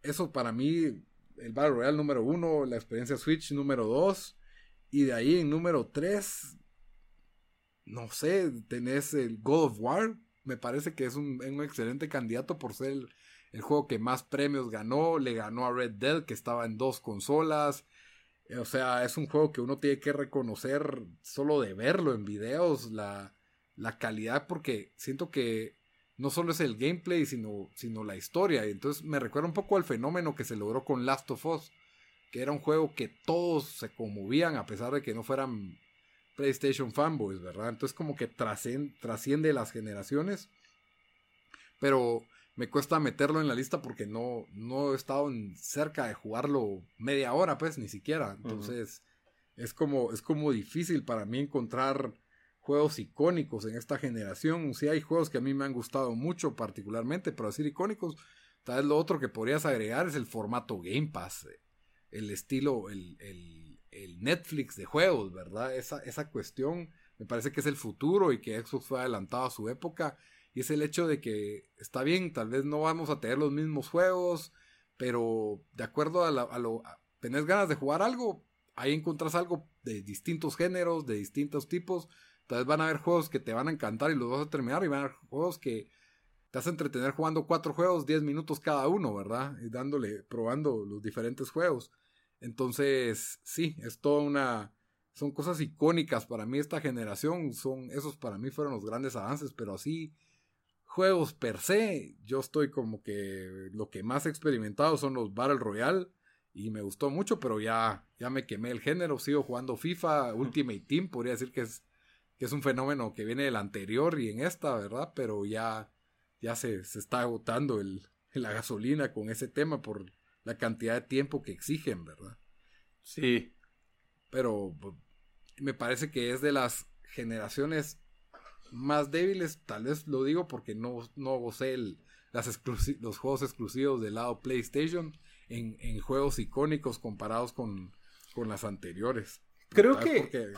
Eso para mí, el Battle Royale número uno, la experiencia Switch número dos, y de ahí en número tres, no sé, tenés el God of War, me parece que es un, excelente candidato por ser el juego que más premios ganó, le ganó a Red Dead que estaba en dos consolas. O sea, es un juego que uno tiene que reconocer solo de verlo en videos, la, la calidad, porque siento que no solo es el gameplay, sino, sino la historia. Entonces me recuerda un poco al fenómeno que se logró con Last of Us, que era un juego que todos se conmovían a pesar de que no fueran PlayStation fanboys, ¿verdad? Entonces como que trasciende, trasciende las generaciones. Pero me cuesta meterlo en la lista porque no, no he estado cerca de jugarlo media hora, pues, ni siquiera. Entonces, es, como, es como difícil para mí encontrar juegos icónicos en esta generación. Sí hay juegos que a mí me han gustado mucho particularmente, pero decir icónicos, tal vez lo otro que podrías agregar es el formato Game Pass, el estilo, el, el, el Netflix de juegos, ¿verdad? Esa, esa cuestión me parece que es el futuro y que Xbox fue adelantado a su época y es el hecho de que está bien, tal vez no vamos a tener los mismos juegos, pero de acuerdo a, lo... tenés ganas de jugar algo, ahí encontrás algo de distintos géneros, de distintos tipos. Tal vez van a haber juegos que te van a encantar y los vas a terminar y van a haber juegos que te vas a entretener jugando cuatro juegos, diez minutos cada uno, ¿verdad? Y dándole, probando los diferentes juegos. Entonces, sí, es toda una... Son cosas icónicas para mí esta generación, son esos para mí fueron los grandes avances, pero así juegos per se, yo estoy como que lo que más he experimentado son los Battle Royale y me gustó mucho, pero ya, ya me quemé el género, sigo jugando FIFA, Ultimate Team, podría decir que es, que es un fenómeno que viene del anterior y en esta, ¿verdad? Pero ya, ya se, se está agotando el, la gasolina con ese tema por la cantidad de tiempo que exigen, ¿verdad? Sí. Pero me parece que es de las generaciones más débiles, tal vez lo digo porque no, no gocé el, las los juegos exclusivos del lado PlayStation en, en juegos icónicos comparados con, con las anteriores. Creo que,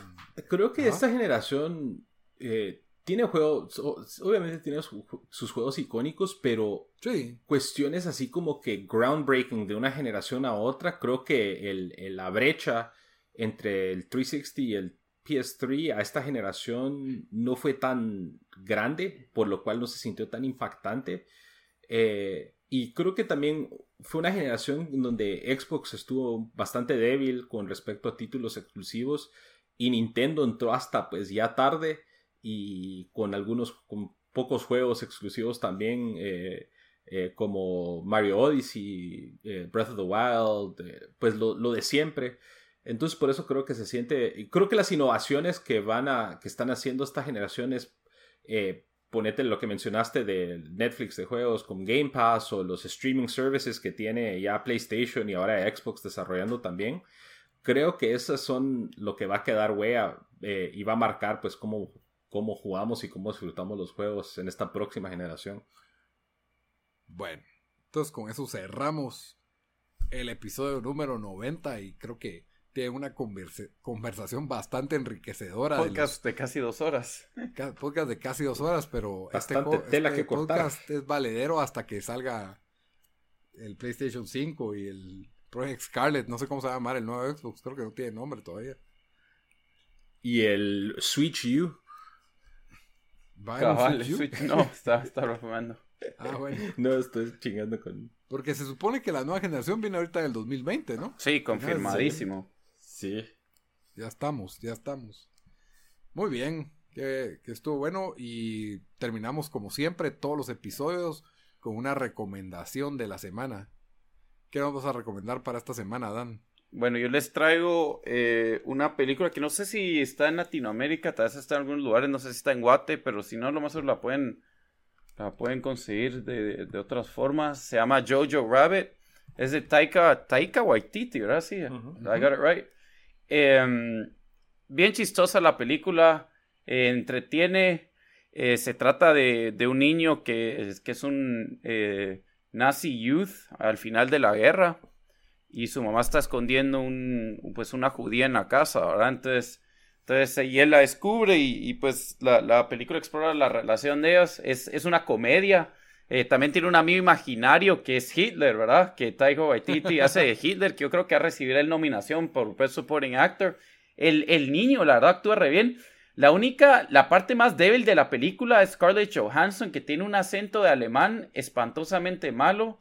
creo que esta generación eh, tiene juegos, obviamente tiene sus juegos icónicos, pero cuestiones así como que groundbreaking de una generación a otra, creo que el, la brecha entre el 360 y el PS3 a esta generación no fue tan grande, por lo cual no se sintió tan impactante. Eh, y creo que también fue una generación donde Xbox estuvo bastante débil con respecto a títulos exclusivos y Nintendo entró hasta pues ya tarde y con algunos con pocos juegos exclusivos también eh, eh, como Mario Odyssey, Breath of the Wild, pues lo, lo de siempre. Entonces por eso creo que se siente, creo que las innovaciones que van a, que están haciendo esta generación es, eh, ponete lo que mencionaste de Netflix de juegos con Game Pass o los streaming services que tiene ya PlayStation y ahora Xbox desarrollando también. Creo que esas son lo que va a quedar wea eh, y va a marcar pues cómo, cómo jugamos y cómo disfrutamos los juegos en esta próxima generación. Bueno, entonces con eso cerramos el episodio número 90 y creo que tiene una conversación bastante enriquecedora. Podcast de, casi dos horas. [laughs] Podcast de casi dos horas, pero este, tela este que podcast es valedero hasta que salga el PlayStation 5 y el Project Scarlet. No sé cómo se va a llamar el nuevo Xbox, creo que no tiene nombre todavía. Y el Switch U. ¿Va Switch? No, [laughs] está, está Ah, bueno. [laughs] No, estoy chingando con. Porque se supone que la nueva generación viene ahorita del 2020, ¿no? Sí, confirmadísimo. Sí. Ya estamos, ya estamos. Muy bien, que, estuvo bueno y terminamos como siempre todos los episodios con una recomendación de la semana. ¿Qué nos vas a recomendar para esta semana, Dan? Bueno, yo les traigo eh, una película que no sé si está en Latinoamérica, tal vez está en algunos lugares, no sé si está en Guate, pero si no, lo más la pueden, la pueden conseguir de, otras formas. Se llama Jojo Rabbit. Es de Taika, Taika Waititi, ¿verdad? Sí, I got it right. Em, bien chistosa la película, eh, entretiene, eh, se trata de, un niño que, que es un Nazi youth al final de la guerra y su mamá está escondiendo un, pues una judía en la casa, ¿verdad? Entonces, entonces y él la descubre y, pues la, película explora la relación de ellos, es, es una comedia. también tiene un amigo imaginario que es Hitler, ¿verdad? Que Taika Waititi [laughs] hace de Hitler, que yo creo que ha recibido la nominación por Best Supporting Actor. El, el niño, la verdad, actúa re bien. La única, la parte más débil de la película es Scarlett Johansson, que tiene un acento de alemán espantosamente malo.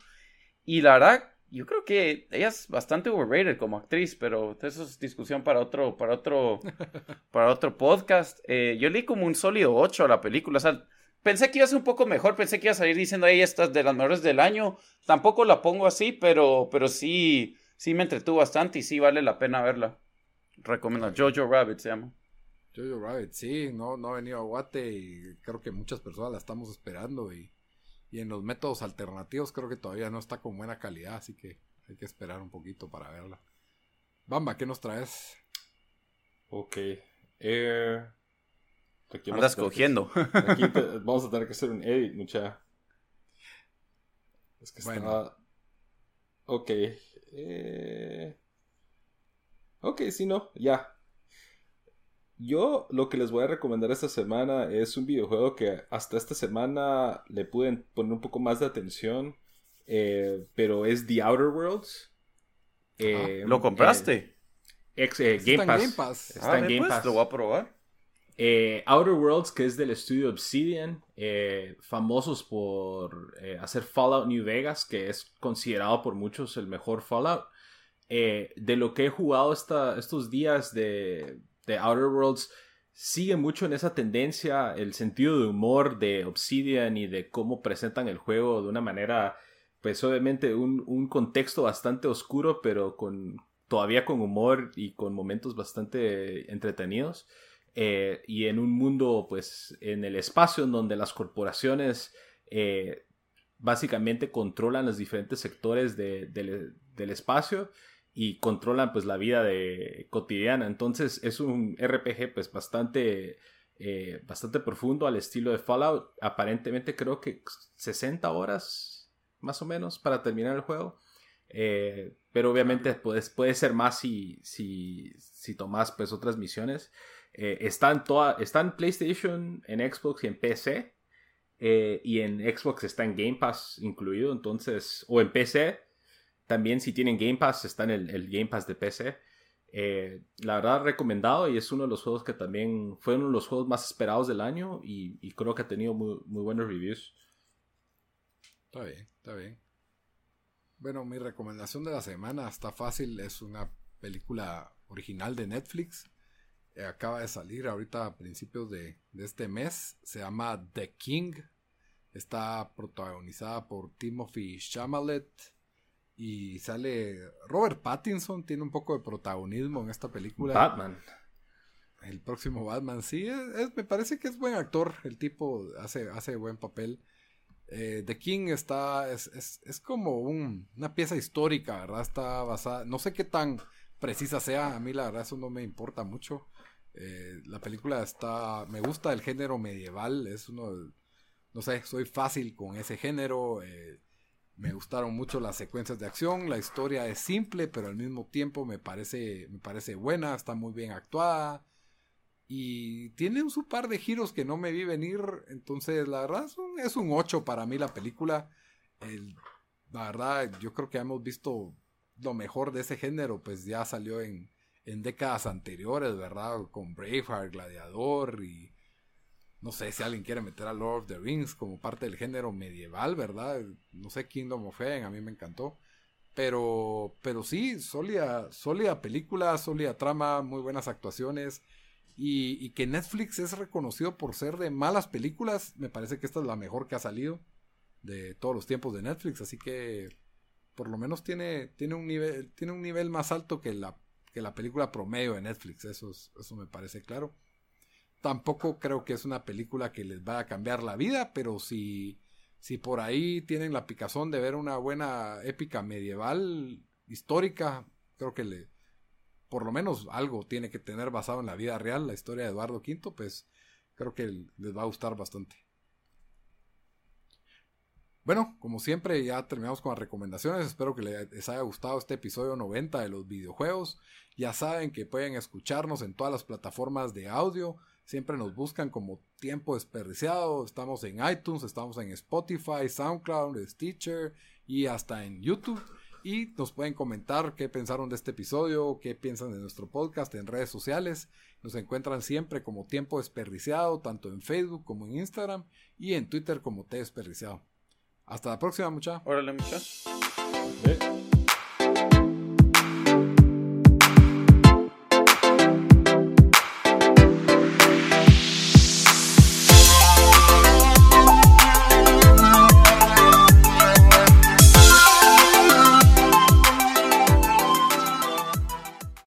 Y la verdad, yo creo que ella es bastante overrated como actriz, pero eso es discusión para otro, para otro, [laughs] para otro podcast. Eh, yo leí como un sólido 8 a la película. O sea, pensé que iba a ser un poco mejor, pensé que iba a salir diciendo, ella esta de las mejores del año. Tampoco la pongo así, pero, pero sí, sí me entretuvo bastante y sí vale la pena verla. Recomiendo. Jojo Rabbit se llama. Jojo Rabbit, sí, no, no ha venido a Guate y creo que muchas personas la estamos esperando y, y en los métodos alternativos creo que todavía no está con buena calidad, así que hay que esperar un poquito para verla. Bamba, ¿qué nos traes? Ok. Eh, Andas cogiendo. aquí vamos a tener que hacer un edit, mucha. Es que está. Ok. Eh... Ok, si no, ya. Yo lo que les voy a recomendar esta semana es un videojuego que hasta esta semana le pude poner un poco más de atención, eh, pero es The Outer Worlds. Eh, ¿Lo compraste? Ex, Game, Pass. Está en Game pues, Pass. Lo voy a probar. Eh, Outer Worlds, que es del estudio Obsidian, famosos por hacer Fallout New Vegas, que es considerado por muchos el mejor Fallout. de lo que he jugado estos días de de Outer Worlds sigue mucho en esa tendencia, el sentido de humor de Obsidian y de cómo presentan el juego de una manera, pues obviamente un, contexto bastante oscuro, pero con todavía con humor y con momentos bastante entretenidos. Eh, y en un mundo, pues, en el espacio en donde las corporaciones eh, básicamente controlan los diferentes sectores del espacio y controlan pues la vida de cotidiana. Entonces es un RPG pues bastante, eh, bastante profundo al estilo de Fallout. Aparentemente creo que 60 horas más o menos para terminar el juego. Eh, pero obviamente puedes, puede ser más si, si, si tomas pues otras misiones. Eh, está, en toda, está en PlayStation, en Xbox y en PC. y en Xbox está en Game Pass incluido. Entonces, o en PC también si tienen Game Pass, está en el, Game Pass de PC. Eh, la verdad recomendado y es uno de los juegos que también fue uno de los juegos más esperados del año y, creo que ha tenido muy, buenos reviews. Está bien, está bien. Bueno, mi recomendación de la semana está fácil, es una película original de Netflix. Eh, acaba de salir ahorita a principios de, de este mes. Se llama The King. Está protagonizada por Timothy Chalamet, y sale Robert Pattinson, tiene un poco de protagonismo en esta película. Batman. El próximo Batman, sí, me parece que es buen actor, el tipo hace, hace buen papel. Eh, The King está, es, es, como una pieza histórica, ¿verdad? Está basada, no sé qué tan precisa sea, a mí la verdad eso no me importa mucho. Eh, la película está, me gusta el género medieval, es uno, no sé, soy fácil con ese género. Eh, me gustaron mucho las secuencias de acción, la historia es simple, pero al mismo tiempo me parece, me parece buena, está muy bien actuada. Y tiene un su par de giros que no me vi venir. Entonces, la verdad es un, 8 para mí la película. la verdad, yo creo que hemos visto lo mejor de ese género, pues ya salió en, en décadas anteriores, ¿verdad? Con Braveheart, Gladiador y no sé si alguien quiere meter a Lord of the Rings como parte del género medieval, ¿verdad? No sé, Kingdom of Heaven, a mí me encantó. Pero, pero sí, sólida, sólida película, sólida trama, muy buenas actuaciones. Y, que Netflix es reconocido por ser de malas películas, me parece que esta es la mejor que ha salido de todos los tiempos de Netflix. Así que por lo menos tiene, tiene, un, nivel, tiene un nivel más alto que la, que la película promedio de Netflix. Eso, eso me parece claro. Tampoco creo que es una película que les vaya a cambiar la vida, pero si, si por ahí tienen la picazón de ver una buena épica medieval histórica, creo que le, por lo menos algo tiene que tener basado en la vida real, la historia de Eduardo V, pues creo que les va a gustar bastante. Bueno, como siempre, ya terminamos con las recomendaciones. Espero que les haya gustado este episodio 90 de los videojuegos. Ya saben que pueden escucharnos en todas las plataformas de audio. Siempre nos buscan como tiempo desperdiciado. Estamos en iTunes, estamos en Spotify, SoundCloud, Stitcher y hasta en YouTube. Y nos pueden comentar qué pensaron de este episodio, qué piensan de nuestro podcast en redes sociales. Nos encuentran siempre como Tiempo Desperdiciado, tanto en Facebook como en Instagram y en Twitter como T Desperdiciado. Hasta la próxima, mucha. Órale, mucha. Sí.